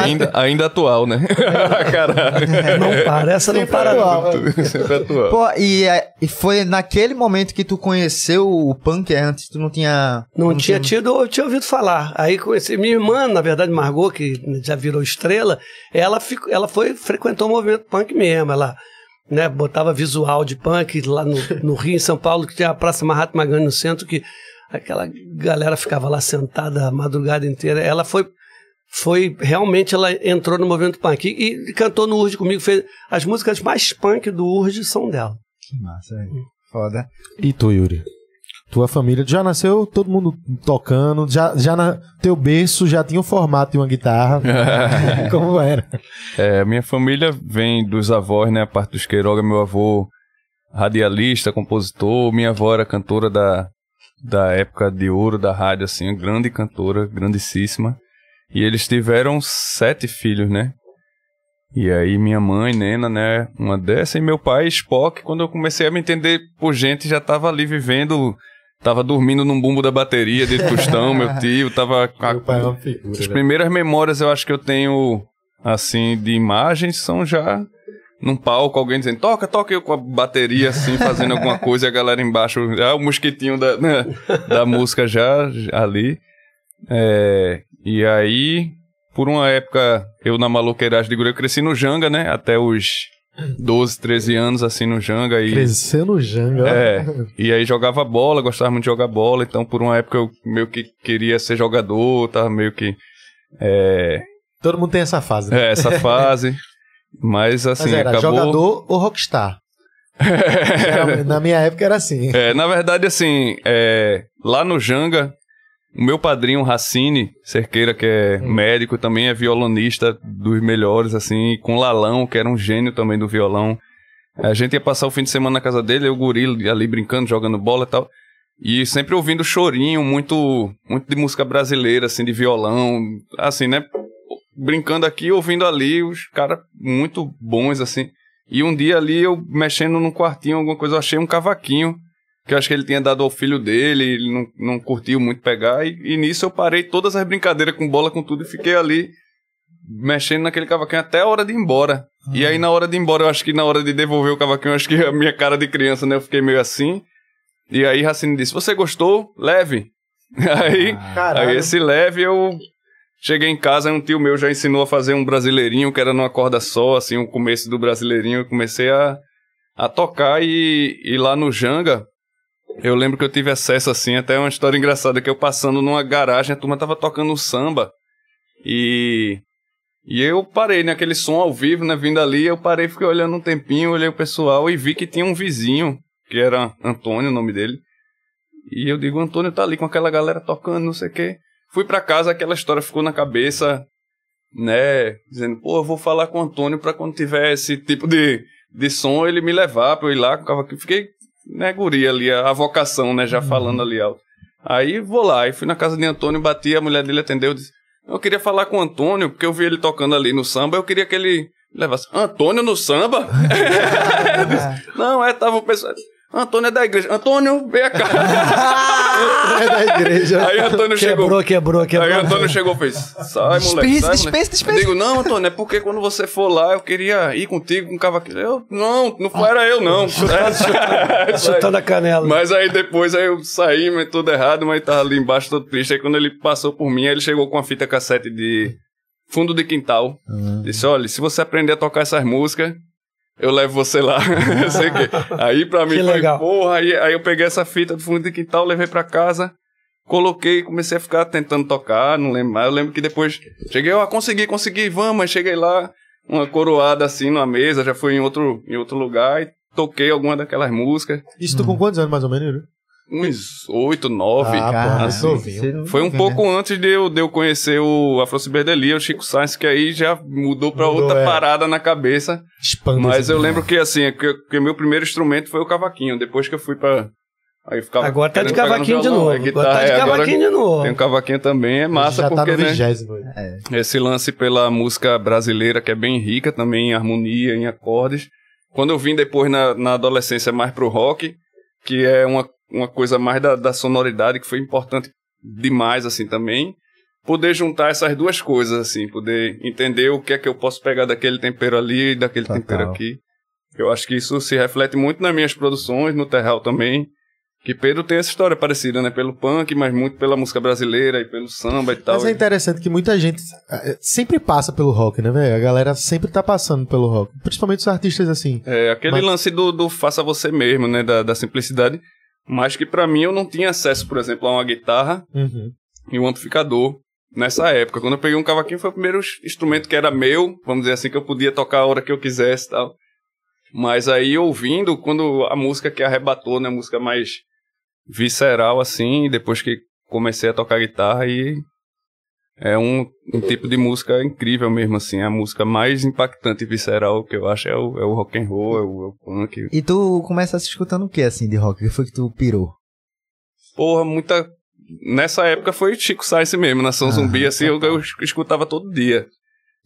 D: Ainda, ainda atual, né? Caralho.
E: Não para, essa não para. não.
D: Sempre atual.
B: Pô, e, é, e foi naquele momento que tu conheceu o punk é, antes, tu não tinha.
E: Não tinha tido, eu tinha ouvido falar. Aí conheci minha irmã, na verdade, Margot, que já virou estrela, ela, ficou, ela foi, frequentou o movimento punk mesmo. Ela né, botava visual de punk lá no, no Rio, em São Paulo, que tinha a Praça Mahatma Gandhi no centro, que aquela galera ficava lá sentada a madrugada inteira. Ela foi. Foi realmente ela entrou no movimento punk e, e cantou no Urge comigo. Fez, as músicas mais punk do Urge são dela.
B: Que massa, velho. Foda.
A: E tu, Yuri? Tua família já nasceu todo mundo tocando, já, já na teu berço já tinha o formato de uma guitarra. Como era?
D: É, minha família vem dos avós, né? A parte dos Queiroga, meu avô radialista, compositor, minha avó era cantora da, da época de ouro da rádio, assim, grande cantora, grandíssima. E eles tiveram sete filhos, né? E aí minha mãe, Nena, né, uma dessa, e meu pai, Spock, quando eu comecei a me entender por gente, já tava ali vivendo, tava dormindo num bumbo da bateria de Tostão, meu tio, tava... a-
A: Meu pai é uma figura.
D: as
A: velho.
D: primeiras memórias eu acho que eu tenho, assim, de imagens são já num palco, alguém dizendo, toca, toca, eu com a bateria, assim, fazendo alguma coisa, e a galera embaixo, já o mosquitinho da, né, da música já, já ali. É, e aí, por uma época, eu na maloqueiragem de guri, eu cresci no Janga, né, até os 12, 13 anos, assim, no Janga, e...
A: Cresceu no Janga.
D: É, e aí jogava bola, gostava muito de jogar bola, então por uma época eu meio que queria ser jogador, tava meio que. É,
A: Todo mundo tem essa fase. né?
D: é, essa fase. Mas assim,
A: Mas era
D: acabou.
A: jogador ou rockstar. Na minha época era assim.
D: É, na verdade, assim, é, lá no Janga, O meu padrinho, Racine Cerqueira, que é médico, também é violonista dos melhores, assim, com Lalão, que era um gênio também do violão. A gente ia passar o fim de semana na casa dele, eu, o guri ali brincando, jogando bola e tal. E sempre ouvindo chorinho, muito, muito de música brasileira, assim, de violão, assim, né? Brincando aqui, ouvindo ali, os caras muito bons, assim. E um dia ali, eu mexendo num quartinho, alguma coisa, eu achei um cavaquinho, que eu acho que ele tinha dado ao filho dele, ele não, não curtiu muito pegar, e, e nisso eu parei todas as brincadeiras com bola, com tudo, e fiquei ali, mexendo naquele cavaquinho até a hora de ir embora. E aí, na hora de ir embora, eu acho que na hora de devolver o cavaquinho, eu acho que a minha cara de criança, né, eu fiquei meio assim. E aí Racine disse: Você gostou? Leve. Aí,
A: Caralho.
D: aí esse leve eu cheguei em casa, um tio meu já ensinou a fazer um brasileirinho, que era numa corda só, assim, o começo do brasileirinho. Eu comecei a, a tocar e, e lá no Janga, eu lembro que eu tive acesso, assim, até uma história engraçada, que eu passando numa garagem, a turma tava tocando um samba e. E eu parei naquele som ao vivo, né, vindo ali, eu parei, fiquei olhando um tempinho, olhei o pessoal e vi que tinha um vizinho, que era Antônio, o nome dele. E eu digo, Antônio tá ali com aquela galera tocando, não sei o quê. Fui pra casa, aquela história ficou na cabeça, né? Dizendo, pô, eu vou falar com o Antônio pra quando tiver esse tipo de, de som, ele me levar pra eu ir lá com o cavaquinho. Fiquei, né, guri ali, a, a vocação, né, já falando ali alto. Aí vou lá, e fui na casa de Antônio, bati, a mulher dele atendeu, disse, eu queria falar com o Antônio, porque eu vi ele tocando ali no samba, eu queria que ele levasse. Antônio no samba? Disse, Não, é, tava o pessoal. Antônio é da igreja. Antônio, vem cá.
A: É da igreja.
D: Aí Antônio chegou.
E: Quebrou, quebrou, quebrou.
D: Aí Antônio chegou e fez: Sai, moleque. Sai, moleque."
G: dispensa, dispensa.
D: Eu digo: Não, Antônio, é porque quando você for lá, eu queria ir contigo com o cavaquinho. Eu, não, não foi, era eu, não. É,
E: Chutando a canela.
D: mas aí depois aí eu saí, mas tudo errado, mas tava ali embaixo todo triste. Aí quando ele passou por mim, aí ele chegou com a fita cassete de Fundo de Quintal. Disse: Olha, se você aprender a tocar essas músicas, eu levo você lá. Que. Aí pra mim
E: Que
D: foi,
E: legal.
D: porra, aí, aí eu peguei essa fita do Fundo de Quintal, levei pra casa. Coloquei, comecei a ficar tentando tocar, não lembro mais. Eu lembro que depois cheguei, ó, consegui, consegui, vamos. Aí cheguei lá, uma coroada assim numa mesa, já fui em outro, em outro lugar e toquei alguma daquelas músicas.
A: Isso tu com quantos anos mais ou menos?
D: Uns oito, nove.
A: Ah,
B: Cara,
D: assim,
A: novinho.
D: Foi um pouco
B: né?
D: antes de eu, de eu conhecer o Afro Ciberdelia, o Chico Sainz, que aí já mudou pra
A: Mudou,
D: outra
A: é.
D: parada na cabeça.
A: Espanta
D: Mas eu lembro que assim, é que, que meu primeiro instrumento foi o cavaquinho. Depois que eu fui pra. Aí eu ficava
E: Agora tá de cavaquinho de novo.
D: é
E: Agora
D: guitarra,
E: tá de
D: é, agora
E: cavaquinho de novo.
D: Tem um cavaquinho também, é massa
A: Já
D: porque
A: tá no
D: né,
A: vigésimo.
D: esse lance pela música brasileira, que é bem rica também em harmonia, em acordes. Quando eu vim depois na, na adolescência mais pro rock, que é uma, uma coisa mais da, da sonoridade, que foi importante demais, assim, também. Poder juntar essas duas coisas, assim, poder entender o que é que eu posso pegar daquele tempero ali e daquele
B: Total.
D: tempero aqui. Eu acho que isso se reflete muito nas minhas produções, no Terral também. Que Pedro tem essa história parecida, né? Pelo punk, mas muito pela música brasileira e pelo samba e tal.
A: Mas é interessante que muita gente eh, sempre passa pelo rock, né, velho? A galera sempre tá passando pelo rock. Principalmente os artistas assim.
D: É, aquele
A: Mas-
D: lance do, do faça você mesmo, né? Da, da simplicidade. Mas que pra mim eu não tinha acesso, por exemplo, a uma guitarra
A: Uhum.
D: e um amplificador nessa época. Quando eu peguei um cavaquinho foi o primeiro instrumento que era meu, vamos dizer assim, que eu podia tocar a hora que eu quisesse e tal. Mas aí ouvindo, quando a música que arrebatou, né? A música mais visceral, assim, depois que comecei a tocar guitarra e é um, um tipo de música incrível mesmo, assim. A música mais impactante e visceral que eu acho é o, é o rock and roll, é o, é o punk.
B: E tu começasse escutando o que, assim, de rock? O que foi que tu pirou?
D: Porra, muita. Nessa época foi Chico Sainz mesmo, Nação
B: Ah,
D: Zumbi, assim, eu, eu escutava todo dia.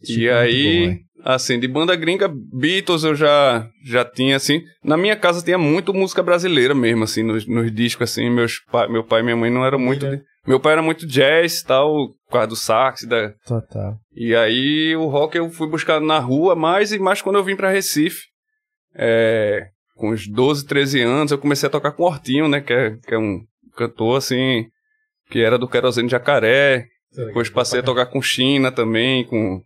B: Chico
D: e
B: é muito
D: aí,
B: bom,
D: assim, de banda gringa, Beatles eu já, já tinha, assim. Na minha casa tinha muito música brasileira mesmo, assim, nos, nos discos, assim. Meus pa, meu pai e minha mãe não eram muito. de- meu pai era muito jazz e tal, por causa do sax. Da,
B: Total.
D: e aí o rock eu fui buscar na rua mais e mais quando eu vim pra Recife. É, com uns 12, 13 anos, eu comecei a tocar com o Hortinho, né? Que é, que é um cantor assim, que era do Querosene Jacaré. Depois passei a tocar com China também, com.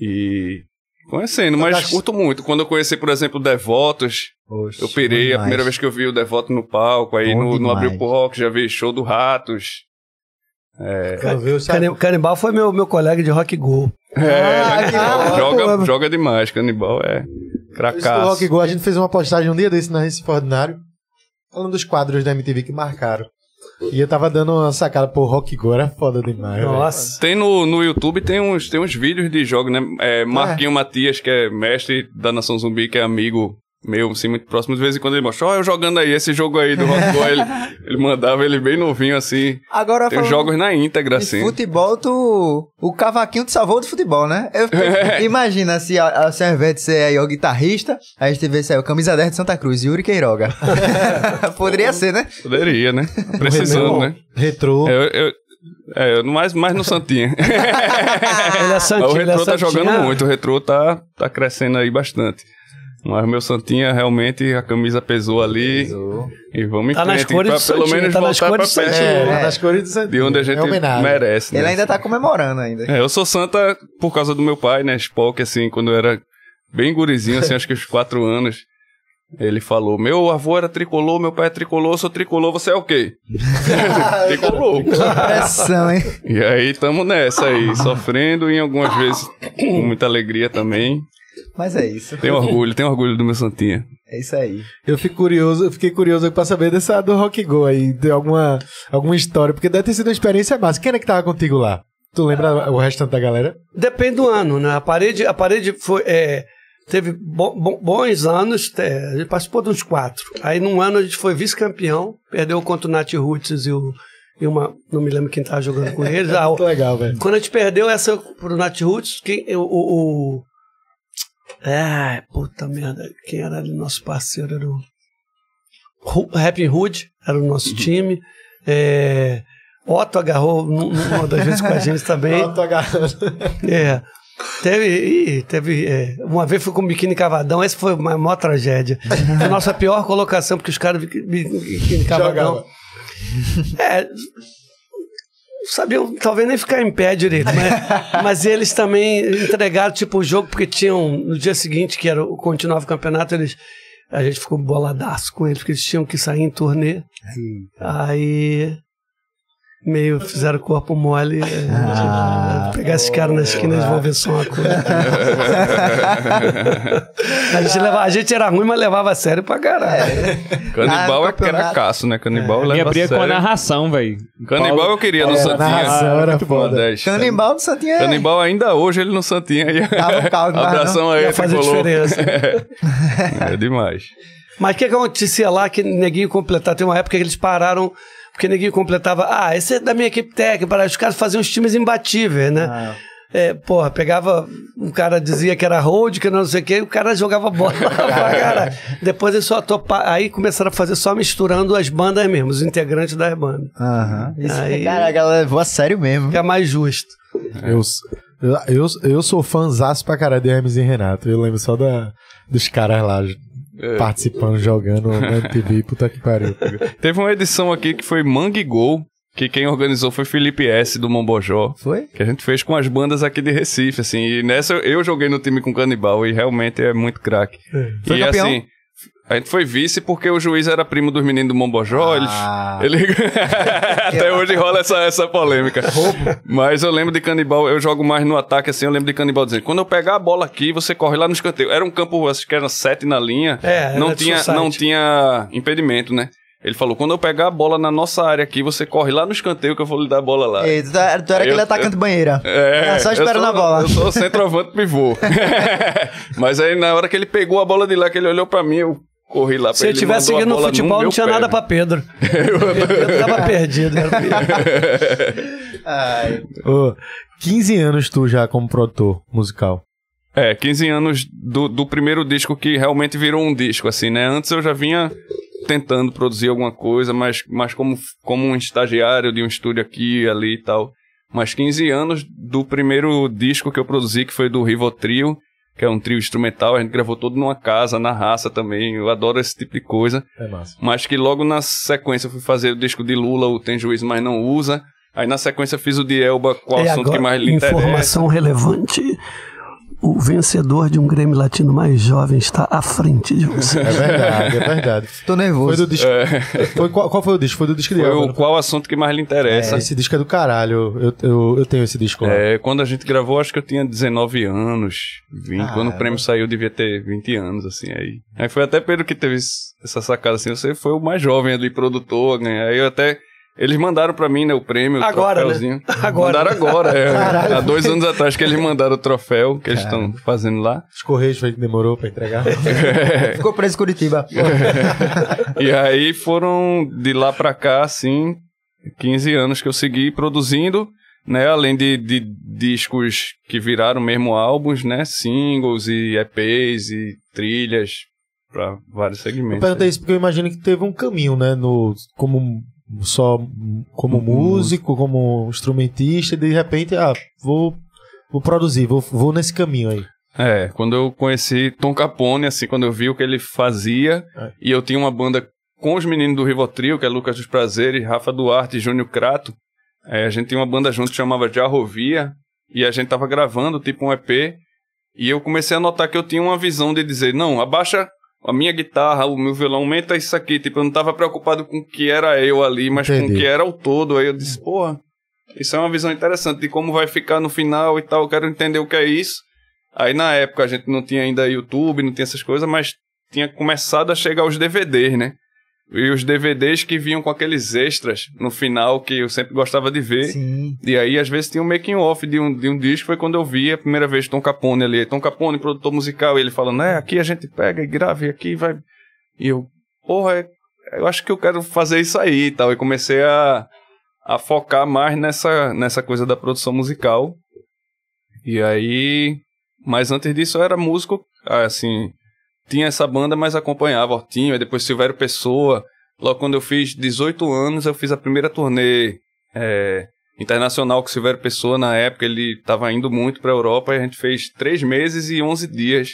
D: E. Conhecendo, mas curto muito. Quando eu conheci, por exemplo, Devotos,
B: Oxe,
D: eu pirei a primeira vez que eu vi o Devoto no palco, aí
B: Bom
D: no, no. Abril pro Rock já vi show do Ratos.
E: Cani- Canibal foi meu, meu colega de rock go.
B: Ah, que
A: Ah,
D: joga,
A: pô,
D: joga demais, Canibal é cracaço.
A: Rock Go, a gente fez uma postagem um dia desse na Recife Ordinário, falando dos quadros da MTV que marcaram. E eu tava dando uma sacada, pô, Rock Go era foda demais.
E: Nossa.
D: Tem no, no YouTube, tem uns, tem uns vídeos de jogo, né? É, Marquinho Matias, que é mestre da Nação Zumbi, que é amigo meu, assim, muito próximo. De vez em quando ele mostra, ó, eu jogando aí esse jogo aí do Rock Go. ele, ele mandava ele bem novinho, assim.
G: Agora
D: Tem jogos na íntegra,
G: de
D: assim.
G: futebol, tu... o cavaquinho te salvou do futebol, né? Eu fiquei- Imagina se, a, a, se ao invés de ser aí o guitarrista, a gente tivesse aí o camisa 10 de Santa Cruz, Yuri Queiroga. Poderia ser, né?
D: Poderia, né? Precisando, né?
A: Retrô.
D: Eu, eu, é, eu- mais, mais no Santinha.
E: Ele é
D: Mas
E: santinho,
D: o
E: ele é
D: Retrô tá
E: santinho.
D: jogando muito, o Retrô tá, tá crescendo aí bastante. Mas meu Santinha, realmente, a camisa pesou ali. E vamos em
E: Tá nas
D: frente,
E: cores
D: pra
E: do
D: pelo
E: Santinha,
D: menos
E: tá nas
D: voltar pra
E: do
D: perto
E: Santinha.
A: É, nas cores do Santinho.
D: de onde a gente
A: é
D: merece. né?
G: Ele ainda tá comemorando ainda.
D: É, eu sou santa por causa do meu pai, né? Spock, assim, quando eu era bem gurizinho, assim, acho que uns quatro anos. Ele falou: Meu avô era tricolor, meu pai é tricolor, eu sou tricolor, você é o quê? tricolor.
G: Pressão, hein?
D: E aí tamo nessa aí, sofrendo e algumas vezes com muita alegria também.
G: Mas é isso.
D: Tenho orgulho, tenho orgulho do meu Santinha.
G: É isso aí.
A: Eu fico curioso, eu fiquei curioso pra saber dessa do Rock Go aí, de alguma, alguma história, porque deve ter sido uma experiência massa. Quem é que tava contigo lá? Tu lembra o restante da galera?
E: Depende do ano, né? A parede, a parede foi, é, teve bo- bo- bons anos, é, a gente participou de uns quatro. Aí num ano a gente foi vice-campeão, perdeu contra o Nat Roots e, o, e uma, não me lembro quem tava jogando com eles. Ah, o-
A: Muito legal, velho.
E: quando a gente perdeu essa pro Nat Roots, quem, o, o, É, puta merda, quem era ali nosso parceiro era o Happy Hood, era o nosso time. É, Otto agarrou numa das vezes com a gente também.
A: Tô agarrando.
E: É. Teve, ih, teve é, uma vez fui com o biquíni cavadão, essa foi uma maior tragédia. Foi a nossa pior colocação, porque os caras biquíni cavadão.
A: Jogava.
E: É, sabiam talvez nem ficar em pé direito, mas, mas eles também entregaram tipo o jogo, porque tinham, no dia seguinte, que era o continuava o campeonato, eles. A gente ficou boladaço com eles, porque eles tinham que sair em turnê. Aí. Meio fizeram corpo mole. é, pegar esses caras na esquina, eles vão ver só uma coisa. a, gente leva- a gente era ruim, mas levava a sério pra caralho.
D: Canibal
G: Ah,
D: é que era
G: campeonato.
D: caço, né? Canibal
C: E
D: leva
C: abria
D: a
C: com a
D: sério.
C: narração, velho.
D: Canibal eu queria no
A: É,
D: Santinha.
A: narração era
D: Muito
A: foda.
G: Canibal do Santinha.
D: Canibal ainda hoje ele no Santinha. aí.
G: Tava um mas
D: Abração aí,
E: Ia fazer
D: tricolor.
E: diferença.
D: É demais.
E: Mas o que, que acontecia lá que neguinho completar? Tem uma época que eles pararam, porque neguinho completava. Ah, esse é da minha equipe técnica. para Os caras faziam os times imbatíveis, né? É, porra, pegava. Um cara dizia que era hold, que não sei o quê, e o cara jogava bola pra caralho. Depois eles só topa, Aí começaram a fazer só misturando as bandas mesmo, os integrantes das bandas.
G: Aham. Isso,
E: Aí-
G: Cara, a galera levou a sério mesmo.
E: Que é mais justo.
A: Eu, eu, eu, eu sou fãzaço pra caralho de Hermes e Renato. Eu lembro só da, dos caras lá
D: É.
A: participando, jogando MTV. Puta que pariu.
D: Teve uma edição aqui que foi Mangue Gol, que quem organizou foi Felipe S. do Mombojó.
G: Foi?
D: Que a gente fez com as bandas aqui de Recife, assim. E nessa eu, joguei no time com Canibal e realmente é muito craque.
G: Foi
D: e
G: campeão?
D: assim, a gente foi vice porque o juiz era primo dos meninos do Mombojó.
G: Ah.
D: Ele... Até hoje rola essa, essa polêmica. Mas eu lembro de Canibal, eu jogo mais no ataque, assim, eu lembro de Canibal dizendo, quando eu pegar a bola aqui, você corre lá no escanteio. Era um campo, acho que era sete na linha.
E: É,
D: não tinha,
E: society.
D: não tinha impedimento, né? Ele falou, quando eu pegar a bola na nossa área aqui, você corre lá no escanteio que eu vou lhe dar a bola lá.
G: Ei, tu, era- tu era aquele
D: eu-
G: atacante banheira.
D: É,
G: Era só
D: eu
G: esperando
D: sou-
G: a bola.
D: Eu sou centroavante pivô. Mas aí na hora que ele pegou a bola de lá, que ele olhou pra mim, eu corri lá pra
E: Se ele
D: ele.
E: tivesse seguindo no futebol, não tinha
D: pé,
E: nada
D: velho.
E: pra Pedro. Pedro tava perdido.
G: Ai.
A: Ô, 15 anos tu já como produtor musical.
D: É, 15 anos do, do primeiro disco que realmente virou um disco, assim, né? Antes eu já vinha tentando produzir alguma coisa, mas, mas como, como um estagiário de um estúdio aqui, ali e tal. Mas 15 anos do primeiro disco que eu produzi, que foi do Rivotrio, que é um trio instrumental, a gente gravou todo numa casa, na raça também, eu adoro esse tipo de coisa.
A: É massa.
D: Mas que logo na sequência eu fui fazer o disco de Lula, o Tem Juiz, mas não usa. Aí na sequência eu fiz o de Elba, qual
E: E
D: assunto que
E: agora,
D: mais lhe interessa.
E: informação relevante. O vencedor de um Grêmio Latino mais jovem está à frente de você.
A: É verdade, é verdade.
G: Tô
A: Foi
G: nervoso.
A: do disco. Foi, qual, qual foi o disco? Foi do disco de
D: Foi o qual assunto que mais lhe interessa.
A: Esse disco é do caralho. Eu, eu, eu tenho esse disco lá.
D: É, quando a gente gravou, acho que eu tinha 19 anos, 20.
G: Ah,
D: quando o prêmio saiu, eu devia ter 20 anos, assim, aí. Aí foi até Pedro que teve essa sacada, assim, você foi o mais jovem ali, produtor, né? Aí eu até Eles mandaram pra mim, né, o prêmio, o
E: Agora,
D: troféuzinho.
E: né? Agora.
D: Mandaram agora, é.
A: Caralho.
D: Há dois anos atrás que eles mandaram o troféu que eles estão fazendo lá.
A: Os Correios foi que demorou pra entregar.
B: Ficou preso em Curitiba.
D: E aí foram de lá pra cá, assim, 15 anos que eu segui produzindo, né? Além de, de discos que viraram mesmo álbuns, né? Singles e EPs e trilhas pra vários
A: Eu
D: segmentos.
A: perguntei isso porque eu imagino que teve um caminho, né? No, como só como músico, como instrumentista, e de repente, ah, vou, vou produzir, vou, vou nesse caminho aí.
D: É, quando eu conheci Tom Capone, assim, quando eu vi o que ele fazia,
A: É.
D: e eu tinha uma banda com os meninos do Rivotril, que é Lucas dos Prazeres, Rafa Duarte e Júnior Crato, é, a gente tinha uma banda junto que chamava Jarrovia, e a gente tava gravando, tipo um EP, e eu comecei a notar que eu tinha uma visão de dizer, não, abaixa a minha guitarra, o meu violão, aumenta isso aqui, tipo, eu não tava preocupado com o que era eu ali, mas com
A: Entendi.
D: o que era o todo, aí eu disse, porra, isso é uma visão interessante de como vai ficar no final e tal, eu quero entender o que é isso. Aí na época a gente não tinha ainda YouTube, não tinha essas coisas, mas tinha começado a chegar os DVDs, né? E os DVDs que vinham com aqueles extras no final que eu sempre gostava de ver.
B: Sim.
D: E aí, às vezes, tinha um making off de um, de um disco. Foi quando eu vi a primeira vez Tom Capone ali. Tom Capone, produtor musical, e ele falando, é, aqui a gente pega e grava e aqui vai. E eu, porra, é- eu acho que eu quero fazer isso aí e tal. E comecei a, a focar mais nessa, nessa coisa da produção musical. E aí. Mas antes disso eu era músico, assim. Tinha essa banda, mas acompanhava Hortinho, aí depois Silvério Pessoa. Logo quando eu fiz 18 anos, eu fiz a primeira turnê é, internacional com o Silvério Pessoa. Na época ele estava indo muito pra Europa e a gente fez três meses e 11 dias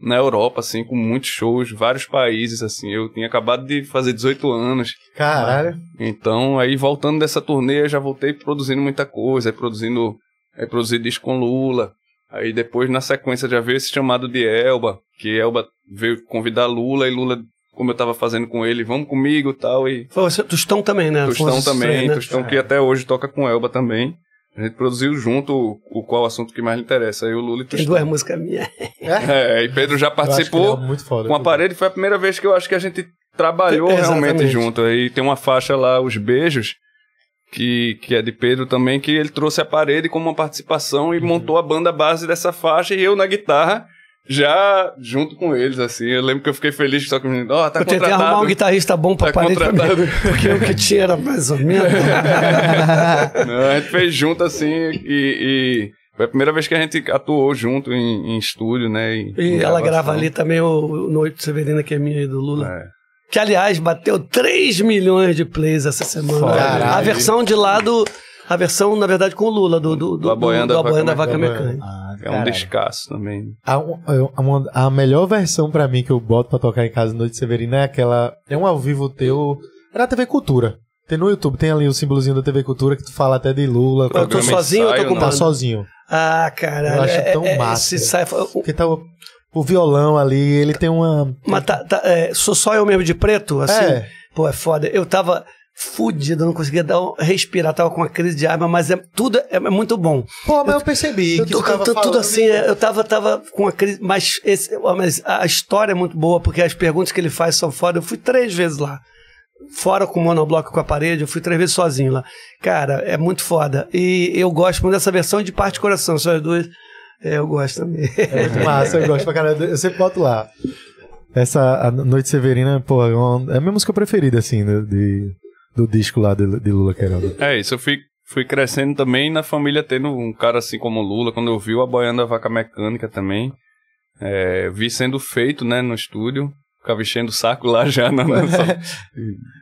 D: na Europa, assim, com muitos shows, vários países, assim. Eu tinha acabado de fazer 18 anos.
A: Caralho.
D: Então, aí voltando dessa turnê, eu já voltei produzindo muita coisa, produzindo, aí produzi disco com Lula. Aí depois, na sequência, já veio esse chamado de Elba, que Elba veio convidar Lula, e Lula, como eu tava fazendo com ele, vamos comigo e tal, e
E: Foi você, Tostão também, né?
D: Tostão também,
E: né?
D: Tostão que até hoje toca com Elba também. A gente produziu junto o, o qual assunto que mais lhe interessa, aí o Lula e
E: Tem duas músicas minhas.
D: É, e Pedro já participou
A: é muito foda.
D: com a parede, foi a primeira vez que eu acho que a gente trabalhou realmente junto. Aí tem uma faixa lá, Os Beijos, que, que é de Pedro também, que ele trouxe a parede como uma participação
E: Uhum.
D: e montou a banda base dessa faixa e eu na guitarra, já junto com eles, assim. Eu lembro que eu fiquei feliz, só que ó, tá
E: eu
D: contratado.
E: arrumar um guitarrista bom pra
D: Tá
E: parede
D: contratado.
E: Porque o que tinha era mais ou menos.
D: Não, a gente fez junto, assim, e... e foi a primeira vez que a gente atuou junto em, em estúdio, né?
E: E ela grava ali também o, o Noite Severina, que é minha e do Lula.
D: É.
E: Que, aliás, bateu 3 milhões de plays essa semana.
A: Caralho.
E: A versão de lá do... A versão, na verdade, com o Lula, do, do, do,
D: Do Aboiando
E: do Aboiando da
D: Vaca
E: Vaca
A: Mecânica.
B: Ah,
D: É um descasso também.
A: A, a- a melhor versão pra mim que eu boto pra tocar em casa Noite Severina é aquela. É um ao vivo teu. É na TV Cultura. Tem no YouTube, tem ali o símbolozinho da TV Cultura que tu fala até de Lula.
E: Eu tô sozinho ou tô
D: ensaio,
E: com.
A: Tá sozinho.
E: Ah, caralho.
A: Eu acho
E: é-
A: tão
E: é-
A: massa.
E: esse sai- o-
A: Porque tá o, violão ali, ele tem uma.
E: Mas tá, tá, é, sou só eu mesmo de preto, assim.
A: É.
E: Pô, é foda. Eu tava fudido, eu não conseguia dar um, respirar, tava com uma crise de asma, mas é, tudo é, é muito bom.
A: Pô, mas eu percebi
E: Eu
A: que
E: tô,
A: tu tava
E: tô- tudo assim, eu tava, tava com uma crise, mas, esse, mas a história é muito boa, porque as perguntas que ele faz são foda. Eu fui três vezes lá. Fora com o monobloco com a parede, eu fui três vezes sozinho lá. Cara, é muito foda. E eu gosto muito dessa versão de parte de coração, só as duas. É, eu gosto também.
A: É muito massa, eu gosto pra caralho. Eu sempre boto lá. Essa a Noite Severina, pô, é, uma- é a minha música preferida, assim, do, de- do disco lá de, de Lula Queiroga.
D: É isso, eu fui, fui crescendo também na família tendo um cara assim como o Lula, quando eu vi o Aboiando a Vaca Mecânica também. É, vi sendo feito, né, no estúdio. Ficava enchendo o saco lá já na nossa.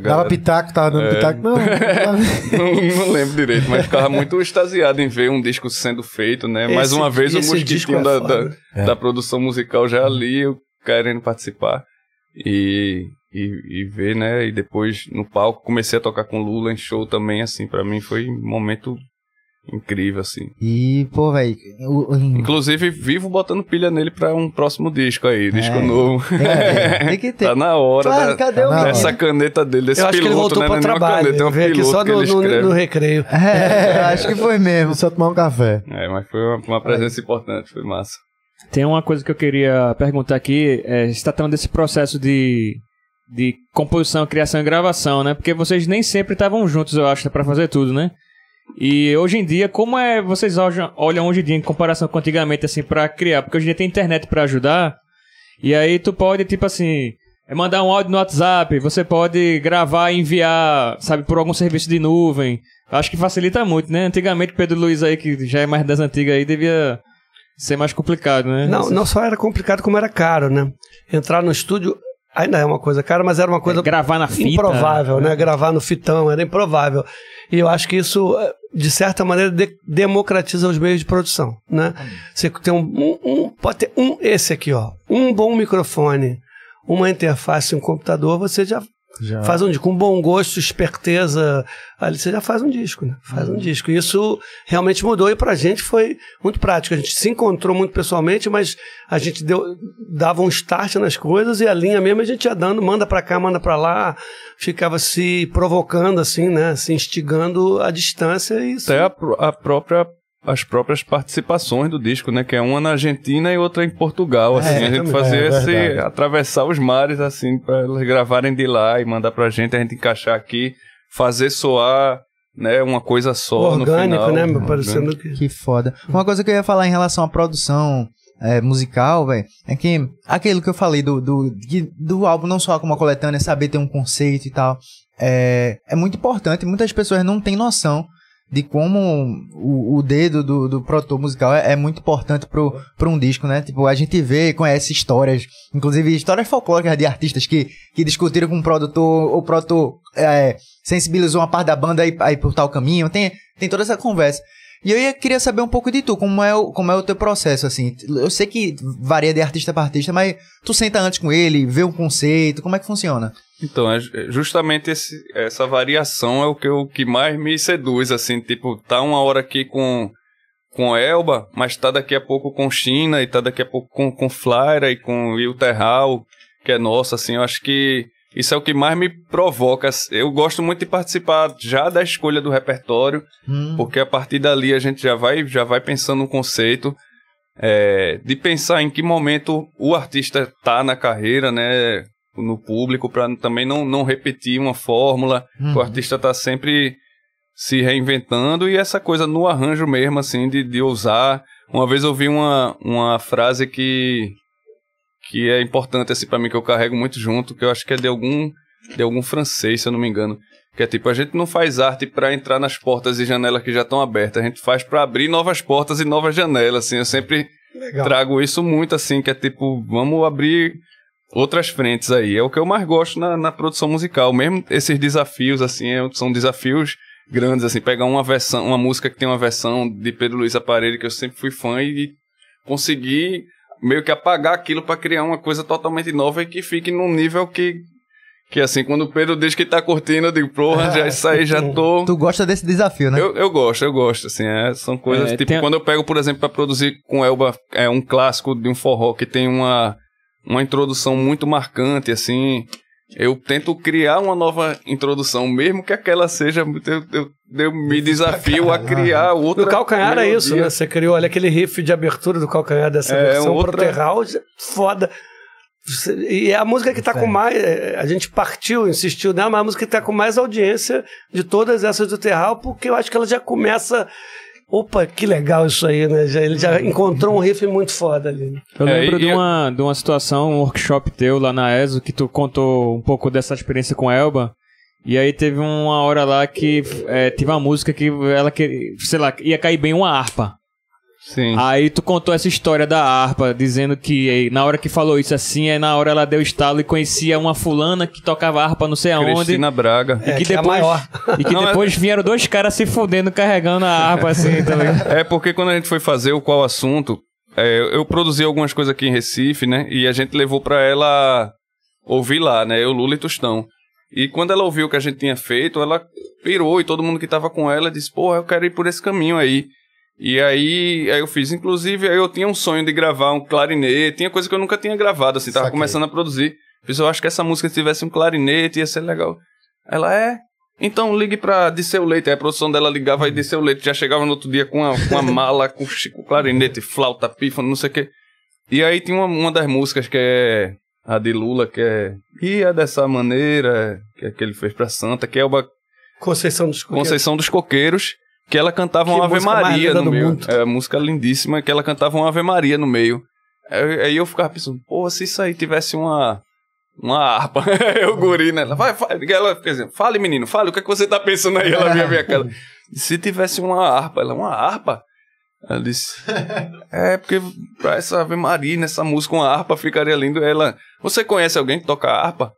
A: Dava pitaco, tava dando
D: É.
A: pitaco. Não,
D: não, não lembro direito, mas ficava muito extasiado em ver um disco sendo feito, né? Mais
E: Esse-
D: uma vez o mosquitinho
E: é
D: da, da, da produção musical já ali, eu querendo participar. E, e, e ver, né? E depois no palco comecei a tocar com Lula em show também, assim, pra mim foi um momento incrível, assim.
B: E, pô, velho.
D: Inclusive, vivo botando pilha nele pra um próximo disco aí, disco
B: É.
D: novo.
B: Tem que ter.
D: tá na hora
B: Claro,
D: da,
B: cadê o
A: Tá hora.
D: dessa caneta dele, desse
E: eu acho
D: piloto,
E: que ele voltou
D: né?
E: pra
D: é
E: trabalho.
D: caneta, é um piloto
E: só
D: que
E: no, no, no recreio.
B: É, acho que foi mesmo.
A: só tomar um café.
D: É, mas foi uma, uma presença importante, foi massa.
C: Tem uma coisa que eu queria perguntar aqui. É, você está tratando desse processo de, de composição, criação e gravação, né? Porque vocês nem sempre estavam juntos, eu acho, pra fazer tudo, né? E hoje em dia, como é vocês olham, hoje em dia em comparação com antigamente, assim, pra criar? Porque hoje em dia tem internet pra ajudar, e aí tu pode, tipo assim, é mandar um áudio no WhatsApp, você pode gravar e enviar, sabe, por algum serviço de nuvem. Acho que facilita muito, né? Antigamente, Pedro Luiz aí, que já é mais das antigas aí, devia ser mais complicado, né?
E: Não, não só era complicado, como era caro, né? Entrar no estúdio ainda é uma coisa cara, mas era uma coisa
C: É, gravar na fita.
E: improvável, né? Gravar no fitão era improvável. E eu acho que isso, eh, de certa maneira, de- democratiza os meios de produção, né? Você tem um, um- um- pode ter um esse aqui, ó, um bom microfone, uma interface, um computador, você já
A: Já.
E: faz um disco com bom gosto, esperteza, ali você já faz um disco, né? Faz um
A: Uhum.
E: disco. Isso realmente mudou e pra gente foi muito prático. A gente se encontrou muito pessoalmente, mas a gente deu, dava um start nas coisas e a linha mesmo a gente ia dando, manda pra cá, manda pra lá, ficava se provocando assim, né? Se instigando à distância e.
D: Até a, a própria as próprias participações do disco, né? Que é uma na Argentina e outra em Portugal, assim. a gente
E: exatamente.
D: fazia
A: É,
D: esse,
A: verdade.
D: atravessar os mares, assim, para elas gravarem de lá e mandar pra gente, a gente encaixar aqui, fazer soar, né? Uma coisa só
E: orgânico,
D: no final.
E: né?
D: Orgânico.
E: Parecendo que.
B: Que foda. Uma coisa que eu ia falar em relação à produção é, musical, velho, é que aquilo que eu falei do, do, do álbum não só como uma coletânea, saber ter um conceito e tal, é, é muito importante. Muitas pessoas não têm noção de como o, o dedo do, do produtor musical é, é muito importante pro um disco, né? Tipo, a gente vê, conhece histórias, inclusive histórias folclóricas de artistas que, que discutiram com o produtor, o produtor é, sensibilizou uma parte da banda aí, aí por tal caminho, tem, tem toda essa conversa. E eu ia, queria saber um pouco de tu, como é, o, como é o teu processo, assim. Eu sei que varia de artista para artista, mas tu senta antes com ele, vê um conceito, como é que funciona?
D: Então, é é justamente esse- essa variação é o que, o que mais me seduz, assim, tipo, tá uma hora aqui com, com Elba, mas tá daqui a pouco com China, e tá daqui a pouco com, com Flyra e com Will Terral, que é nosso, assim, eu acho que isso é o que mais me provoca. Eu gosto muito de participar já da escolha do repertório,
B: Hum,
D: porque a partir dali a gente já vai, já vai pensando no conceito, é, de pensar em que momento o artista tá na carreira, né, no público, para também não, não repetir uma fórmula,
B: Uhum.
D: o artista tá sempre se reinventando e essa coisa no arranjo mesmo, assim, de, de usar. Uma vez eu vi uma, uma frase que, que é importante, assim, para mim, que eu carrego muito junto, que eu acho que é de algum, de algum francês, se eu não me engano. Que é tipo, a gente não faz arte para entrar nas portas e janelas que já estão abertas, a gente faz para abrir novas portas e novas janelas, assim. Eu sempre
E: Legal.
D: trago isso muito, assim, que é tipo, vamos abrir outras frentes aí. É o que eu mais gosto na, na produção musical. Mesmo esses desafios, assim, é- são desafios grandes, assim, pegar uma versão, uma música que tem uma versão de Pedro Luiz Aparelho, que eu sempre fui fã, e conseguir meio que apagar aquilo para criar uma coisa totalmente nova e que fique num nível que. Que assim, quando o Pedro diz que tá curtindo, eu digo, porra, já isso aí já tô.
B: Tu gosta desse desafio, né?
D: Eu, eu gosto, eu gosto, assim, é, são coisas,
C: É,
D: tipo,
C: tem a-
D: quando eu pego, por exemplo, pra produzir com Elba, é um clássico de um forró que tem uma, uma introdução muito marcante, assim, eu tento criar uma nova introdução, mesmo que aquela seja, eu, eu, eu me desafio a criar outra
E: No calcanhar é isso, né? Você criou olha, aquele riff de abertura do calcanhar dessa
D: É,
E: versão
D: outra-
E: pro terral, foda. Você- E é a música que tá com mais. é, A gente partiu, insistiu nela, mas a música que tá com mais audiência de todas essas do Terral, porque eu acho que ela já começa. Opa, que legal isso aí, né? Já, ele já encontrou um riff muito foda ali. né?
C: Eu
D: É,
C: lembro
D: e-
C: de, uma, de uma situação, um workshop teu lá na ESO, que tu contou um pouco dessa experiência com a Elba. E aí teve uma hora lá que é, tive uma música que ela, que, sei lá, ia cair bem uma harpa.
D: Sim.
C: Aí tu contou essa história da harpa, dizendo que na hora que falou isso assim, aí na hora ela deu estalo e conhecia uma fulana que tocava harpa não sei aonde.
D: Cristina Braga.
C: E
E: É,
C: que,
E: que é a
C: depois,
E: maior.
C: e que
D: Não, é-
C: depois vieram dois caras se fudendo carregando a harpa assim também.
D: É porque quando a gente foi fazer o qual assunto, é, eu produzi algumas coisas aqui em Recife, né? E a gente levou pra ela ouvir lá, né? Eu, Lula e Tostão. E quando ela ouviu o que a gente tinha feito, ela pirou e todo mundo que tava com ela disse: Porra, eu quero ir por esse caminho aí. E aí, aí eu fiz. Inclusive, aí eu tinha um sonho de gravar um clarinete, tinha coisa que eu nunca tinha gravado, assim, tava
A: Saquei.
D: começando a produzir. Fiz, eu acho que essa música, se tivesse um clarinete, ia ser legal. Ela é. Então ligue pra Disseu Leite. Aí a produção dela ligava e Disseu Leite já chegava no outro dia com uma, com uma mala, com, com clarinete, flauta, pífano, não sei o quê. E aí tinha uma, uma das músicas que é a de Lula, que é. É dessa maneira, que é que ele fez pra Santa, que é uma
E: Conceição dos Coqueiros.
D: Conceição dos Coqueiros, que ela cantava
E: Que
D: uma Ave Maria no meio.
E: mundo.
D: É, música lindíssima, que ela cantava uma Ave Maria no meio. Aí, aí eu ficava pensando, pô, se isso aí tivesse uma. Uma harpa, eu guri, né? Ela, vai, vai. Ela fica assim, fale, menino, fale, o que, é que você tá pensando aí? Ela via minha cara. Se tivesse uma harpa, ela, uma harpa? Ela disse, é, porque pra essa Ave Maria, nessa música, uma harpa ficaria lindo. Ela, você conhece alguém que toca harpa?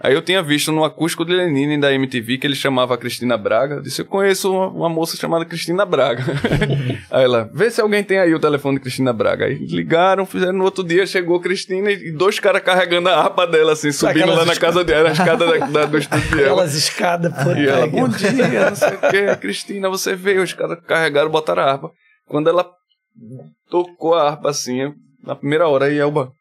D: Aí eu tinha visto no acústico de Lenine da MTV que ele chamava a Cristina Braga. Eu disse, eu conheço uma, uma moça chamada Cristina Braga. aí ela, vê se alguém tem aí o telefone de Cristina Braga. Aí ligaram, fizeram no outro dia, chegou Cristina e dois caras carregando a harpa dela, assim, subindo
E: Aquelas
D: lá na casa dela, a escada da, da- do estúdio dela.
E: Aquelas escadas, puta
D: E ela, bom dia, não sei o que, Cristina, você veio, os caras carregaram, botaram a harpa. Quando ela tocou a harpa assim, na primeira hora, aí Elba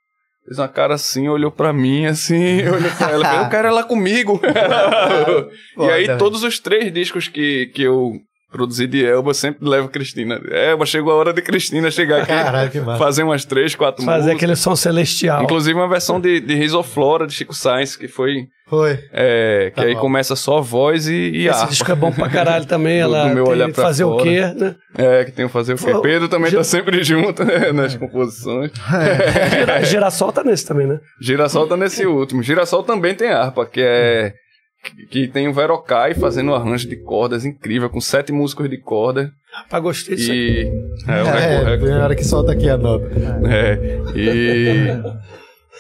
D: fez uma cara assim, olhou pra mim assim, olhou pra ela, eu quero ela comigo. e aí todos os três discos que, que eu produzi de Elba, sempre levo Cristina. Elba, chegou a hora de Cristina chegar aqui,
A: Caralho, que massa.
D: fazer umas três, quatro
E: Fazer
D: músicas.
E: aquele som celestial.
D: Inclusive uma versão de, de Risoflora, de Chico Sainz, que foi...
A: Foi.
D: É, que
A: Tá
D: aí
A: bom.
D: começa só voz e, e
E: Esse
D: harpa.
E: disco é bom pra caralho também.
D: Do-
E: Ela
D: do meu
E: tem
D: olhar pra
E: fazer o
D: fora.
E: quê, né?
D: É, que tem o fazer o quê?
E: Ô,
D: Pedro também
E: Gi-
D: tá sempre junto né, nas composições.
E: Gira, girassol tá nesse também, né?
D: Girassol tá nesse último. Girassol também tem harpa, que é. Que- tem o Verocai fazendo um arranjo de cordas incrível, com sete músicos de corda.
E: Pra gostei disso. aí.
D: E. É, o
A: É, tem hora que solta aqui a nota.
D: É, e.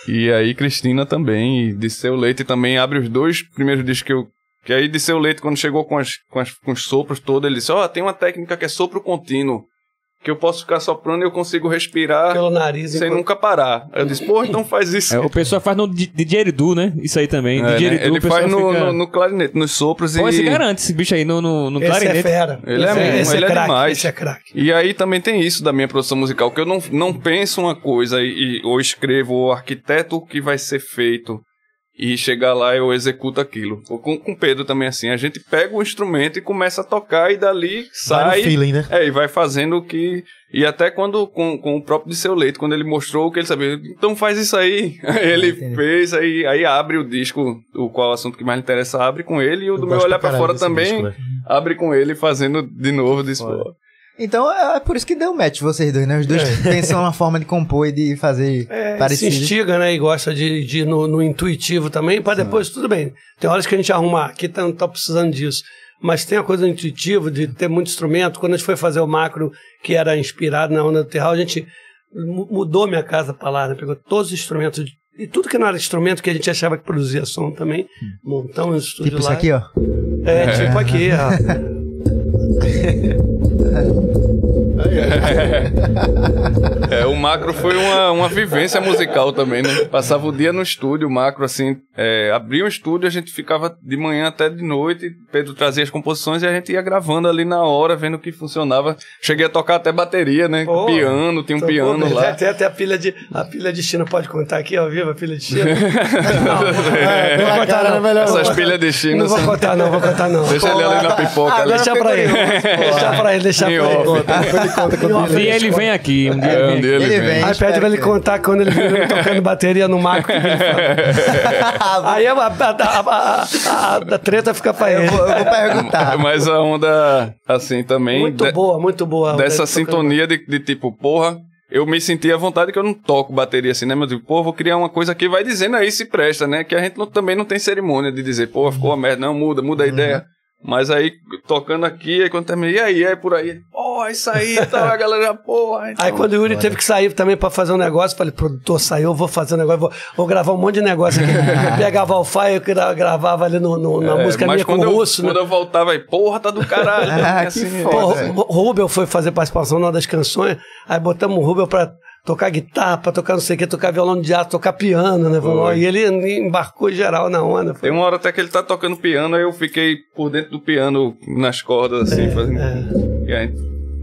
D: E aí, Cristina também, e Disseu Leite também abre os dois primeiros discos que eu. Que aí, Disseu Leite, quando chegou com, as, com, as, com os sopros todos, ele disse: Ó, tem uma técnica que é sopro contínuo. Que eu posso ficar soprando e eu consigo respirar
E: Pelo nariz.
D: sem
E: enquanto-
D: nunca parar. Eu disse: Pô, então faz isso.
C: É, o pessoal faz no di- didgeridoo, né? Isso aí também.
D: É, né? Ele faz no,
C: fica-
D: no, no clarinete, nos sopros
C: Pô,
D: e.
C: se garante esse bicho aí no, no, no
E: Esse é
C: clarinete.
E: fera.
D: Ele é
E: esse
D: mesmo,
E: esse
D: ele é
E: craque,
D: demais.
E: Esse é craque.
D: E aí também tem isso da minha produção musical, que eu não, não penso uma coisa e, e- ou escrevo ou arquiteto o que vai ser feito e chegar lá eu executo aquilo. Com, com Pedro também assim, a gente pega o instrumento e começa a tocar e dali sai...
A: feeling, né?
D: É, e vai fazendo o que... E até quando, com, com o próprio Disseu Leite, quando ele mostrou o que ele sabia, então faz isso aí. Aí ele
B: Entendi.
D: fez, aí, aí abre o disco, o qual o assunto que mais lhe interessa abre com ele, e o
A: Eu
D: do meu olhar
A: caralho
D: fora também
A: disco, velho.
D: abre com ele fazendo de novo, disse,
B: Então é por isso que deu match vocês dois, né? Os dois pensam uma forma de compor e de fazer
E: É, se
B: parecido.
E: instiga, né? E gosta de, de ir no, no intuitivo também, pra depois, tudo bem. Tem horas que a gente arruma, aqui tá, não tá precisando disso. Mas tem a coisa intuitiva de ter muito instrumento. Quando a gente foi fazer o macro, que era inspirado na onda do terral, a gente mu- mudou minha casa pra lá, né? Pegou todos os instrumentos. de- E tudo que não era instrumento que a gente achava que produzia som também. Montamos um estúdio
B: Tipo isso
E: lá.
B: aqui, ó.
E: É, tipo aqui, ó.
D: É, o macro foi uma, uma vivência musical também, né? Passava o dia no estúdio, o macro, assim, é, abria um estúdio, a gente ficava de manhã até de noite, Pedro trazia as composições e a gente ia gravando ali na hora, vendo o que funcionava. Cheguei a tocar até bateria, né?
E: Pô,
D: piano, tem um
E: Então,
D: piano lá.
E: Tem até a pilha de, a pilha de China, pode contar aqui ao vivo a pilha de China?
A: É,
E: não vou contar não.
A: é melhor
D: Essas
A: não.
D: pilhas de China,
E: Não vou
D: assim,
E: contar não, vou contar não.
D: deixa ele ali na pipoca. ali.
E: Deixa pra ele. Deixa pra ele, deixa pra
D: Em
E: ele.
D: off.
E: Conta.
A: Depois ele conta quando
E: Em
C: Um dia ele vem aqui, um dia
D: É,
C: ele
D: um
C: vem
D: dia ele
B: Ele
D: vem.
B: vem.
E: Aí pede pra ele contar quando ele viu tocando bateria no Marco. Aí a, a, a, a, a- a treta fica pra ele.
B: Eu vou, eu vou perguntar.
D: Mas a onda, assim, também...
E: Muito
D: de-
E: boa, muito boa.
D: dessa sintonia de, de tipo, porra, eu me senti à vontade que eu não toco bateria assim, né? Mas eu digo, pô, vou criar uma coisa que vai dizendo aí se presta, né? Que a gente não- também não tem cerimônia de dizer, pô, ficou uma merda, não, muda, muda a ideia. Mas aí, tocando aqui, aí quando terminei, e aí, é por aí, pô, isso aí, tá, a galera, porra. Então,
E: Aí quando o Yuri teve que sair também pra fazer um negócio, eu falei, produtor, saiu, eu vou fazer um negócio, vou, vou gravar um monte de negócio aqui. Eu pegava o file, eu gra- gravava ali no, no- na
D: é,
E: música
D: mas
E: minha com
D: quando
E: o
D: eu,
E: russo, né?
D: quando eu voltava aí, porra, tá do caralho.
B: Ah,
D: assim,
B: que
D: é.
E: Pô,
B: foda.
E: o o Rubel foi fazer participação numa das canções, aí botamos o Rubel pra tocar guitarra, pra tocar não sei o que, tocar violão de aço, tocar piano, né?
D: Foi.
E: E ele embarcou geral na onda. Foi.
D: Tem uma hora até que ele tá tocando piano, aí eu fiquei por dentro do piano, nas cordas, assim, fazendo...
E: É.
D: E aí,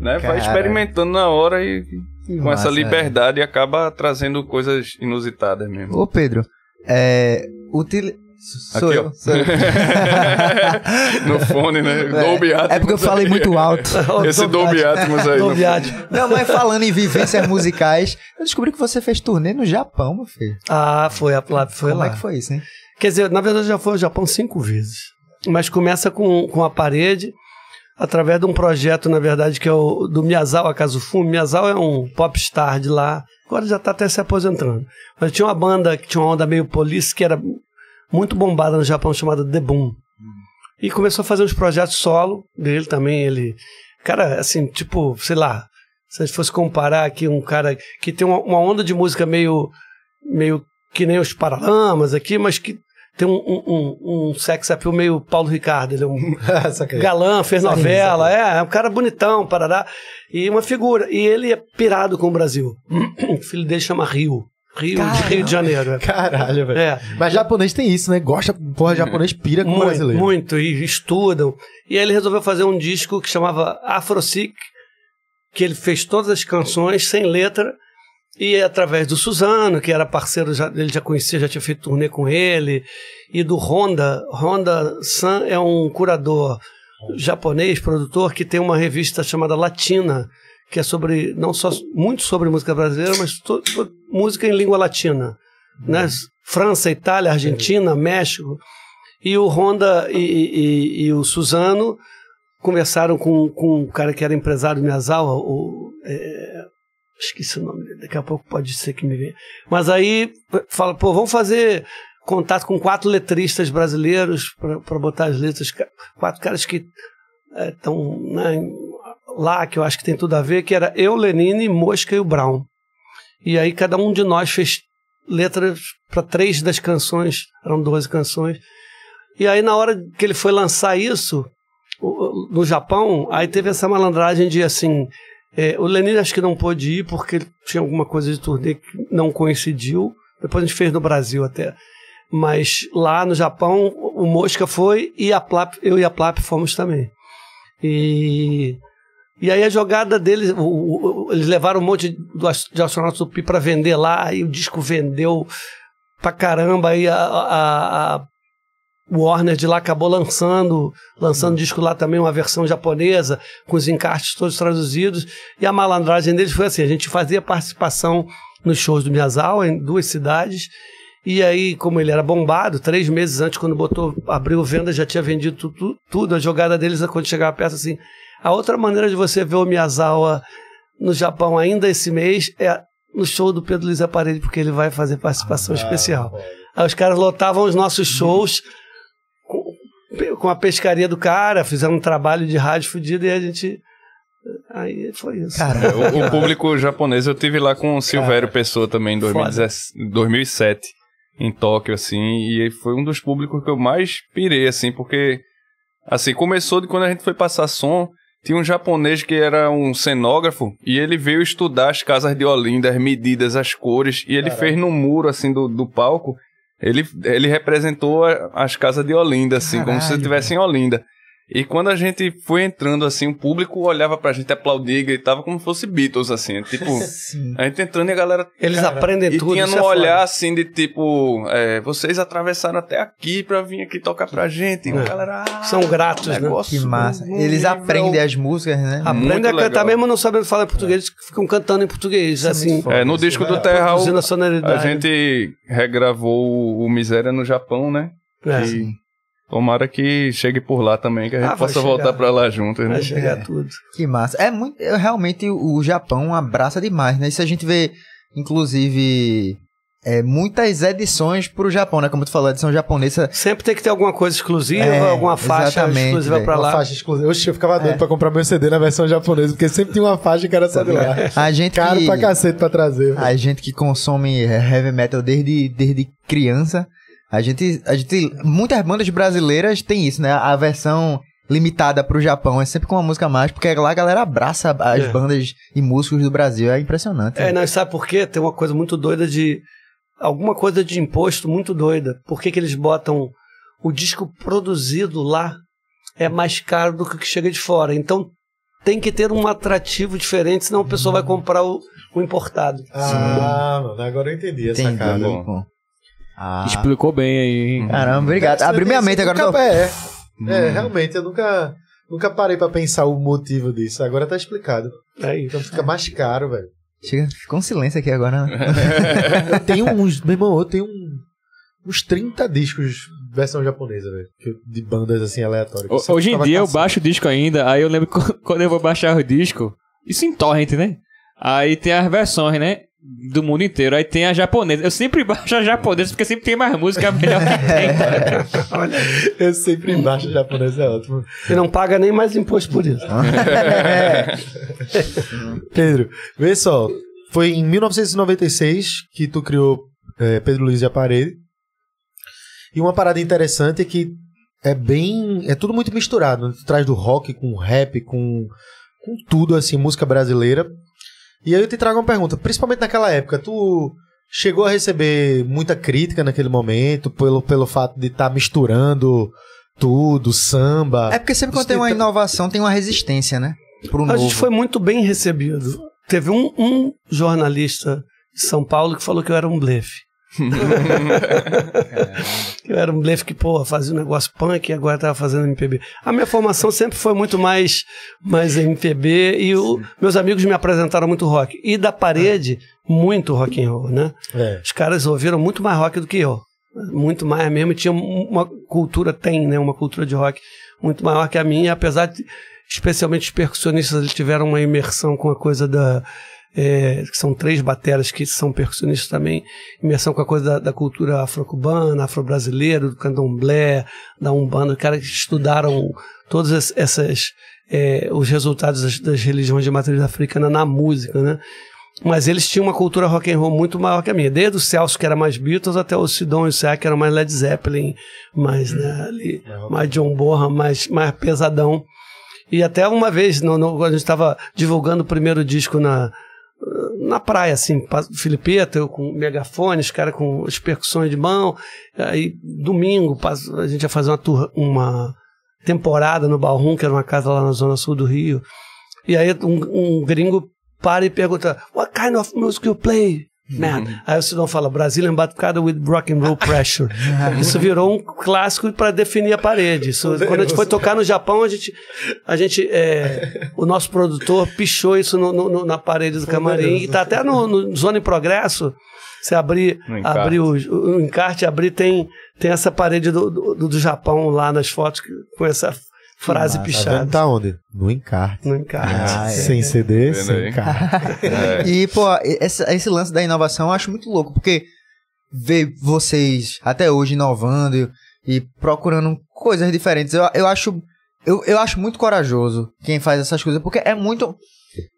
D: né, vai experimentando na hora e com
B: massa,
D: essa liberdade acaba trazendo coisas inusitadas mesmo.
B: Ô, Pedro, é, util- Sou
D: Aqui,
B: eu.
D: ó.
B: Sou eu.
D: no fone, né? Dolby Atmos.
B: É porque eu falei muito alto.
D: Esse Dolby Atmos aí. No-
E: viagem.
B: Não, mas falando em vivências musicais, eu descobri que você fez turnê no Japão, meu filho.
E: Ah, foi, a- lá, foi
B: Como
E: lá.
B: é que foi isso, hein?
E: Quer dizer, na verdade, eu já fui ao Japão cinco vezes. Mas começa com, com a parede, através de um projeto, na verdade, que é o do Miyazawa Kazufume. Miyazawa é um popstar de lá, agora já está até se aposentando. Mas tinha uma banda que tinha uma onda meio police, que era muito bombada no Japão, chamada The Boom. E começou a fazer uns projetos solo dele também. Ele, cara, assim, tipo, sei lá, se a gente fosse comparar aqui um cara que tem uma, uma onda de música meio, meio que nem os Paralamas aqui, mas que tem um, um, um, um sex appeal meio Paulo Ricardo. Ele é um galã, fez novela, é, é um cara bonitão, parará. E uma figura. E ele é pirado com o Brasil. O filho dele chama Rio. Rio, de Rio de Janeiro. é.
A: Caralho, velho.
E: É.
A: Mas japonês tem isso, né? Gosta, porra, japonês pira com
E: Muito,
A: brasileiro.
E: muito, e estudam. E aí ele resolveu fazer um disco que chamava Afrosic, que ele fez todas as canções sem letra, e através do Suzano, que era parceiro, já, ele já conhecia, já tinha feito turnê com ele, e do Honda. Honda San é um curador japonês, produtor, que tem uma revista chamada Latina, que é sobre, não só, muito sobre música brasileira, mas to- to- música em língua latina. Né? França, Itália, Argentina, México. E o Honda e, e- e o Suzano conversaram com, com um cara que era empresário do Miyazawa, o, é, esqueci o nome dele, daqui a pouco pode ser que me venha. Mas aí fala, pô, vamos fazer contato com quatro letristas brasileiros para botar as letras, quatro caras que estão lá, que eu acho que tem tudo a ver, que era eu, Lenine, Mosca e o Brown. E aí cada um de nós fez letras para três das canções, eram 12 canções. E aí na hora que ele foi lançar isso, no Japão, aí teve essa malandragem de assim, é, o Lenine acho que não pôde ir porque tinha alguma coisa de turnê que não coincidiu. Depois a gente fez no Brasil até. Mas lá no Japão, o Mosca foi e a Plap, eu e a Plap fomos também. E, e aí a jogada deles, o- o- eles levaram um monte de, astronautas do Pi para vender lá, e o disco vendeu pra caramba, aí a, a, a Warner de lá acabou lançando, lançando disco lá também, uma versão japonesa, com os encartes todos traduzidos, e a malandragem deles foi assim, a gente fazia participação nos shows do Miyazawa, em duas cidades, e aí, como ele era bombado, três meses antes, quando botou, abriu venda, já tinha vendido tu- tu- tudo. A jogada deles, quando chegava a peça, assim. A outra maneira de você ver o Miyazawa no Japão ainda esse mês é no show do Pedro Luiz Aparelho, porque ele vai fazer participação especial. Aí os caras lotavam os nossos shows com, com a pescaria do cara, fizeram um trabalho de rádio fudido e a gente. Aí foi isso.
B: Cara,
D: o, o público japonês, eu tive lá com o Silvério Pessoa também em 2017 2007, em Tóquio, assim, e foi um dos públicos que eu mais pirei, assim, porque, assim, começou de quando a gente foi passar som, tinha um japonês que era um cenógrafo, e ele veio estudar as casas de Olinda, as medidas, as cores, e ele fez no muro, assim, do, do palco, ele, ele representou as casas de Olinda, assim, como se
B: Caralho,
D: estivesse em Olinda. E quando a gente foi entrando, assim, o público olhava pra gente aplaudir, gritava como se fosse Beatles, assim. Tipo,
B: sim.
D: a gente entrando e a galera.
E: Eles aprendem
D: E
E: tudo.
D: tinha
E: isso
D: num
E: é foda.
D: olhar assim de tipo, é, vocês atravessaram até aqui pra vir aqui tocar pra gente. E a
E: É.
D: galera. ah,
E: São gratos, né?
D: negócio
B: Que massa. Eles
D: nível-
B: aprendem as músicas, né?
E: Aprende
D: Muito
E: a cantar
D: legal.
E: mesmo não sabendo falar português, ficam cantando em português, assim.
D: É, no disco do
E: Produzindo a
D: a gente regravou o Miséria no Japão, né?
E: É,
D: E tomara que chegue por lá também, que a gente
E: Ah,
D: possa
E: chegar.
D: voltar pra lá juntos, né?
E: vai chegar
B: É.
E: tudo.
B: Que massa. É muito. é, Realmente o o Japão abraça demais, né? Isso a gente vê, inclusive, é, muitas edições pro Japão, né? Como tu falou, a edição japonesa.
E: Sempre tem que ter alguma coisa exclusiva,
B: É,
E: alguma faixa exclusiva
B: velho.
E: pra
A: Uma
E: lá.
A: faixa exclusiva. Oxe, eu ficava doido
B: É.
A: pra comprar meu CD na versão japonesa, porque sempre tinha uma faixa que era só de lá.
B: A gente
A: Caro
B: que,
A: pra cacete pra trazer.
B: a gente que consome heavy metal desde, desde criança, a gente, a gente. Muitas bandas brasileiras têm isso, né? A versão limitada pro Japão é sempre com uma música a mais, porque lá a galera abraça as
E: É.
B: bandas e músicos do Brasil. É impressionante.
E: É, não, sabe por quê? Tem uma coisa muito doida de. Alguma coisa de imposto muito doida. Por que, que eles botam o disco produzido lá é mais caro do que o que chega de fora? Então tem que ter um atrativo diferente, senão o pessoal vai comprar o, o importado.
A: Ah, mano, agora eu entendi essa
B: Entendi.
A: cara.
D: bom.
B: Ah,
C: Explicou bem aí.
B: caramba, obrigado. Abriu minha mente agora.
A: Nunca,
B: Tô...
A: é, é, realmente, eu nunca, nunca parei pra pensar o motivo disso. Agora tá explicado.
E: É isso.
A: Então fica mais caro, velho.
B: Chega, ficou um silêncio aqui agora. Né?
A: Eu tenho uns, meu irmão, eu tenho um- uns 30 discos versão japonesa, velho. eu- De bandas assim aleatórias. eu sempre
C: Hoje em dia eu
A: caçando.
C: baixo o disco ainda, aí eu lembro que quando eu vou baixar o disco, isso em torrent, né? Aí tem as versões, né? Do mundo inteiro. Aí tem a japonesa. Eu sempre baixo a japonesa porque sempre tem mais música melhor que tem.
A: Eu sempre baixo japonês, é ótimo.
E: E não paga nem mais imposto por isso.
A: Pedro, vê só. Foi em 1996 que tu criou é, Pedro Luiz e a Parede. E uma parada interessante é que é bem. É tudo muito misturado. Né? Tu traz do rock com rap, com, com tudo, assim, música brasileira. E aí eu te trago uma pergunta, principalmente naquela época, tu chegou a receber muita crítica naquele momento, pelo, pelo fato de estar misturando tudo, samba.
G: É porque sempre quando tem uma inovação, tem uma resistência, né? Pro
E: A
G: novo.
E: gente foi muito bem recebido. Teve um, um jornalista de São Paulo que falou que eu era um blefe. Eu era um blefe que, pô, fazia um negócio punk e agora tava fazendo MPB. A minha formação sempre foi muito mais, mais MPB e o- meus amigos me apresentaram muito rock. E da parede, muito rock and roll, né?
A: É.
E: Os caras ouviram muito mais rock do que eu. Muito mais mesmo. Tinha uma cultura, tem, né? Uma cultura de rock muito maior que a minha, apesar de, especialmente os percussionistas, eles tiveram uma imersão com a coisa da. É, que são três bateras que são percussionistas também, imersão com a coisa da, da cultura afro-cubana, afro-brasileira, do candomblé, da umbanda, caras que estudaram todas es- essas, é, os resultados das, das religiões de matriz africana na música, né? Mas eles tinham uma cultura rock and roll muito maior que a minha. Desde o Celso, que era mais Beatles, até o Sidon e o Sá, que era mais Led Zeppelin, mais, né, ali, mais John Bonham, mais, mais pesadão. E até uma vez, no, no- a gente estava divulgando o primeiro disco na, na praia, assim, Filipeta, eu com megafone, os caras com as percussões de mão. Aí, domingo, a gente ia fazer uma, tour- uma temporada no Balrum, que era uma casa lá na zona sul do Rio. E aí um, um gringo para e pergunta, What kind of music you play? Man. Aí o Sidão fala, Brazilian Batucada with Rock and Roll Pressure. Isso virou um clássico para definir a parede. Isso, quando a gente foi tocar no Japão, a gente, a gente é, o nosso produtor pichou isso no- no- na parede do camarim. E tá até no, no Zona em Progresso. Se abrir, abrir o, o encarte, abrir, tem, tem essa parede do, do, do Japão lá nas fotos com essa frase
A: Tá
E: pichada.
A: vendo? Tá onde? No encarte.
E: No encarte.
B: Ah, é.
A: Sem CD,
D: Vendo
A: sem encarte.
D: É.
B: E, pô, esse, esse lance da inovação eu acho muito louco, porque ver vocês até hoje inovando e, e procurando coisas diferentes, eu, eu acho. Eu, eu acho muito corajoso quem faz essas coisas, porque é muito.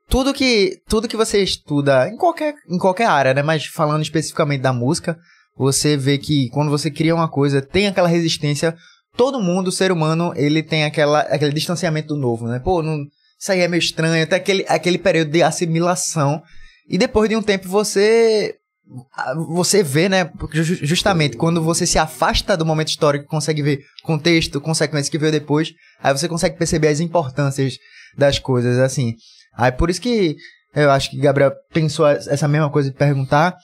B: Tudo que, tudo que você estuda em qualquer, em qualquer área, né? Mas falando especificamente da música, você vê que quando você cria uma coisa, tem aquela resistência. Todo mundo, ser humano, ele tem aquela, aquele distanciamento do novo, né? Pô, não, isso aí é meio estranho, até aquele, aquele período de assimilação. E depois de um tempo você. Você vê, né? Justamente quando você se afasta do momento histórico, consegue ver contexto, consequências que veio depois, aí você consegue perceber as importâncias das coisas, assim. Aí por isso que eu acho que Gabriel pensou essa mesma coisa de perguntar.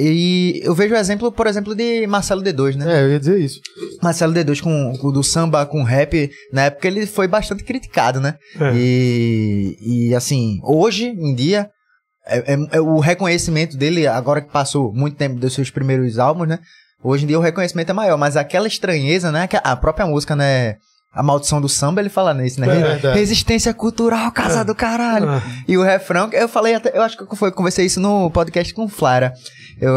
B: E eu vejo o exemplo, por exemplo, de Marcelo D2, né?
A: É, eu ia dizer isso.
B: Marcelo D2 com, com do samba com rap, na época ele foi bastante criticado, né?
E: É.
B: E, e assim, hoje em dia, é, é- é o reconhecimento dele, agora que passou muito tempo dos seus primeiros álbuns, né? Hoje em dia o reconhecimento é maior, mas aquela estranheza, né? que A própria música, né? A maldição do samba, ele fala nisso, né?
A: É.
B: Resistência cultural, casa do caralho.
E: Ah.
B: E o refrão, eu falei até, eu acho que eu foi- conversei isso no podcast com o Flara. Eu,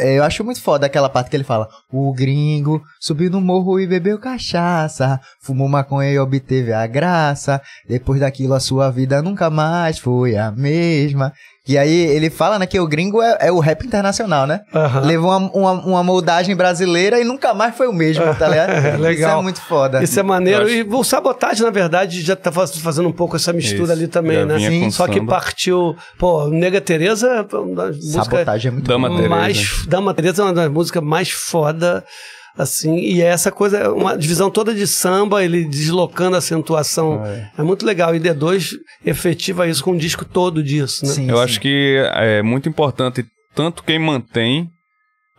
B: eu acho muito foda aquela parte que ele fala: O gringo subiu no morro e bebeu cachaça, fumou maconha e obteve a graça. Depois daquilo, a sua vida nunca mais foi a mesma. E aí ele fala, né, que o gringo é, é o rap internacional, né? Levou uma, uma, uma moldagem brasileira e nunca mais foi o mesmo, tá ligado?
E: É, legal.
B: Isso é muito foda.
E: Isso é maneiro. E o Sabotagem, na verdade, já tá faz- fazendo um pouco essa mistura
D: Isso,
E: ali também,
D: já
E: né?
D: com
E: Só que partiu. Pô, Nega Tereza é uma das músicas
B: Sabotagem é muito
D: Dama
E: mais. Dama Tereza é uma das músicas mais foda. Assim, e é essa coisa, é uma divisão toda de samba, ele deslocando a acentuação. É, muito legal. E D2 efetiva isso com um disco todo disso, né?
B: Sim,
D: Eu
B: sim.
D: acho que é muito importante tanto quem mantém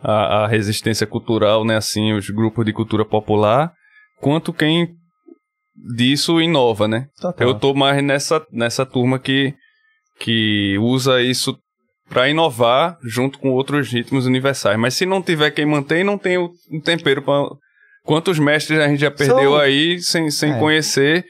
D: a, a resistência cultural, né, assim, os grupos de cultura popular, quanto quem disso inova, né?
B: Total.
D: Eu tô mais nessa, nessa turma que, que usa isso pra inovar junto com outros ritmos universais. Mas se não tiver quem mantém, não tem o o tempero pra... Quantos mestres a gente já perdeu
E: São-
D: aí sem, sem
B: É.
D: conhecer?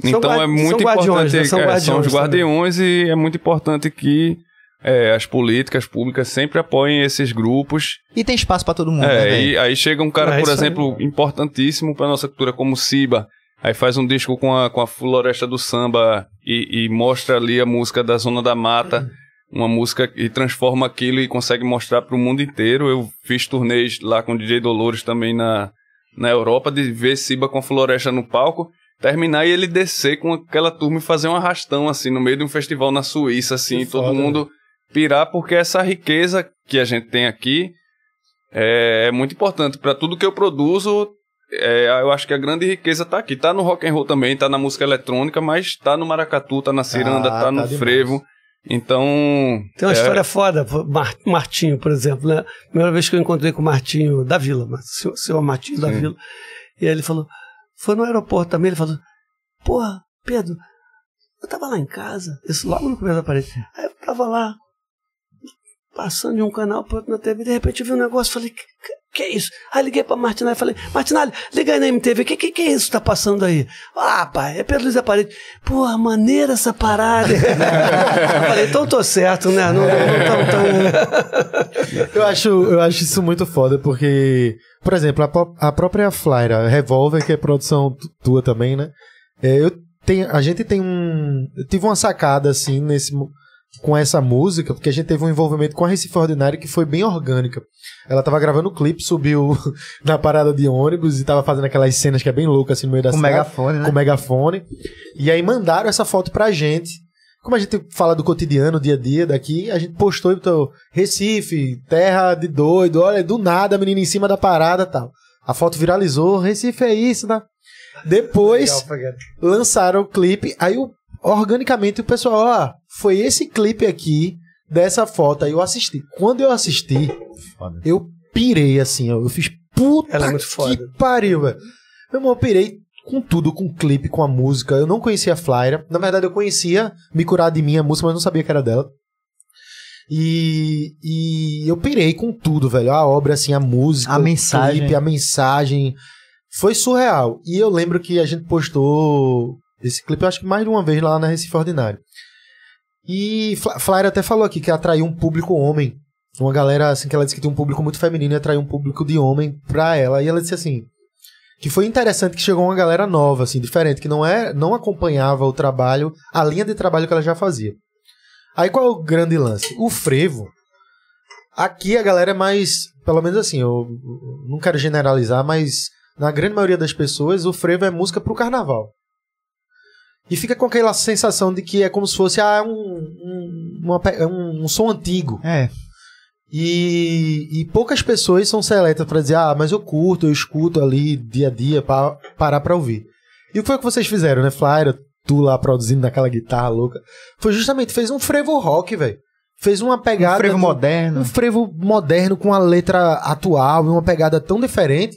E: São
D: Então
E: guardi-
D: é muito
E: são guardiões,
D: importante.
E: né? São
D: é, são
E: guardiões
D: os guardiões e é muito importante que é, as políticas públicas sempre apoiem esses grupos.
B: E tem espaço pra todo mundo, né,
D: É,
B: velho?
D: e aí chega um cara,
E: É
D: por
E: isso aí.
D: exemplo, importantíssimo para nossa cultura, como Siba. Aí faz um disco com a, com a Floresta do Samba e, e mostra ali a música da Zona da Mata, uma música e transforma aquilo e consegue mostrar para o mundo inteiro. Eu fiz turnês lá com o DJ Dolores também na, na Europa, de ver Siba com a Floresta no palco, terminar e ele descer com aquela turma e fazer um arrastão, assim, no meio de um festival na Suíça, assim, e todo mundo pirar, porque essa riqueza que a gente tem aqui é, é muito importante para tudo que eu produzo. é, eu acho que a grande riqueza tá aqui. Tá no rock and roll também, tá na música eletrônica, mas tá no maracatu, tá na ciranda,
A: Ah,
D: tá no
A: tá demais.
D: frevo. Então.
E: Tem uma
D: é,
E: história foda, Mar- Martinho, por exemplo, né? Primeira vez que eu encontrei com o Martinho da Vila, mas seu, seu Martinho da
D: Sim.
E: Vila. E aí ele falou, foi no aeroporto também, ele falou, porra, Pedro, eu tava lá em casa, isso logo no começo da parede. Aí eu tava lá, passando de um canal pro outro na TV, de repente eu vi um negócio, falei, que, é isso? Aí liguei pra Martinalha e falei, Martinalha, liga aí na MTV, que, que que é isso que tá passando aí? Ah, pai, é Pedro Luiz da Parede. Porra, maneira essa parada. falei, então tô certo, né? Não, não, não.
A: Eu acho, eu acho isso muito foda, porque, por exemplo, a, a própria Flyra Revolver, que é produção tu- tua também, né? É, eu tenho, a gente tem um. Eu tive uma sacada, assim, nesse, com essa música, porque a gente teve um envolvimento com a Recife Ordinária que foi bem orgânica. Ela tava gravando o clipe, subiu na parada de ônibus e tava fazendo aquelas cenas que é bem louca, assim, no meio da
B: Com
A: cidade
B: megafone, né?
A: com megafone. E aí mandaram essa foto pra gente. Como a gente fala do cotidiano, dia a dia daqui, a gente postou e botou Recife, terra de doido, olha, do nada, a menina em cima da parada e tal. A foto viralizou, Recife é isso, né? Depois lançaram o clipe, aí o- organicamente o pessoal, ó, foi esse clipe aqui, dessa foto, aí eu assisti. Quando eu assisti,
B: Foda.
A: eu pirei assim, ó, eu fiz puta
E: Ela é muito foda.
A: que pariu, velho. Meu irmão, eu pirei com tudo, com o clipe, com a música. Eu não conhecia a Flyra. Na verdade, eu conhecia Me Curar de Mim, a música, mas não sabia que era dela. E, e eu pirei com tudo, velho. A obra, assim, a música,
B: A
A: o
B: mensagem.
A: clipe, a mensagem. Foi surreal. E eu lembro que a gente postou esse clipe, eu acho que mais de uma vez lá na Recife Ordinário. E Flyra até falou aqui que atraiu um público homem. Uma galera, assim, que ela disse que tem um público muito feminino e atraiu um público de homem pra ela. E ela disse assim, que foi interessante que chegou uma galera nova, assim, diferente, que não é, não acompanhava o trabalho, a linha de trabalho que ela já fazia. Aí qual é o grande lance? O frevo, aqui a galera é mais, pelo menos assim, eu não quero generalizar, mas na grande maioria das pessoas o frevo é música pro carnaval. E fica com aquela sensação de que é como se fosse ah, um, um, uma é um, um som antigo.
B: É.
A: E, e poucas pessoas são seletas pra dizer, ah, mas eu curto, eu escuto ali dia a dia pra parar pra ouvir. E o que foi que vocês fizeram, né, Flyer? Tu lá produzindo naquela guitarra louca. Foi justamente, fez um frevo rock, velho. Fez uma pegada.
B: Um frevo
A: de-
B: moderno.
A: Um frevo moderno com a letra atual e uma pegada tão diferente.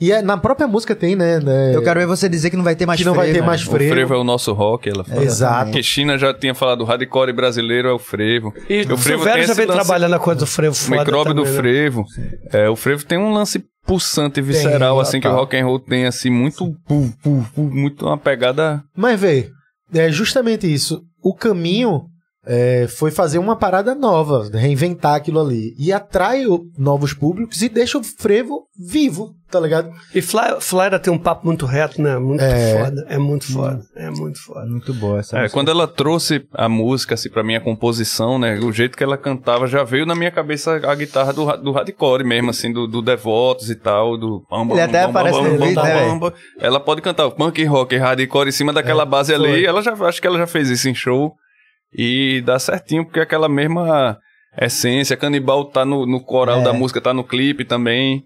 A: E é- na própria música tem, né? né,
B: Eu quero ver você dizer que não vai ter mais
A: que não vai ter
B: frevo.
A: mais
D: O
A: frevo.
D: frevo é o nosso rock, ela fala.
A: Exato.
D: Porque China já tinha falado, o hardcore brasileiro é o frevo.
E: E
D: o
E: o
D: frevo
E: Silvério
D: tem
E: já vem
D: lance-
E: trabalhando a coisa do frevo
D: O micróbio do
E: também, né?
D: frevo. É, o frevo tem um lance pulsante, visceral, assim, que o
A: total.
D: rock and roll tem, assim, muito... pu, pu, pu, muito uma pegada...
A: Mas vê, é justamente isso. O caminho é, foi fazer uma parada nova, reinventar aquilo ali. E atrai o- novos públicos e deixa o frevo vivo, tá ligado?
E: E Fly, Flyra tem um papo muito reto, né? Muito
A: É.
E: foda. É muito foda. É muito foda.
B: Muito boa essa
D: É,
B: música.
D: quando ela trouxe a música, assim, pra mim, a composição, né? O jeito que ela cantava, já veio na minha cabeça a guitarra do, do hardcore mesmo, assim, do, do Devotos e tal, do... bam, bam,
B: Ele até
D: bam, bam,
B: aparece
D: bam,
B: no
D: bam,
B: vídeo,
D: bam,
B: né,
D: bam, bam. Ela pode cantar o punk rock, hardcore em cima daquela base
A: foi.
D: ali. Ela já, acho que ela já fez isso em show. E dá certinho, porque é aquela mesma essência. Canibal tá no, no coral
B: É.
D: da música, tá no clipe também.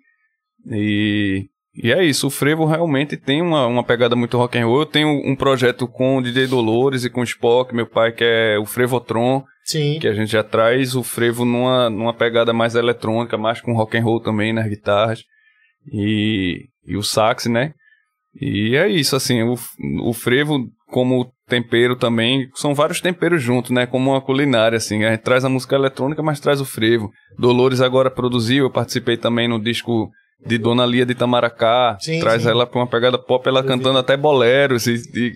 D: E... E é isso, o Frevo realmente tem uma, uma pegada muito rock and roll. Eu tenho um projeto com o DJ Dolores e com o Spock, meu pai, que é o Frevotron.
A: Sim.
D: que a gente já traz o frevo numa, numa pegada mais eletrônica, mais com rock and roll também nas guitarras e, e o sax, né? E é isso, assim, o, o frevo como tempero também, são vários temperos juntos, né? Como uma culinária, assim, a gente traz a música eletrônica, mas traz o frevo. Dolores agora produziu, eu participei também no disco de Dona Lia de Itamaracá,
A: Sim,
D: traz
A: sim.
D: ela pra uma pegada pop, ela cantando até boleros, e, e-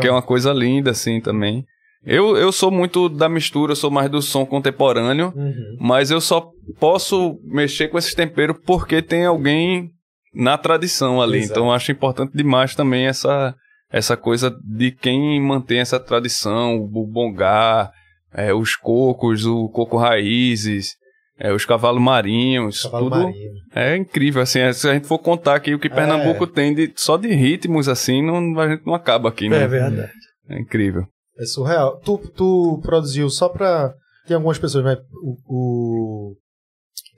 D: que é uma coisa linda, assim, também. Eu, eu sou muito da mistura, eu sou mais do som contemporâneo,
A: Uhum.
D: mas eu só posso mexer com esses temperos porque tem alguém na tradição ali.
A: Exato.
D: Então acho importante demais também essa, essa coisa de quem mantém essa tradição, o bongá, é, os cocos, o coco raízes, é, os cavalos marinhos,
A: Cavalo
D: tudo
A: marinho.
D: é incrível. Assim, é, se a gente for contar aqui o que Pernambuco tem de, só de ritmos, assim, não, a gente não acaba aqui, né?
E: É verdade.
D: É incrível.
A: É surreal. Tu, tu produziu só pra. Tem algumas pessoas, mas o. o-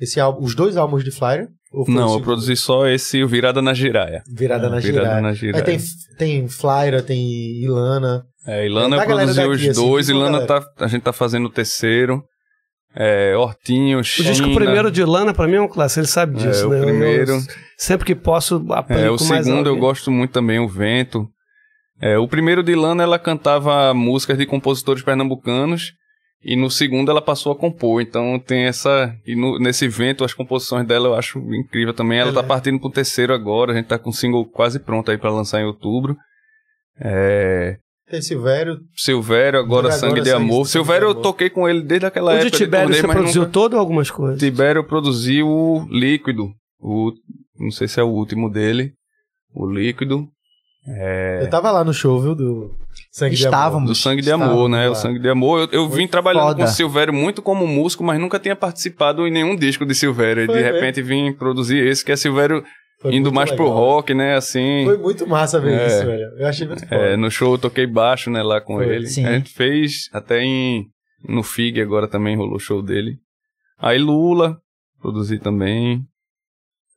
A: esse álbum, os dois álbuns de Flyer? O
D: Não, eu produzi só esse o Virada na Giraia.
A: Virada na
D: Virada
A: Giraia.
D: na
A: Aí
D: Giraia.
A: tem, tem Flyer, tem Ilana.
D: É, Ilana
A: É,
D: eu
A: galera
D: produzi
A: daqui,
D: os
A: assim,
D: dois,
A: tipo,
D: Ilana tá, a gente tá fazendo o terceiro. É, Hortinho,
E: O
D: China.
E: disco primeiro de Lana, pra mim, é um clássico. Ele sabe disso,
D: É, o
E: né? Eu-
D: primeiro.
E: eu sempre que posso, aplico
D: É, o
E: mais
D: segundo eu gosto muito também, o Vento. É, o primeiro de Ilana ela cantava músicas de compositores pernambucanos e no segundo ela passou a compor. Então tem essa e no- nesse Vento as composições dela eu acho incrível também. Ela tá
E: é.
D: partindo pro terceiro agora, a gente tá com o single quase pronto aí pra lançar em outubro. É,
A: Tem Silvério.
D: Silvério agora
A: Agora
D: Sangue de
A: Sangue-
D: Amor. Silvério
A: de
D: eu toquei com ele desde aquela
E: O de
D: época.
E: Tibério
D: turnê,
E: você
D: mas
E: produziu
D: nunca-
E: todo ou algumas coisas?
D: Tibério produziu o Líquido. O, não sei se é o último dele. O Líquido. É,
A: Eu tava lá no show, viu? Do Sangue.
B: Estávamos.
D: do Sangue de Amor, né?
A: lá.
D: O Sangue de Amor. Eu, eu vim trabalhando
B: foda.
D: com o Silvério muito como músico, mas nunca tinha participado em nenhum disco de Silvério. E de
A: mesmo.
D: repente vim produzir esse, que é Silvério
A: Foi
D: indo mais pro
A: legal.
D: rock, né? Assim.
A: Foi muito massa ver
D: É.
A: isso, velho. Eu achei muito foda.
D: É, no show eu toquei baixo, né, lá com
A: Foi.
D: ele.
B: Sim.
D: A gente fez até em no FIG agora também rolou o show dele. Aí Lula, produzi também.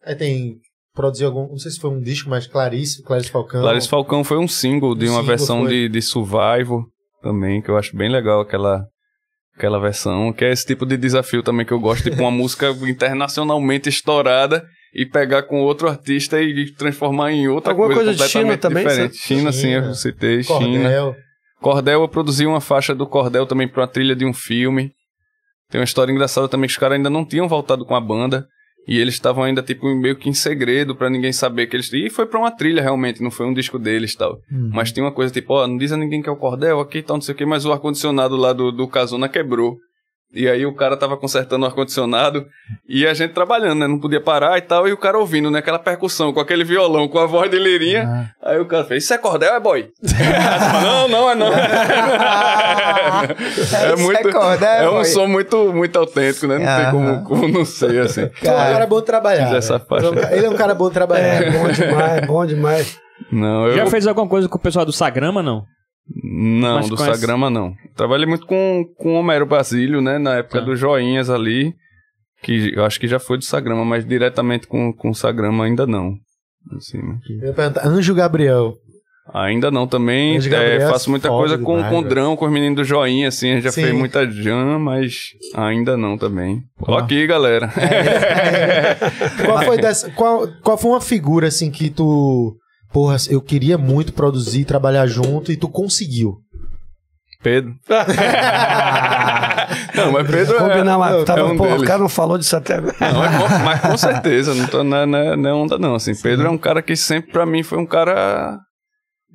A: Aí tem. Produziu algum. Não sei se foi um disco, mas Clarice, Clarice Falcão.
D: Clarice Falcão foi um single de
A: Um
D: uma
A: single
D: versão
A: foi.
D: de, de Survival também, que eu acho bem legal aquela aquela versão, que é esse tipo de desafio também que eu gosto, tipo uma música internacionalmente estourada e pegar com outro artista e transformar em outra
E: Alguma
D: coisa,
E: coisa de China também,
D: diferente. China, sim,
A: China.
D: eu citei China.
A: Cordel.
D: Cordel, eu produzi uma faixa do Cordel também pra uma trilha de um filme. Tem uma história engraçada também que os caras ainda não tinham voltado com a banda. E eles estavam ainda, tipo, meio que em segredo pra ninguém saber que eles... E foi pra uma trilha, realmente, não foi um disco deles e tal. Mas tinha uma coisa, tipo, ó, não diz a ninguém que é o Cordel aqui e tal, não sei o que, mas o ar-condicionado lá do, do Casona quebrou. E aí o cara tava consertando o ar-condicionado e a gente trabalhando, né? Não podia parar e tal. E o cara ouvindo, né? Aquela percussão com aquele violão, com a voz de lirinha.
B: Ah.
D: Aí o cara fez, isso é cordel, é boy? não, não, é não.
B: Isso é
D: muito,
B: cordel,
D: é um
B: boy.
D: som muito, muito autêntico, né? Não tem como, como não ser, assim.
A: Tu é um cara bom trabalhar.
D: Essa
A: velho.
D: faixa.
A: Ele é um cara bom trabalhar.
E: É, bom demais, bom demais.
D: Não, eu...
C: Já fez alguma coisa com o pessoal do Sagrama, não?
D: Não,
C: Mas
D: do
C: conhece-
D: Sagrama não. Trabalhei muito com, com o Homero Basílio, né? Na época
C: Tá.
D: dos joinhas ali. Que eu acho que já foi do Sagrama, mas diretamente com, com o Sagrama ainda não. Assim, né?
A: Eu ia perguntar, Anjo Gabriel.
D: Ainda não também.
A: Anjo
D: é,
A: Gabriel é
D: faço muita coisa com, o. Drão, com os meninos do joinha, assim. A gente já
A: Sim.
D: fez muita jam, mas ainda não também. Ó aqui, galera.
A: Qual foi, dessa, qual, qual foi uma figura assim que tu. Porra, eu queria muito produzir, trabalhar junto e tu conseguiu.
D: Pedro. não, mas Pedro é...
E: Combinar, mas tava,
D: é um
E: pô, o
D: deles.
E: cara não falou disso até agora.
D: Não, é com- mas com certeza, não, tô, não, é- não, é- é onda não, assim, Pedro é um cara que sempre pra mim foi um cara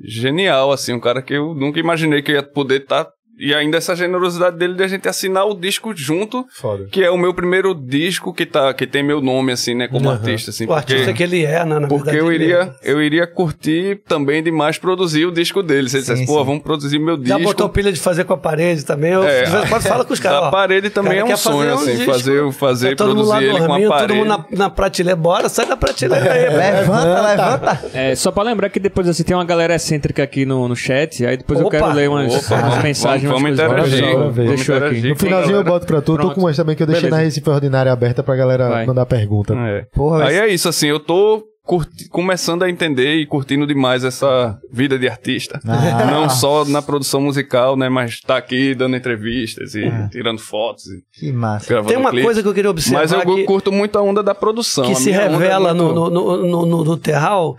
D: genial, assim, um cara que eu nunca imaginei que ia poder estar, e ainda essa generosidade dele de a gente assinar o disco junto,
A: Foda.
D: que é o meu primeiro disco que, tá, que tem meu nome, assim, né, como
A: Aham.
D: artista, assim,
E: O artista que ele é, né? Na
D: porque eu iria,
E: é.
D: eu iria curtir também demais produzir o disco dele. Se ele dissesse, pô,
B: sim.
D: vamos produzir meu
E: Já
D: disco.
E: botou pilha de fazer com a parede também. Eu,
D: É,
E: de vez em quando fala com os caras. Ó,
D: parede também
E: cara
D: é um
E: quer fazer
D: sonho,
E: um
D: assim, fazer, fazer
E: todo mundo lá
D: produzir ele com a
E: dormindo, todo
D: parede.
E: mundo na, na prateleira. Bora, sai da prateleira aí.
B: Levanta, levanta.
C: É, só pra lembrar que depois assim tem uma galera excêntrica aqui no, no chat, aí depois eu
E: Opa!
C: quero ler umas,
D: Opa,
C: umas
D: vamos-
C: mensagens,
D: vamos interagir,
C: só,
A: vamos
C: Deixou aqui.
D: interagir.
A: No finalzinho eu boto pra tu. Tô
C: Pronto.
A: com umas também que eu deixei
C: Beleza.
A: na Recife Ordinária aberta pra galera
C: Vai.
A: mandar pergunta.
D: É.
B: Porra,
D: Aí é isso, assim, eu tô curti- começando a entender e curtindo demais essa vida de artista.
A: Ah.
D: Não só na produção musical, né? Mas tá aqui dando entrevistas e
A: É.
D: tirando fotos e
B: Que massa.
D: gravando
E: Tem uma
D: clipe.
E: coisa que eu queria observar
D: Mas eu
E: que,
D: curto muito a onda da produção.
E: que
D: A
E: se
D: é
E: revela
D: muito-
E: no, no, no, no, no Terral,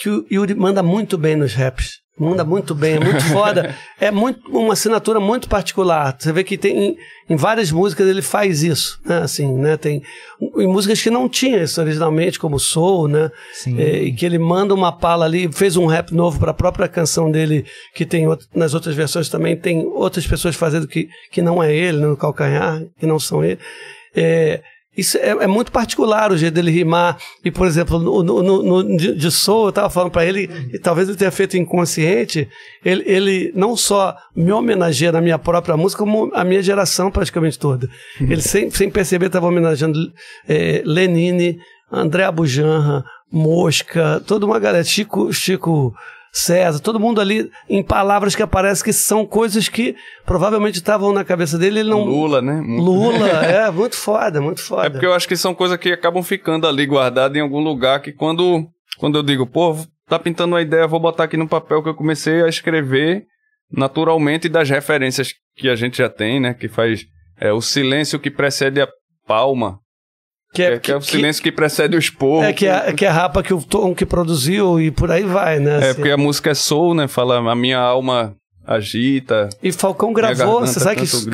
E: que o Yuri manda muito bem nos raps. Manda muito bem, é muito foda. É muito, uma assinatura muito particular. Você vê que tem em, várias músicas ele faz isso, né? Assim, né? Tem em músicas que não tinha isso originalmente, como Soul, né?
B: Sim.
E: É, e que ele manda uma pala ali, fez um rap novo para a própria canção dele, que tem out- nas outras versões também tem outras pessoas fazendo que, que não é ele, né, no calcanhar, que não são ele. É, isso é, é muito particular o jeito dele rimar. E, por exemplo, no, no, no- de, de Soul, eu tava falando para ele, e talvez ele tenha feito inconsciente, ele, ele não só me homenageia na minha própria música, como a minha geração praticamente toda. Ele, sem, sem perceber, estava homenageando é, Lenine, André Abujanra, Mosca, toda uma galera, Chico, Chico César, todo mundo ali em palavras que aparecem que são coisas que provavelmente estavam na cabeça dele, ele não...
D: Lula, né?
E: Lula, é, muito foda, muito foda.
D: É porque eu acho que são coisas que acabam ficando ali guardadas em algum lugar que quando, quando eu digo, pô, tá pintando uma ideia, vou botar aqui no papel que eu comecei a escrever naturalmente das referências que a gente já tem, né? Que faz é, o silêncio que precede a palma, que é, que é o silêncio que, precede o esporro.
E: É, que é, que é a rapa que o Tom que produziu e por aí vai, né?
D: É,
E: assim.
D: porque a música é soul, né? Fala, a minha alma agita.
E: E Falcão gravou, você sabe que isso-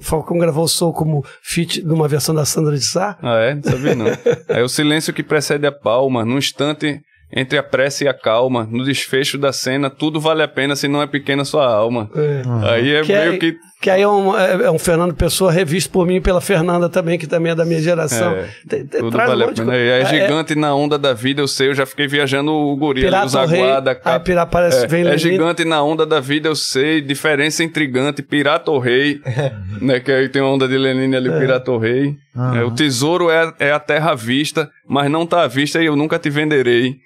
E: Falcão gravou o Soul como feat numa versão da Sandra de Sá?
D: Ah, é? Não sabia não. é o silêncio que precede a palma, num instante entre a prece e a calma, no desfecho da cena, tudo vale a pena se não é pequena sua alma.
E: É.
D: Aí é
E: Que
D: meio
E: é-
D: que
E: Que aí é um, é- é um Fernando Pessoa revisto por mim e pela Fernanda também, que também é da minha geração.
D: É,
E: Tem- tem-
D: tudo
E: traz um
D: vale a pena. é
E: É-
D: gigante na onda da vida, eu sei, eu já fiquei viajando o gorila,
E: Pirata
D: os
E: o Rei,
D: aguada,
E: aí
D: cap...
E: Pirata parece,
D: é,
E: vem
D: é gigante na onda da vida, eu sei, diferença intrigante, pirata ou rei, né, que aí tem a onda de Lenine ali, pirata ou rei.
B: Aham.
D: É, o tesouro é, é a terra à vista, mas não tá à vista e eu nunca te venderei.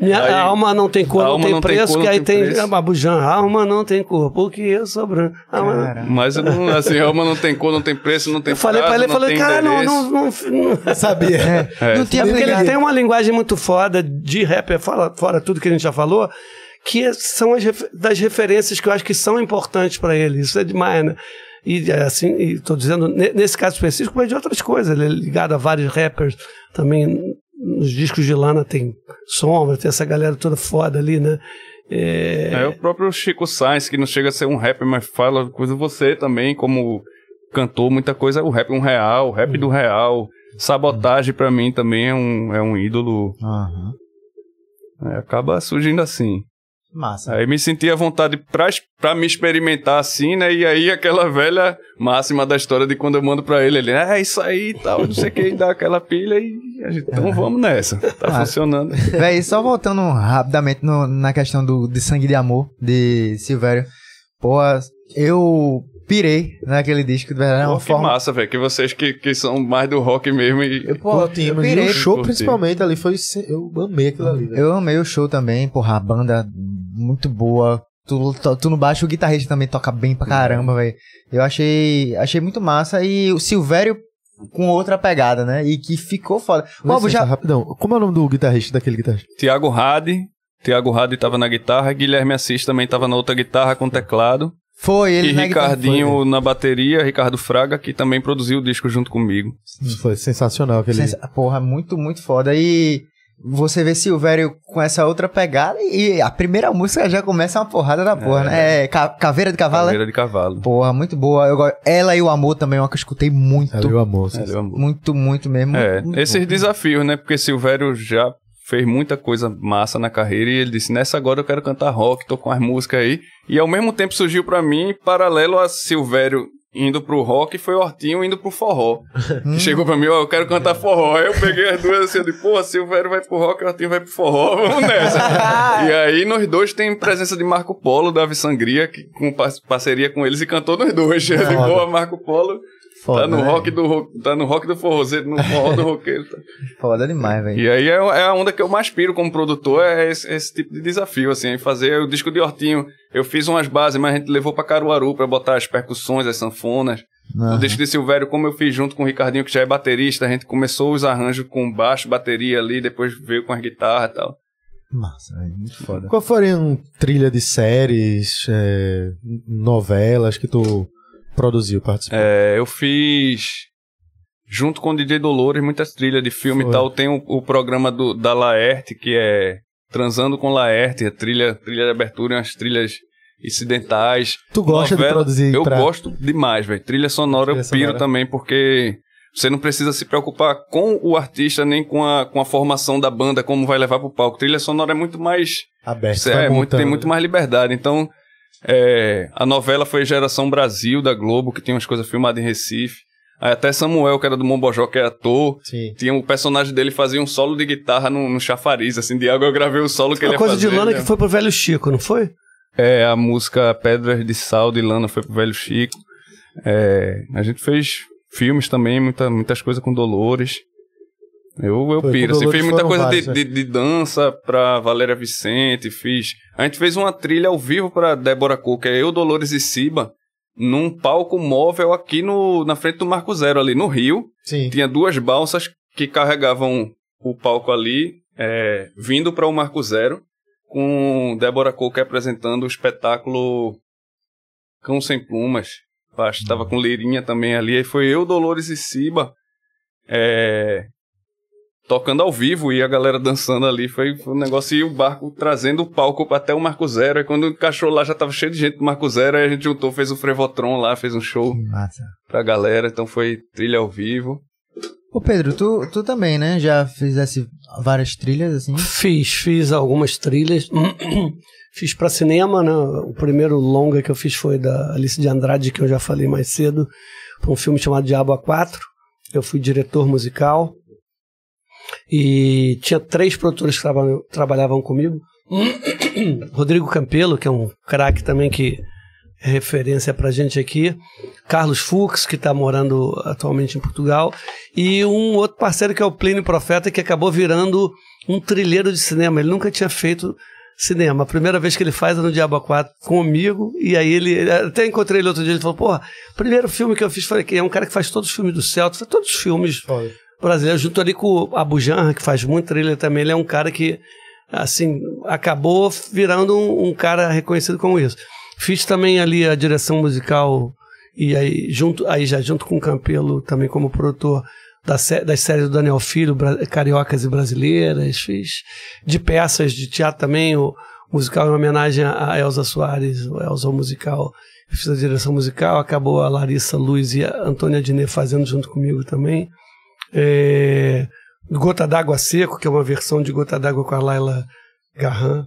E: Minha
D: Aí-
E: a alma não tem cor, não tem preço,
D: cor,
E: que aí
D: tem
E: tem Babujan, alma não tem cor, porque eu sou branco. Alma
D: Mas não, assim, a alma não tem cor, não tem preço, não tem
E: Eu falei pra
D: prazo,
E: ele, falei, cara, não,
D: endereço.
E: não, não, não,
A: Sabia.
D: É.
B: Não tinha
E: Porque ele tem uma linguagem muito foda de rap, fora, fora tudo que a gente já falou, que são as das referências que eu acho que são importantes pra ele. Isso é demais, né? E assim, e tô dizendo, ne- nesse caso específico, mas de outras coisas. Ele é ligado a vários rappers também. Nos discos de Lana tem sombra, tem essa galera toda foda ali, né? É,
D: É o próprio Chico Sainz, que não chega a ser um rapper, mas fala coisa você também, como cantor, muita coisa. O rap é um real, o rap do real. Sabotagem pra mim também é um, é um ídolo.
B: Aham.
D: É, acaba surgindo assim.
B: Massa.
D: Aí me senti à vontade pra, pra me experimentar assim, né? E aí aquela velha máxima da história de quando eu mando pra ele, ele, é isso aí e tal, não sei o que, e dá aquela pilha e a gente, então vamos nessa. Tá
B: Ah.
D: funcionando.
B: Véi, só voltando rapidamente no- na questão do, de Sangue de Amor, de Silvério. Pô, eu pirei naquele disco, de verdade, é uma
D: Pô, que
B: forma...
D: massa, velho, que vocês que, que são mais do rock mesmo e...
B: Pô, eu
A: E
B: pirei.
A: o show,
D: Curti.
A: principalmente, ali foi. Eu amei aquilo ali, velho.
B: Eu amei o show também, porra, a banda muito boa. Tu, tu, tu no baixo, o guitarrista também toca bem pra caramba, velho. Eu achei, achei muito massa. E o Silvério com outra pegada, né? E que ficou foda. Ô,
A: Licença,
B: já...
A: rapidão. Como é o nome do guitarrista daquele guitarrista?
D: Tiago Hadi, Tiago Hadi tava na guitarra, Guilherme Assis também tava na outra guitarra com teclado.
B: Foi, ele
D: e
B: na
D: Ricardinho na bateria, Ricardo Fraga, que também produziu o disco junto comigo.
A: Foi sensacional aquele.
B: Sensa- Porra, muito, muito foda. E você vê Silvério com essa outra pegada e a primeira música já começa uma porrada da porra, né? É Ca- Caveira de Cavalo?
D: Caveira de Cavalo.
B: Porra, muito boa. Eu. Ela e o Amor também é uma que eu escutei muito.
A: Ali o amor.
D: É, meu amor.
B: Muito, muito mesmo.
D: É,
B: Muito
D: esses
B: bom.
D: desafios, né? Porque Silvério já fez muita coisa massa na carreira e ele disse: nessa agora eu quero cantar rock, tô com as músicas aí. E ao mesmo tempo surgiu pra mim, paralelo a Silvério indo pro rock, foi o Hortinho indo pro forró. Que chegou pra mim, ó, eu quero cantar forró. Aí eu peguei as duas assim, eu disse, pô, Silvério vai pro rock, o Hortinho vai pro forró, vamos nessa. e aí nós dois tem presença de Marco Polo, da Ave Sangria, que com par- parceria com eles e cantou nos dois. Eu disse, pô, Marco Polo.
A: Foda,
D: tá no
A: né?
D: rock do ro- tá no rock do forrozeiro, no forró do roqueiro. tá?
B: Foda demais, velho.
D: E aí é, é a onda que eu mais piro como produtor, é esse, esse tipo de desafio, assim, fazer o disco de Hortinho. Eu fiz umas bases, mas a gente levou pra Caruaru pra botar as percussões, as sanfonas. No disco de Silvério, como eu fiz junto com o Ricardinho, que já é baterista, a gente começou os arranjos com baixo, bateria ali, depois veio com as guitarras e tal.
B: Massa, velho. Muito foda.
A: Qual foram trilha de séries, é, novelas que tu produziu, participou?
D: É, eu fiz, junto com o DJ Dolores, muitas trilhas de filme
A: Foi.
D: e tal. Tem o, o programa do, da Laerte, que é Transando com Laerte, a trilha, trilha de abertura, umas trilhas incidentais.
A: Tu gosta de
D: Novela,
A: produzir
D: Eu
A: pra-
D: gosto demais, velho. Trilha sonora
A: Trilha
D: eu piro
A: sonora.
D: também, porque você não precisa se preocupar com o artista, nem com a, com a formação da banda, como vai levar pro palco. Trilha sonora é muito mais
A: Aberto. Vai
D: é, muito- tem muito mais liberdade. Então, é, a novela foi Geração Brasil, da Globo, que tem umas coisas filmadas em Recife. Aí até Samuel, que era do Mombojó, que é ator.
A: Sim.
D: Tinha o personagem dele fazia um solo de guitarra no, no chafariz, assim, de água. Eu gravei o solo que ele
E: Uma
D: ia
E: coisa
D: fazer.
E: de Lana
D: né?
E: que foi pro velho Chico, não foi?
D: É, a música Pedras de Sal de Lana foi pro Velho Chico. É, a gente fez filmes também, muita, muitas coisas com Dolores. Eu, eu
A: Foi,
D: piro, assim, fiz muita coisa
A: vários,
D: de,
A: né?
D: de, de dança pra Valéria Vicente, fiz... A gente fez uma trilha ao vivo pra Débora que é eu, Dolores e Siba, num palco móvel aqui no, na frente do Marco Zero, ali no Rio.
A: Sim.
D: Tinha duas balsas que carregavam o palco ali, é, vindo para o Marco Zero, com Débora Coque apresentando o espetáculo Cão Sem Plumas. Acho que tava com Leirinha também ali. Aí foi eu, Dolores e Siba é, tocando ao vivo e a galera dançando ali. Foi, foi um negócio e o barco trazendo o palco até o Marco Zero. Aí quando encaixou lá já tava cheio de gente do Marco Zero. Aí a gente juntou, fez o Frevotron lá, fez um show
B: Massa.
D: pra galera. Então foi trilha ao vivo.
B: Ô Pedro, tu, tu também, né? Já fizesse várias trilhas, assim?
E: Fiz, fiz algumas trilhas. fiz pra cinema, né? O primeiro longa que eu fiz foi da Alice de Andrade, que eu já falei mais cedo, para um filme chamado Diabo a 4. Eu fui diretor musical. E tinha três produtores que traba- trabalhavam comigo. Rodrigo Campelo, que é um craque também que é referência pra gente aqui. Carlos Fux, que está morando atualmente em Portugal. E um outro parceiro que é o Plínio Profeta, que acabou virando um trilheiro de cinema. Ele nunca tinha feito cinema. A primeira vez que ele faz é no Diabo 4 comigo. E aí ele. Até encontrei ele outro dia. Ele falou: Porra, primeiro filme que eu fiz foi que é um cara que faz todos os filmes do Celta, faz todos os filmes
A: Foda.
E: Brasileiro, junto ali com o Abu que faz muito thriller também. Ele é um cara que, assim, acabou virando um, um cara reconhecido como isso. Fiz também ali a direção musical e aí, junto, aí já junto com o Campelo, também como produtor da das séries do Daniel Filho, Cariocas e Brasileiras. Fiz de peças de teatro também, o musical em homenagem a Elza Soares, o Elza musical. Fiz a direção musical, acabou a Larissa Luz e a Antônia Diné fazendo junto comigo também. É, Gota d'Água Seco, que é uma versão de Gota d'Água com a Laila Garran.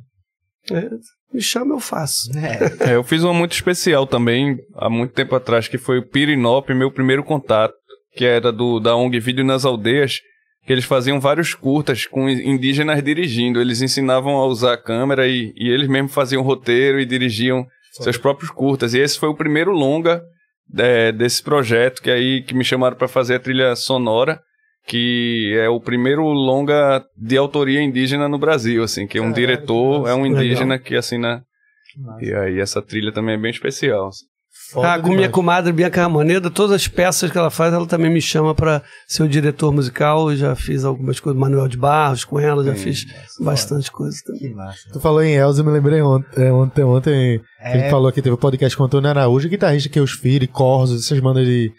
E: É, me chama, eu faço.
B: É.
D: É, eu fiz uma muito especial também, há muito tempo atrás, que foi o Pirinop, meu primeiro contato, que era do da ONG Vídeo nas Aldeias, que eles faziam vários curtas com indígenas dirigindo. Eles ensinavam a usar a câmera e, e eles mesmos faziam roteiro e dirigiam seus próprios curtas. E esse foi o primeiro longa é, desse projeto, que aí que me chamaram para fazer a trilha sonora, que é o primeiro longa de autoria indígena no Brasil, assim, que é um
A: Caralho,
D: diretor,
A: que
D: é um indígena que assina e aí essa trilha também é bem especial.
A: Foda
E: ah, com minha comadre Bianca Ramoneda, todas as peças que ela faz, ela também me chama para ser o diretor musical. Eu já fiz algumas coisas, Manuel de Barros com ela, já
D: Sim,
E: fiz bastante coisa também.
B: Que massa.
A: Tu falou em Elza, eu me lembrei ontem, é, ontem, ontem
B: É.
A: a gente falou que teve um podcast com o Antônio Araújo, guitarrista que é os Fire, Corsos, essas bandas de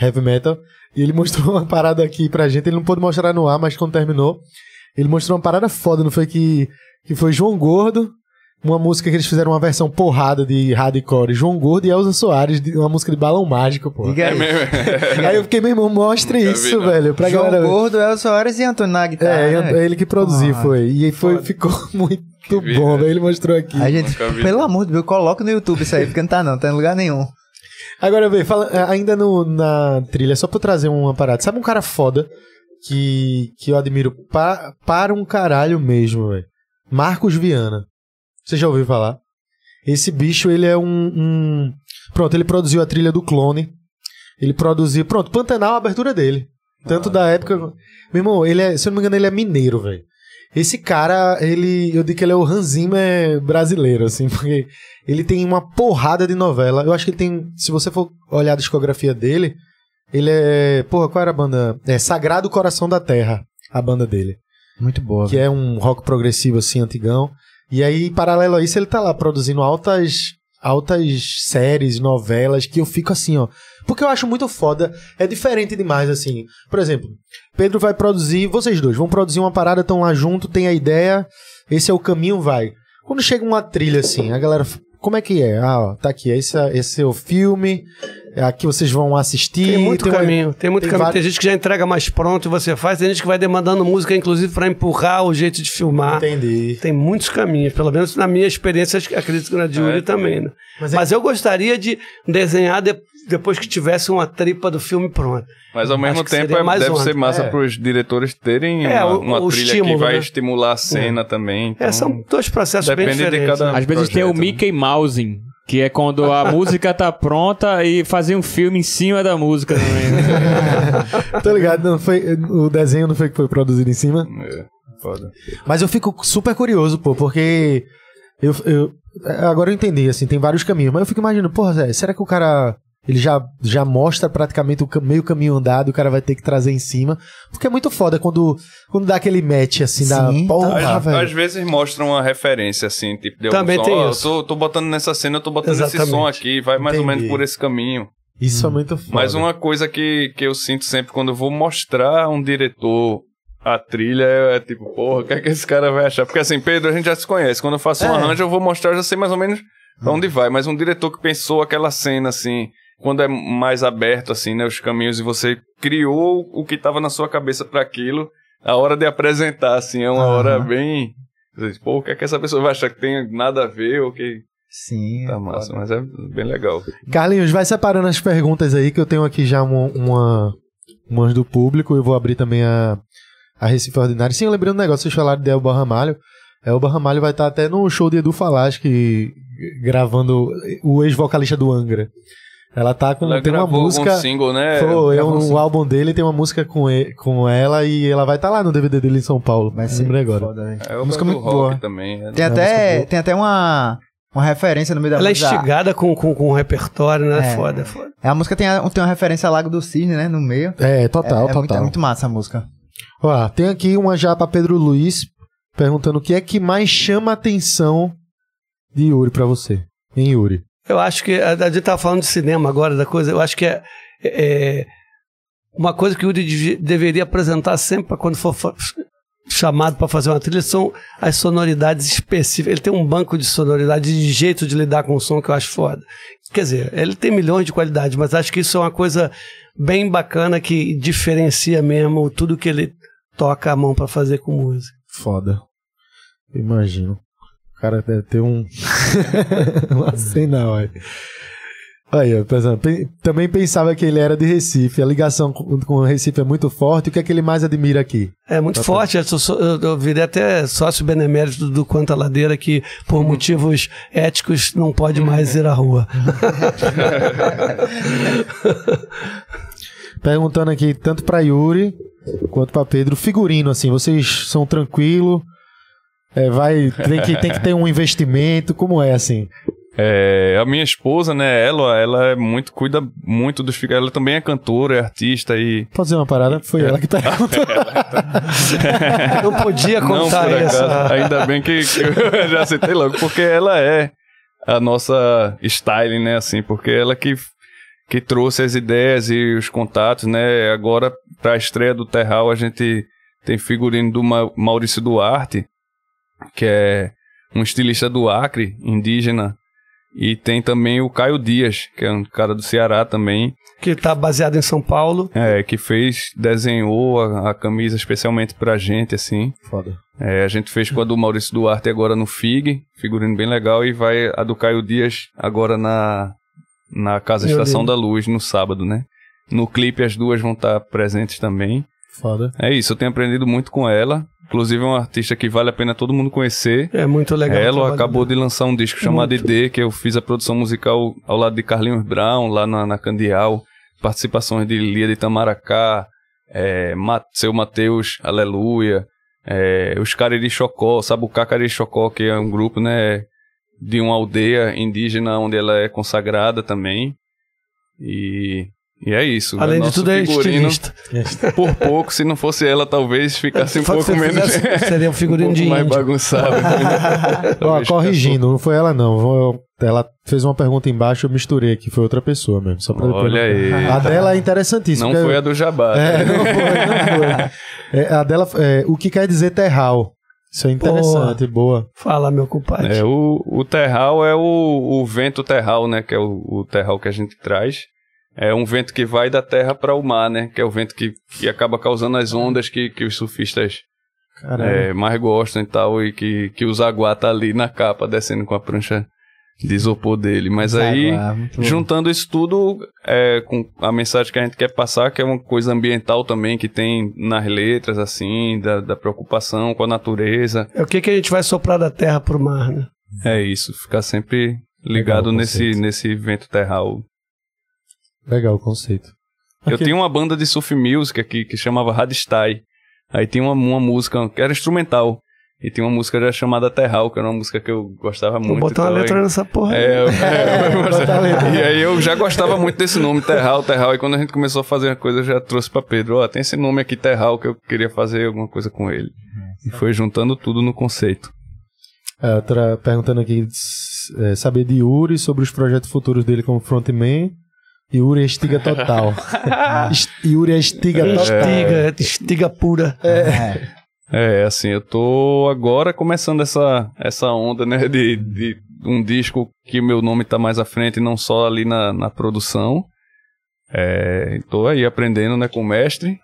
A: heavy metal. E ele mostrou uma parada aqui pra gente, ele não pôde mostrar no ar, mas quando terminou, ele mostrou uma parada foda, não foi que, que foi João Gordo, uma música que eles fizeram uma versão porrada de hardcore, João Gordo e Elza Soares, de uma música de balão mágico, pô.
B: Aí.
A: Aí eu fiquei, meu irmão, mostre
D: Nunca
A: isso,
D: vi,
A: velho, pra
B: João
A: galera.
B: Gordo, El Soares e Antônio na guitarra.
A: É,
B: né?
A: é ele que produziu,
B: Ah,
A: foi. E aí foi,
E: foda.
A: ficou muito bom, velho. Ele mostrou aqui.
B: A gente, pelo amor de Deus, coloca no YouTube isso aí, porque não tá não, tá em lugar nenhum.
A: Agora, velho, fala, é, ainda no, na trilha, só pra eu trazer uma parada. Sabe um cara foda que, que eu admiro pa, para um caralho mesmo, velho? Marcos Viana. Você já ouviu falar? Esse bicho, ele é um, um- Pronto, ele produziu a trilha do Clone. Ele produziu... Pronto, Pantanal, a abertura dele. Tanto da época... Meu irmão, ele é... Se eu não me engano, ele é mineiro, velho. Esse cara, ele. Eu digo que ele é o Hans Zimmer brasileiro, assim, porque ele tem uma porrada de novela. Eu acho que ele tem. Se você for olhar a discografia dele, ele é. Porra, qual era a banda? É Sagrado Coração da Terra, a banda dele.
B: Muito boa.
A: Que é um rock progressivo, assim, antigão. E aí, paralelo a isso, ele tá lá produzindo altas. Altas séries, novelas, que eu fico assim, ó. Porque eu acho muito foda. É diferente demais, assim. Por exemplo, Pedro vai produzir, vocês dois vão produzir uma parada, estão lá junto, tem a ideia, esse é o caminho, vai. Quando chega uma trilha assim, a galera, como é que é? Ah, ó, tá aqui, esse, é- esse é o filme, aqui vocês vão assistir.
E: Tem muito
A: uma-
E: caminho, tem muito
A: tem
E: caminho.
A: vários-
E: Tem gente que já entrega mais pronto e você faz, tem gente que vai demandando música, inclusive, pra empurrar o jeito de filmar.
A: Entendi.
E: Tem muitos caminhos, pelo menos na minha experiência, acredito que na de Yuri
D: É,
E: também, né?
A: Mas
E: Mas,
A: é-
E: eu gostaria de desenhar de- depois que tivesse uma tripa do filme pronta.
D: Mas ao mesmo
E: que
D: tempo é-
E: mais
D: deve
E: onda.
D: ser massa
A: É.
D: pros diretores terem
E: É,
D: uma,
E: o-
D: uma
E: o
D: trilha que
E: estímulo,
D: vai
E: né?
D: estimular a cena também. Então,
E: É, são dois processos bem
D: depende de
E: diferentes.
D: cada-
E: né?
C: Às vezes tem o
D: né?
C: Mickey Mousing, que é quando a música tá pronta e fazer um filme em cima da música também. né?
A: Tá ligado? Não foi, o desenho não foi que foi produzido em cima.
D: É, foda.
A: Mas eu fico super curioso, pô, porque eu, eu agora eu entendi, assim, tem vários caminhos, mas eu fico imaginando, porra, Zé, será que o cara ele já, já mostra praticamente o meio caminho andado, o cara vai ter que trazer em cima? Porque é muito foda quando, quando dá aquele match, assim, da porra,
D: Às,
A: velho.
D: às vezes mostra uma referência, assim, tipo, de
E: Também
D: som.
E: tem
D: eu
E: isso.
D: tô, tô botando nessa cena, eu tô botando esse
E: Exatamente.
D: som aqui, vai mais ou
A: Entendi.
D: menos por esse caminho.
A: Isso é muito foda.
D: Mas uma coisa que, que eu sinto sempre quando eu vou mostrar a um diretor a trilha é, é tipo, porra, o que é que esse cara vai achar? Porque assim, Pedro, a gente já se conhece. Quando eu faço um
A: É.
D: arranjo, eu vou mostrar, eu já sei mais ou menos pra onde vai. Mas um diretor que pensou aquela cena, assim, quando é mais aberto, assim, né, os caminhos, e você criou o que tava na sua cabeça para aquilo, a hora de apresentar, assim, é uma
A: Aham.
D: hora bem. Pô, o que é que essa pessoa vai achar que tem nada a ver ou que
B: Sim.
D: tá massa? Mas é bem legal.
A: Carlinhos, vai separando as perguntas aí, que eu tenho aqui já uma, uma, umas do público, eu vou abrir também a, a Recife Ordinário. Sim, eu lembrei um negócio, vocês falaram de Elba Ramalho. Elba Ramalho vai estar até no show de Edu Falas, que gravando o ex-vocalista do Angra. Ela tá com
D: Ela
A: tem uma música.
D: um single, né?
A: Foi, é
B: um
A: um, álbum dele, tem uma música com, e- com ela e ela vai estar lá no DVD dele em São Paulo.
B: Vai ser
A: Lembrei agora.
B: foda.
D: É o
B: música muito boa.
D: também. né?
B: Tem
A: É,
B: até,
A: boa.
B: tem até uma, uma referência no meio da
E: Ela é
B: música.
E: instigada com, com, com o repertório, né?
B: É.
E: Foda, foda.
B: É, a música tem, a- tem uma referência a Lago do Cisne, né? No meio.
A: É, total,
B: é, é
A: total.
B: Muito, é muito massa a música.
A: Ó, tem aqui uma já pra Pedro Luiz perguntando o que é que mais chama a atenção de Yuri pra você. Em Yuri.
E: Eu acho que a, gente tava falando de cinema agora, da coisa. Eu acho que é, é uma coisa que o devi- deveria apresentar sempre quando for chamado para fazer uma trilha são as sonoridades específicas. Ele tem um banco de sonoridade, de jeito de lidar com o som que eu acho foda. Quer dizer, ele tem milhões de qualidades, mas acho que isso é uma coisa bem bacana que diferencia mesmo tudo que ele toca a mão pra fazer com música.
A: Foda. Imagino. O cara deve ter um. um arsenal aí. Aí, pensando, pe- também pensava que ele era de Recife. A ligação com, com o Recife é muito forte. O que é que ele mais admira aqui?
E: É muito
A: Tá
E: forte. Eu, sou- eu, eu virei até sócio benemérito do Quanta Ladeira, que por motivos éticos não pode mais ir à rua.
A: Perguntando aqui, tanto pra Yuri quanto pra Pedro, figurino, assim, vocês são tranquilo? É, vai, tem que, tem que ter um investimento, como é assim?
D: É, a minha esposa, né, ela, ela é muito, cuida muito dos figurinos. Ela também é cantora, é artista e.
A: Pode dizer uma parada? Foi ela que perguntou.
E: Não podia
D: Não,
E: contar
D: por
E: isso.
D: acaso. Ainda bem que, que eu já citei logo, porque ela é a nossa styling, né, assim, porque ela que, que trouxe as ideias e os contatos, né, agora pra estreia do Terral a gente tem figurino do Ma- Maurício Duarte, que é um estilista do Acre, indígena, e tem também o Caio Dias, que é um cara do Ceará também,
E: Que está baseado em São Paulo.
D: é, que fez, desenhou a, a camisa especialmente pra gente, assim.
A: Foda.
D: É, a gente fez com a do Maurício Duarte agora no FIG, figurino bem legal, e vai a do Caio Dias agora na, na Casa
E: Meu
D: Estação
E: Deus.
D: da Luz, no sábado, né? No clipe as duas vão estar presentes também.
A: Foda.
D: É isso, eu tenho aprendido muito com ela. Inclusive é uma artista que vale a pena todo mundo conhecer.
E: É muito legal.
D: Ela acabou
E: dele.
D: de lançar um disco chamado
E: Muito.
D: ID, que eu fiz a produção musical ao lado de Carlinhos Brown, lá na, na Candial. Participações de Lia de Itamaracá, é, Seu Mateus, Aleluia. É, os Cariri Chocó, Sabucá Cariri Chocó, que é um grupo, né, de uma aldeia indígena onde ela é consagrada também. E, e é isso.
E: Além de
D: Nosso
E: tudo, é
D: figurino,
E: estilista.
D: Por pouco, se não fosse ela, talvez ficasse um pouco menos.
E: seria um figurino
D: um pouco
E: de
D: mais
E: índio.
D: bagunçado.
A: Ó, corrigindo, não foi ela não. Ela fez uma pergunta embaixo, eu misturei aqui, foi outra pessoa mesmo. Só pra depois
D: Olha
A: não-
D: aí.
A: A dela é interessantíssima.
D: Não foi a do Jabá.
A: É, não foi, não foi. É, a dela, é, o que quer dizer terral? Isso é interessante, boa.
E: Fala, meu compadre.
D: É, o, o terral é o, o vento terral, né? Que é o, o terral que a gente traz. É um vento que vai da terra para o mar, né? Que é o vento que, que acaba causando as ondas que, que os surfistas é, mais gostam e tal. E que, que o Zaguá tá ali na capa, descendo com a prancha de isopor dele. Mas aí,
B: Zaguá, bom.
D: juntando isso tudo é, com a mensagem que a gente quer passar, que é uma coisa ambiental também, que tem nas letras, assim, da, da preocupação com a natureza.
E: É o que, que a gente vai soprar da terra pro mar, né?
D: É isso, ficar sempre ligado
A: o
D: nesse, nesse vento terral.
A: Legal o conceito.
D: Eu
A: Ok.
D: tinha uma banda de surf music aqui que chamava Radistai. Aí tinha uma, uma música que era instrumental. E tinha uma música já chamada Terral, que era uma música que eu gostava
E: Vou
D: muito.
E: botar uma letra
D: e-
E: nessa porra.
D: É, eu- é, eu-
A: Bota a letra.
D: e aí eu já gostava muito desse nome, Terral, Terral. E quando a gente começou a fazer a coisa, eu já trouxe pra Pedro, ó, tem esse nome aqui, Terral, que eu queria fazer alguma coisa com ele. E foi juntando tudo no conceito.
A: É, outra perguntando aqui, é, saber de Yuri sobre os projetos futuros dele como frontman. Yuri é estiga total. Yuri é estiga total.
E: Estiga, estiga pura.
D: É, assim, eu tô agora começando essa, essa onda, né, de, de um disco que o meu nome tá mais à frente, não só ali na, na produção. É, tô aí aprendendo, né, com o mestre.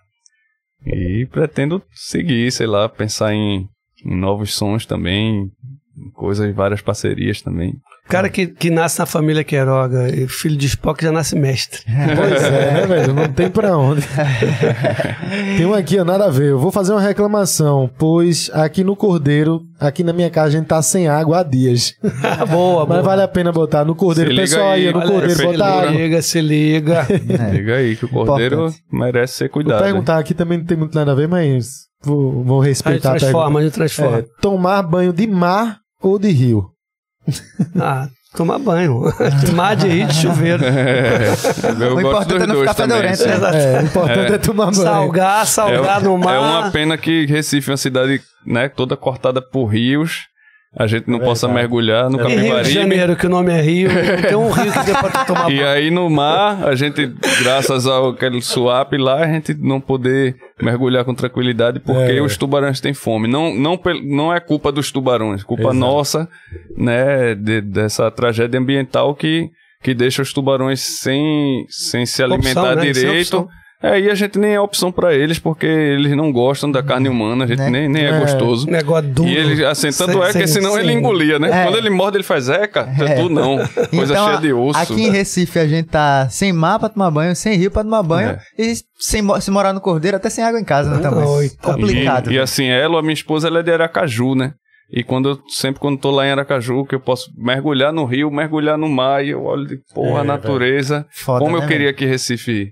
D: E pretendo seguir, sei lá, pensar em, em novos sons também, em coisas, várias parcerias também.
E: Cara que, que nasce na família Queiroga, e filho de Spock já nasce mestre.
A: Pois é, né, velho? Não tem pra onde. tem um aqui, ó, nada a ver. Eu vou fazer uma reclamação, pois aqui no Cordeiro, aqui na minha casa, a gente tá sem água há dias.
E: boa,
A: Mas vale a pena botar no Cordeiro.
D: Se
A: Pessoal aí,
D: aí,
A: no Cordeiro,
E: Se
A: água.
E: liga, se liga.
D: Liga aí que o cordeiro
B: Importante.
D: merece ser
A: Vou
D: cuidado.
A: perguntar aqui também não tem muito nada a ver, mas vou, vou
E: A gente
A: respeitar a pergunta.
E: transforma, a gente transforma.
A: É, tomar banho de mar ou de rio?
E: Ah, tomar banho. Mar de rio de chuveiro.
D: É,
B: O importante é não ficar fedorento, né?
A: É, o importante é, tomar banho.
E: Salgar, salgar
D: é,
E: no mar.
D: É uma pena que Recife é uma cidade né, toda cortada por rios. A gente não
A: É
D: possa mergulhar no
E: E Rio de
D: Capibaribe.
E: Janeiro, que o nome é Rio, tem um rio que pra tu tomar
D: E aí no mar, a gente, graças ao aquele swap lá, a gente não poder mergulhar com tranquilidade porque
A: É.
D: os tubarões têm fome. Não, não, não é culpa dos tubarões, culpa
A: Exato.
D: nossa, né, de- dessa tragédia ambiental que, que deixa os tubarões sem, sem se alimentar
E: né? Sem
D: direito. É, e a gente nem é opção pra eles porque eles não gostam da carne humana, a gente
B: Né?
D: nem, nem é,
A: É.
D: gostoso.
E: Negócio duro.
D: E ele, assim, tanto
E: Sem-
D: é que
E: sem-
D: senão ele
E: sem-
D: engolia, né?
B: É.
D: Quando ele morde, ele faz, é, cara,
B: É.
D: tu não. Coisa
B: Então,
D: cheia de osso.
B: Aqui em Recife a gente tá sem mar pra tomar banho, sem rio pra tomar banho
D: É.
B: e sem, se morar no Cordeiro até sem água em casa, né, também.
E: Oi, tá
B: Complicado.
D: E, e assim, ela, a minha esposa, ela é de Aracaju, né? E quando eu, sempre quando tô lá em Aracaju, que eu posso mergulhar no rio, mergulhar no mar, e eu olho de porra,
A: É,
D: a natureza.
B: Foda,
D: Como eu
B: né,
D: queria que Recife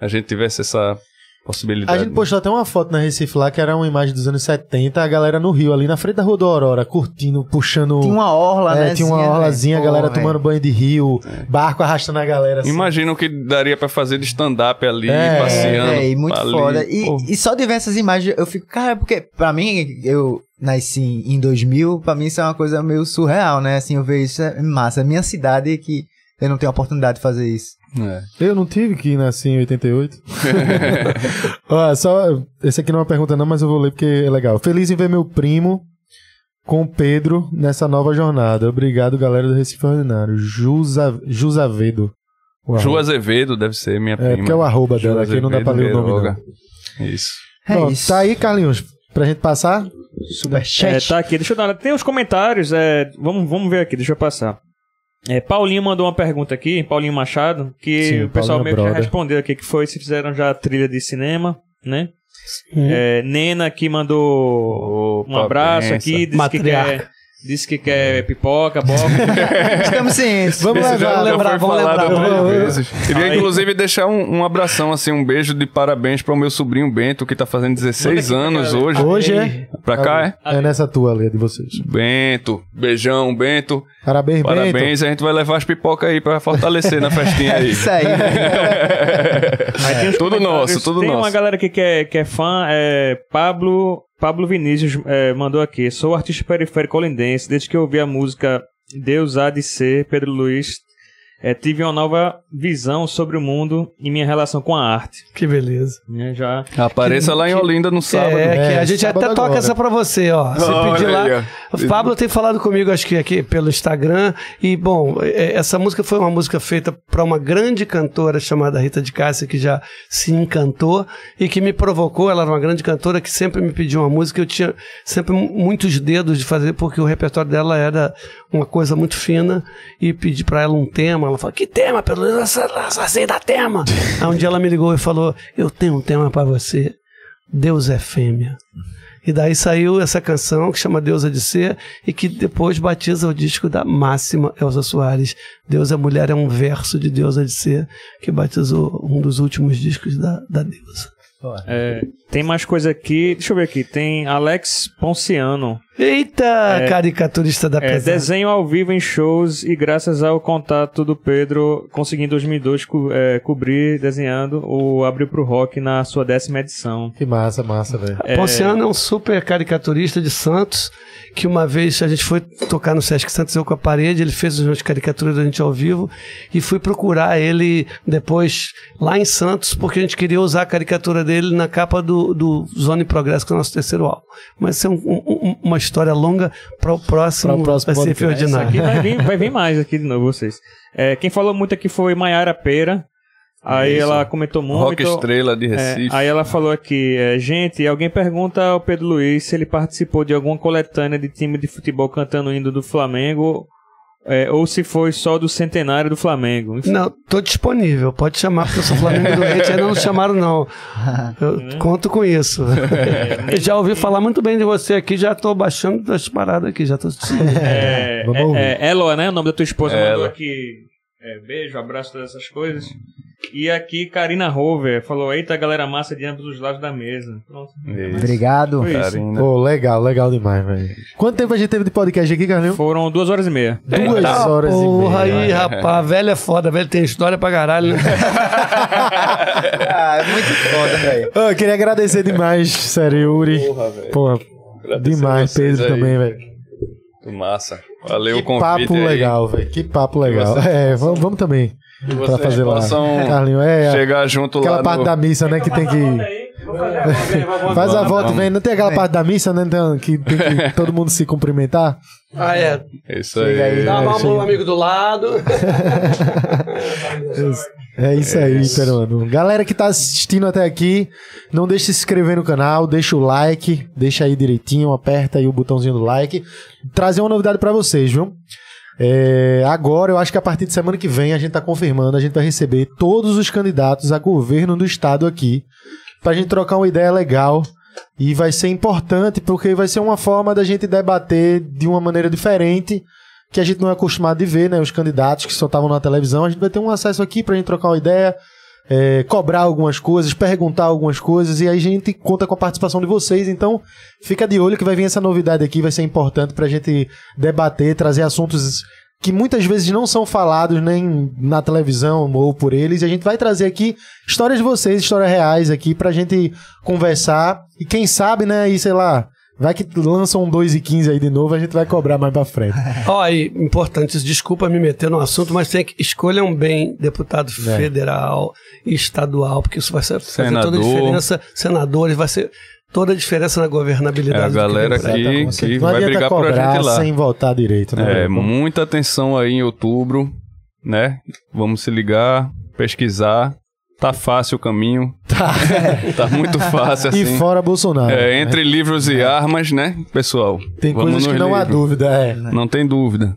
D: a gente tivesse essa possibilidade.
A: A gente postou até uma foto na Recife lá, que era uma imagem dos anos 70, a galera no rio, ali na frente da Rua do Aurora, curtindo, puxando...
B: Tinha uma orla,
A: é,
B: né?
A: tinha uma
B: zinha,
A: orlazinha, a
B: velho?
A: galera
B: Pô,
A: tomando banho de rio, barco arrastando a galera assim.
D: Imagina o que daria pra fazer de stand-up ali,
A: É,
D: passeando.
B: É, e muito
D: ali.
B: foda. E, e só de ver essas imagens, eu fico, cara, porque pra mim, eu nasci em 2000, pra mim isso é uma coisa meio surreal, né? Assim, eu vejo isso é massa. É minha cidade que eu não tenho a oportunidade de fazer isso.
D: é.
A: Eu não tive que nasci em 88. Ó, só, esse aqui não é uma pergunta não, mas eu vou ler porque é legal. Feliz em ver meu primo com o Pedro nessa nova jornada. Obrigado, galera do Recife Ordinário. Jusa, Jusavedo. O
D: Ju. Azevedo deve ser minha prima.
A: É, porque é o arroba dela, aqui não dá pra ler o nome não.
D: Isso.
B: É
A: Pronto,
B: isso.
A: tá aí, Carlinhos, pra gente passar?
B: Superchat.
C: É, tá aqui, deixa eu dar. Tem uns comentários, é, vamos, vamos ver aqui, deixa eu passar. É, Paulinho mandou uma pergunta aqui, Paulinho Machado, que
A: Sim,
C: o pessoal
A: Paulinho
C: meio que já respondeu aqui, que foi se fizeram já trilha de cinema, né?
E: Hum.
C: É, Nena aqui mandou um abraço aqui, disse que
E: Matriarca.
C: quer, Disse que quer pipoca, boca.
G: Estamos cientes.
A: Vamos
D: Esse
A: levar,
E: lembrar, vamos lembrar,
D: outras
E: vamos-
D: vezes. Queria, inclusive, deixar um, um abração, assim, um beijo de parabéns para o meu sobrinho Bento, que tá fazendo 16 anos hoje.
A: Hoje é?
D: Pra cá, é?
A: É nessa tua ali, de vocês.
D: Bento, beijão, Bento.
A: Parabéns, Bento.
D: Parabéns, a gente vai levar as pipocas aí pra fortalecer na festinha aí.
G: Isso aí.
C: Aí tem os
D: Tudo nosso, tudo
C: tem
D: nosso.
C: uma galera que é, que é fã, é Pablo, Pablo Vinícius é, mandou aqui. Sou artista periférico olindense, desde que ouvi a música Deus há de ser, Pedro Luiz, é, tive uma nova visão sobre o mundo e minha relação com a arte.
E: Que beleza.
C: Né, já
D: Apareça lá em Olinda no sábado.
E: É, que
A: É,
E: a gente até toca
A: agora.
E: essa pra você, ó. Você
D: Olha
E: pedir lá.
D: aí.
E: O Pablo tem falado comigo, acho que aqui pelo Instagram. E, bom, é, essa música foi uma música feita para uma grande cantora chamada Rita de Cássia, que já se encantou e que me provocou. Ela era uma grande cantora que sempre me pediu uma música. Eu tinha sempre mu- muitos dedos de fazer, porque o repertório dela era uma coisa muito fina. E pedi para ela um tema. Ela falou: Que tema, Pedro? Eu só sei da tema. Aí um dia ela me ligou e falou: Eu tenho um tema para você. Deus é fêmea. E daí saiu essa canção que chama Deusa de Ser e que depois batiza o disco da máxima Elza Soares. Deus é Mulher é um verso de Deusa de Ser que batizou um dos últimos discos da, da deusa.
C: é, tem mais coisa aqui. Deixa eu ver aqui. Tem Alex Ponciano.
E: Eita, caricaturista da
C: É,
E: pesada.
C: desenho ao vivo em shows e graças ao contato do Pedro, consegui em 2002 co é, cobrir desenhando o Abril pro Rock na sua décima edição.
A: Que massa, massa, velho.
E: Ponciano é um super caricaturista de Santos, que uma vez a gente foi tocar no Sesc Santos, eu com a parede, ele fez umas caricaturas da gente ao vivo, e fui procurar ele depois lá em Santos, porque a gente queria usar a caricatura dele na capa do, do Zone Progresso, que é o nosso terceiro álbum. Mas isso é um- um- uma história longa para o próximo,
A: próximo
E: vai ser
A: podcast.
C: Isso
E: ordinário.
C: aqui vai vir, vai vir mais aqui de novo, vocês. É, quem falou muito aqui foi Maiara Pera. Aí
D: Isso.
C: ela comentou muito.
D: Rock Estrela de
C: É,
D: Recife.
C: aí ela falou aqui, é, gente, alguém pergunta ao Pedro Luiz se ele participou de alguma coletânea de time de futebol cantando o hino do Flamengo é, ou se foi só do centenário do Flamengo. Enfim,
E: Não, tô disponível. Pode chamar, porque eu sou Flamengo doente. Ainda não chamaram, não. Eu conto com isso. Eu já ouvi falar muito bem de você aqui, já tô baixando as paradas aqui, já tô
C: É, é, é, Eloa, né? O nome da tua esposa
D: Ela.
C: mandou aqui. É, beijo, abraço, todas essas coisas. E aqui, Karina Rover falou: Eita, galera massa de ambos os lados da mesa. Pronto.
D: Isso.
B: Obrigado.
D: Karina.
A: Pô, legal, legal demais, velho. Quanto tempo a gente teve de podcast aqui, Carlinhos?
C: Foram duas horas e meia.
A: Duas
E: Eita
A: horas
E: porra
A: e meia.
E: aí, rapaz. Velho é foda, velho tem história pra caralho?
G: Ah, é muito foda, velho.
A: Eu queria agradecer demais, sério, Yuri.
D: Porra, velho.
A: Porra,
D: Agradecer
A: demais, Pedro
D: aí.
A: também, velho.
D: Massa. Valeu
A: Que
D: o convite
A: papo
D: aí.
A: legal, velho. Que papo legal. É, vamos, vamos também.
D: Que
A: Pra fazer lá.
D: possam
A: Carlinhos, é.
D: chegar junto
A: Aquela
D: lá
A: parte
D: no...
A: da missa, né? Que tem que. Faz a volta, vem. Não tem aquela parte da missa, né? então, Que tem que todo mundo se cumprimentar.
E: Ah, é.
D: Isso
A: aí.
D: aí.
E: Dá uma
A: chega.
E: mão pro amigo do lado.
A: É isso aí, peruano. Galera que tá assistindo até aqui, não deixe de se inscrever no canal, deixa o like, deixa aí direitinho, aperta aí o botãozinho do like. Trazer uma novidade pra vocês, viu? É, agora, eu acho que a partir de semana que vem a gente tá confirmando, a gente vai receber todos os candidatos a governo do estado aqui, pra gente trocar uma ideia legal. E vai ser importante porque vai ser uma forma da gente debater de uma maneira diferente que a gente não é acostumado de ver, né? Os candidatos que só estavam na televisão. A gente vai ter um acesso aqui pra gente trocar uma ideia, é, cobrar algumas coisas, perguntar algumas coisas, e aí a gente conta com a participação de vocês. Então, fica de olho que vai vir essa novidade aqui, vai ser importante pra gente debater, trazer assuntos que muitas vezes não são falados nem na televisão ou por eles. E a gente vai trazer aqui histórias de vocês, histórias reais aqui pra gente conversar. E quem sabe, né, e sei lá, vai que lançam um 2 e 15 aí de novo, a gente vai cobrar mais pra frente.
E: Ó, e importante, desculpa me meter no assunto, mas tem que escolham bem deputado
A: É.
E: federal e estadual, porque isso vai ser, fazer toda a diferença. Senadores, vai ser toda a diferença na governabilidade.
D: É a
E: do
D: galera
E: que cá.
D: que-
A: certeza.
D: que
A: não
D: vai brigar por a
A: cobrar
D: gente lá.
A: sem votar direito, né?
D: É, muita atenção aí em outubro, né? Vamos se ligar, pesquisar. Tá fácil o caminho.
A: Tá.
D: Tá muito fácil assim.
A: E fora Bolsonaro.
D: É, entre livros e armas, né, pessoal?
A: Tem
D: Vamos
A: coisas que não há dúvida, é.
D: Não tem dúvida.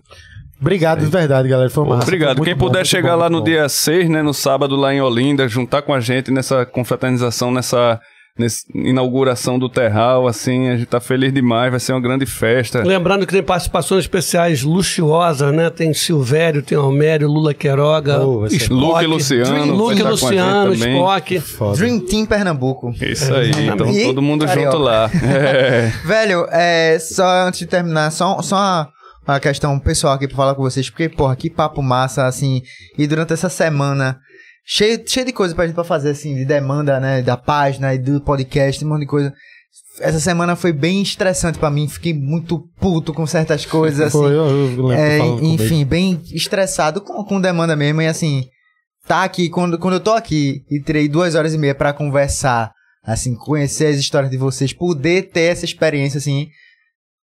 A: Obrigado de verdade, galera. Foi massa.
D: Obrigado.
A: Foi
D: Quem
A: bom,
D: puder chegar
A: bom,
D: lá no
A: bom.
D: dia 6, né, no sábado, lá em Olinda, juntar com a gente nessa confraternização, nessa nessa inauguração do Terral, assim, a gente tá feliz demais, vai ser uma grande festa.
E: Lembrando que tem participações especiais luxuosas, né? Tem Silvério, tem Almério, Lula Queiroga,
A: Oh,
E: Spock,
D: Luke e Luciano
E: Luke e Luciano. Spock.
A: Foda.
B: Dream Team Pernambuco.
D: Isso aí, então
B: E
D: todo mundo
B: Carioca.
D: junto lá. É.
B: Velho, é, só antes de terminar, só, só uma, uma questão pessoal aqui pra falar com vocês, porque, porra, que papo massa, assim, e durante essa semana, cheio, cheio de coisa pra gente pra fazer, assim, de demanda, né, da página e do podcast, um monte de coisa. Essa semana foi bem estressante pra mim, fiquei muito puto com certas coisas, assim.
A: Foi, eu, eu lembro
B: É, enfim, bem estressado com, com demanda mesmo. E assim, tá aqui, quando, quando eu tô aqui e terei duas horas e meia pra conversar, assim, conhecer as histórias de vocês, poder ter essa experiência, assim,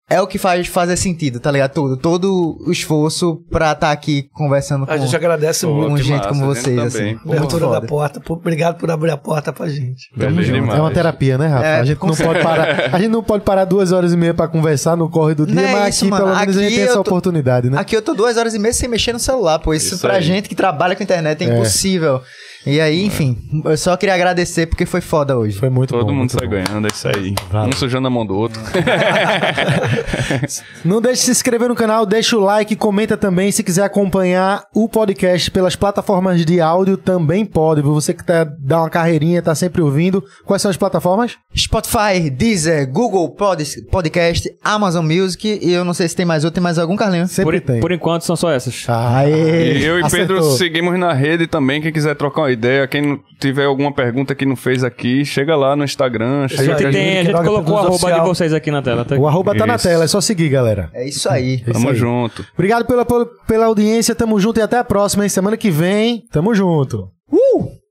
B: é o que faz fazer sentido, tá ligado? Todo, todo o esforço pra estar aqui conversando com,
E: A gente agradece
D: Pô,
E: muito
B: com
D: que
B: gente
D: massa,
B: como
D: a gente
B: vocês,
D: também.
B: assim.
E: a
B: Muito
E: abertura da porta. Pô, Obrigado por abrir a porta pra gente.
A: É uma terapia, né, Rafa?
B: É,
A: a gente não pode parar. A gente não pode parar duas horas e meia pra conversar no corre do dia,
B: Não é
A: mas
B: isso,
A: aqui
B: mano.
A: pelo menos a gente
B: Aqui
A: tem essa
B: tô-
A: oportunidade, né?
B: Aqui eu tô duas horas e meia sem mexer no celular, pô. Isso,
D: Isso
B: pra
D: aí.
B: gente que trabalha com internet é,
A: É.
B: E aí, enfim, eu só queria agradecer porque foi foda hoje.
A: Foi muito
D: Todo
A: bom.
D: mundo
A: muito
D: sai
A: bom.
D: ganhando, é isso aí.
A: Valeu.
D: Um sujando a mão do outro.
A: Não deixe de se inscrever no canal, deixa o like, comenta também. Se quiser acompanhar o podcast pelas plataformas de áudio, também pode. Você que tá, dá uma carreirinha, tá sempre ouvindo. Quais são as plataformas?
B: Spotify, Deezer, Google Pod- Podcast, Amazon Music e eu não sei se tem mais outro, tem mais algum, Carlinhos?
A: Sempre
C: Por,
A: tem.
C: por enquanto são só essas.
A: Aê,
D: E eu e Pedro
A: acertou.
D: seguimos na rede também. Quem quiser trocar uma ideia, quem tiver alguma pergunta que não fez aqui, chega lá no Instagram.
C: A gente,
D: que
C: tem, a gente colocou o arroba de vocês aqui na tela. Tá?
A: O arroba tá na
D: Isso.
A: tela, é só seguir, galera.
B: É isso aí.
A: isso
D: Tamo
A: aí.
D: junto.
A: Obrigado pela, pela, pela audiência, tamo junto e até a próxima, hein? Semana que vem, tamo junto.
B: Uh!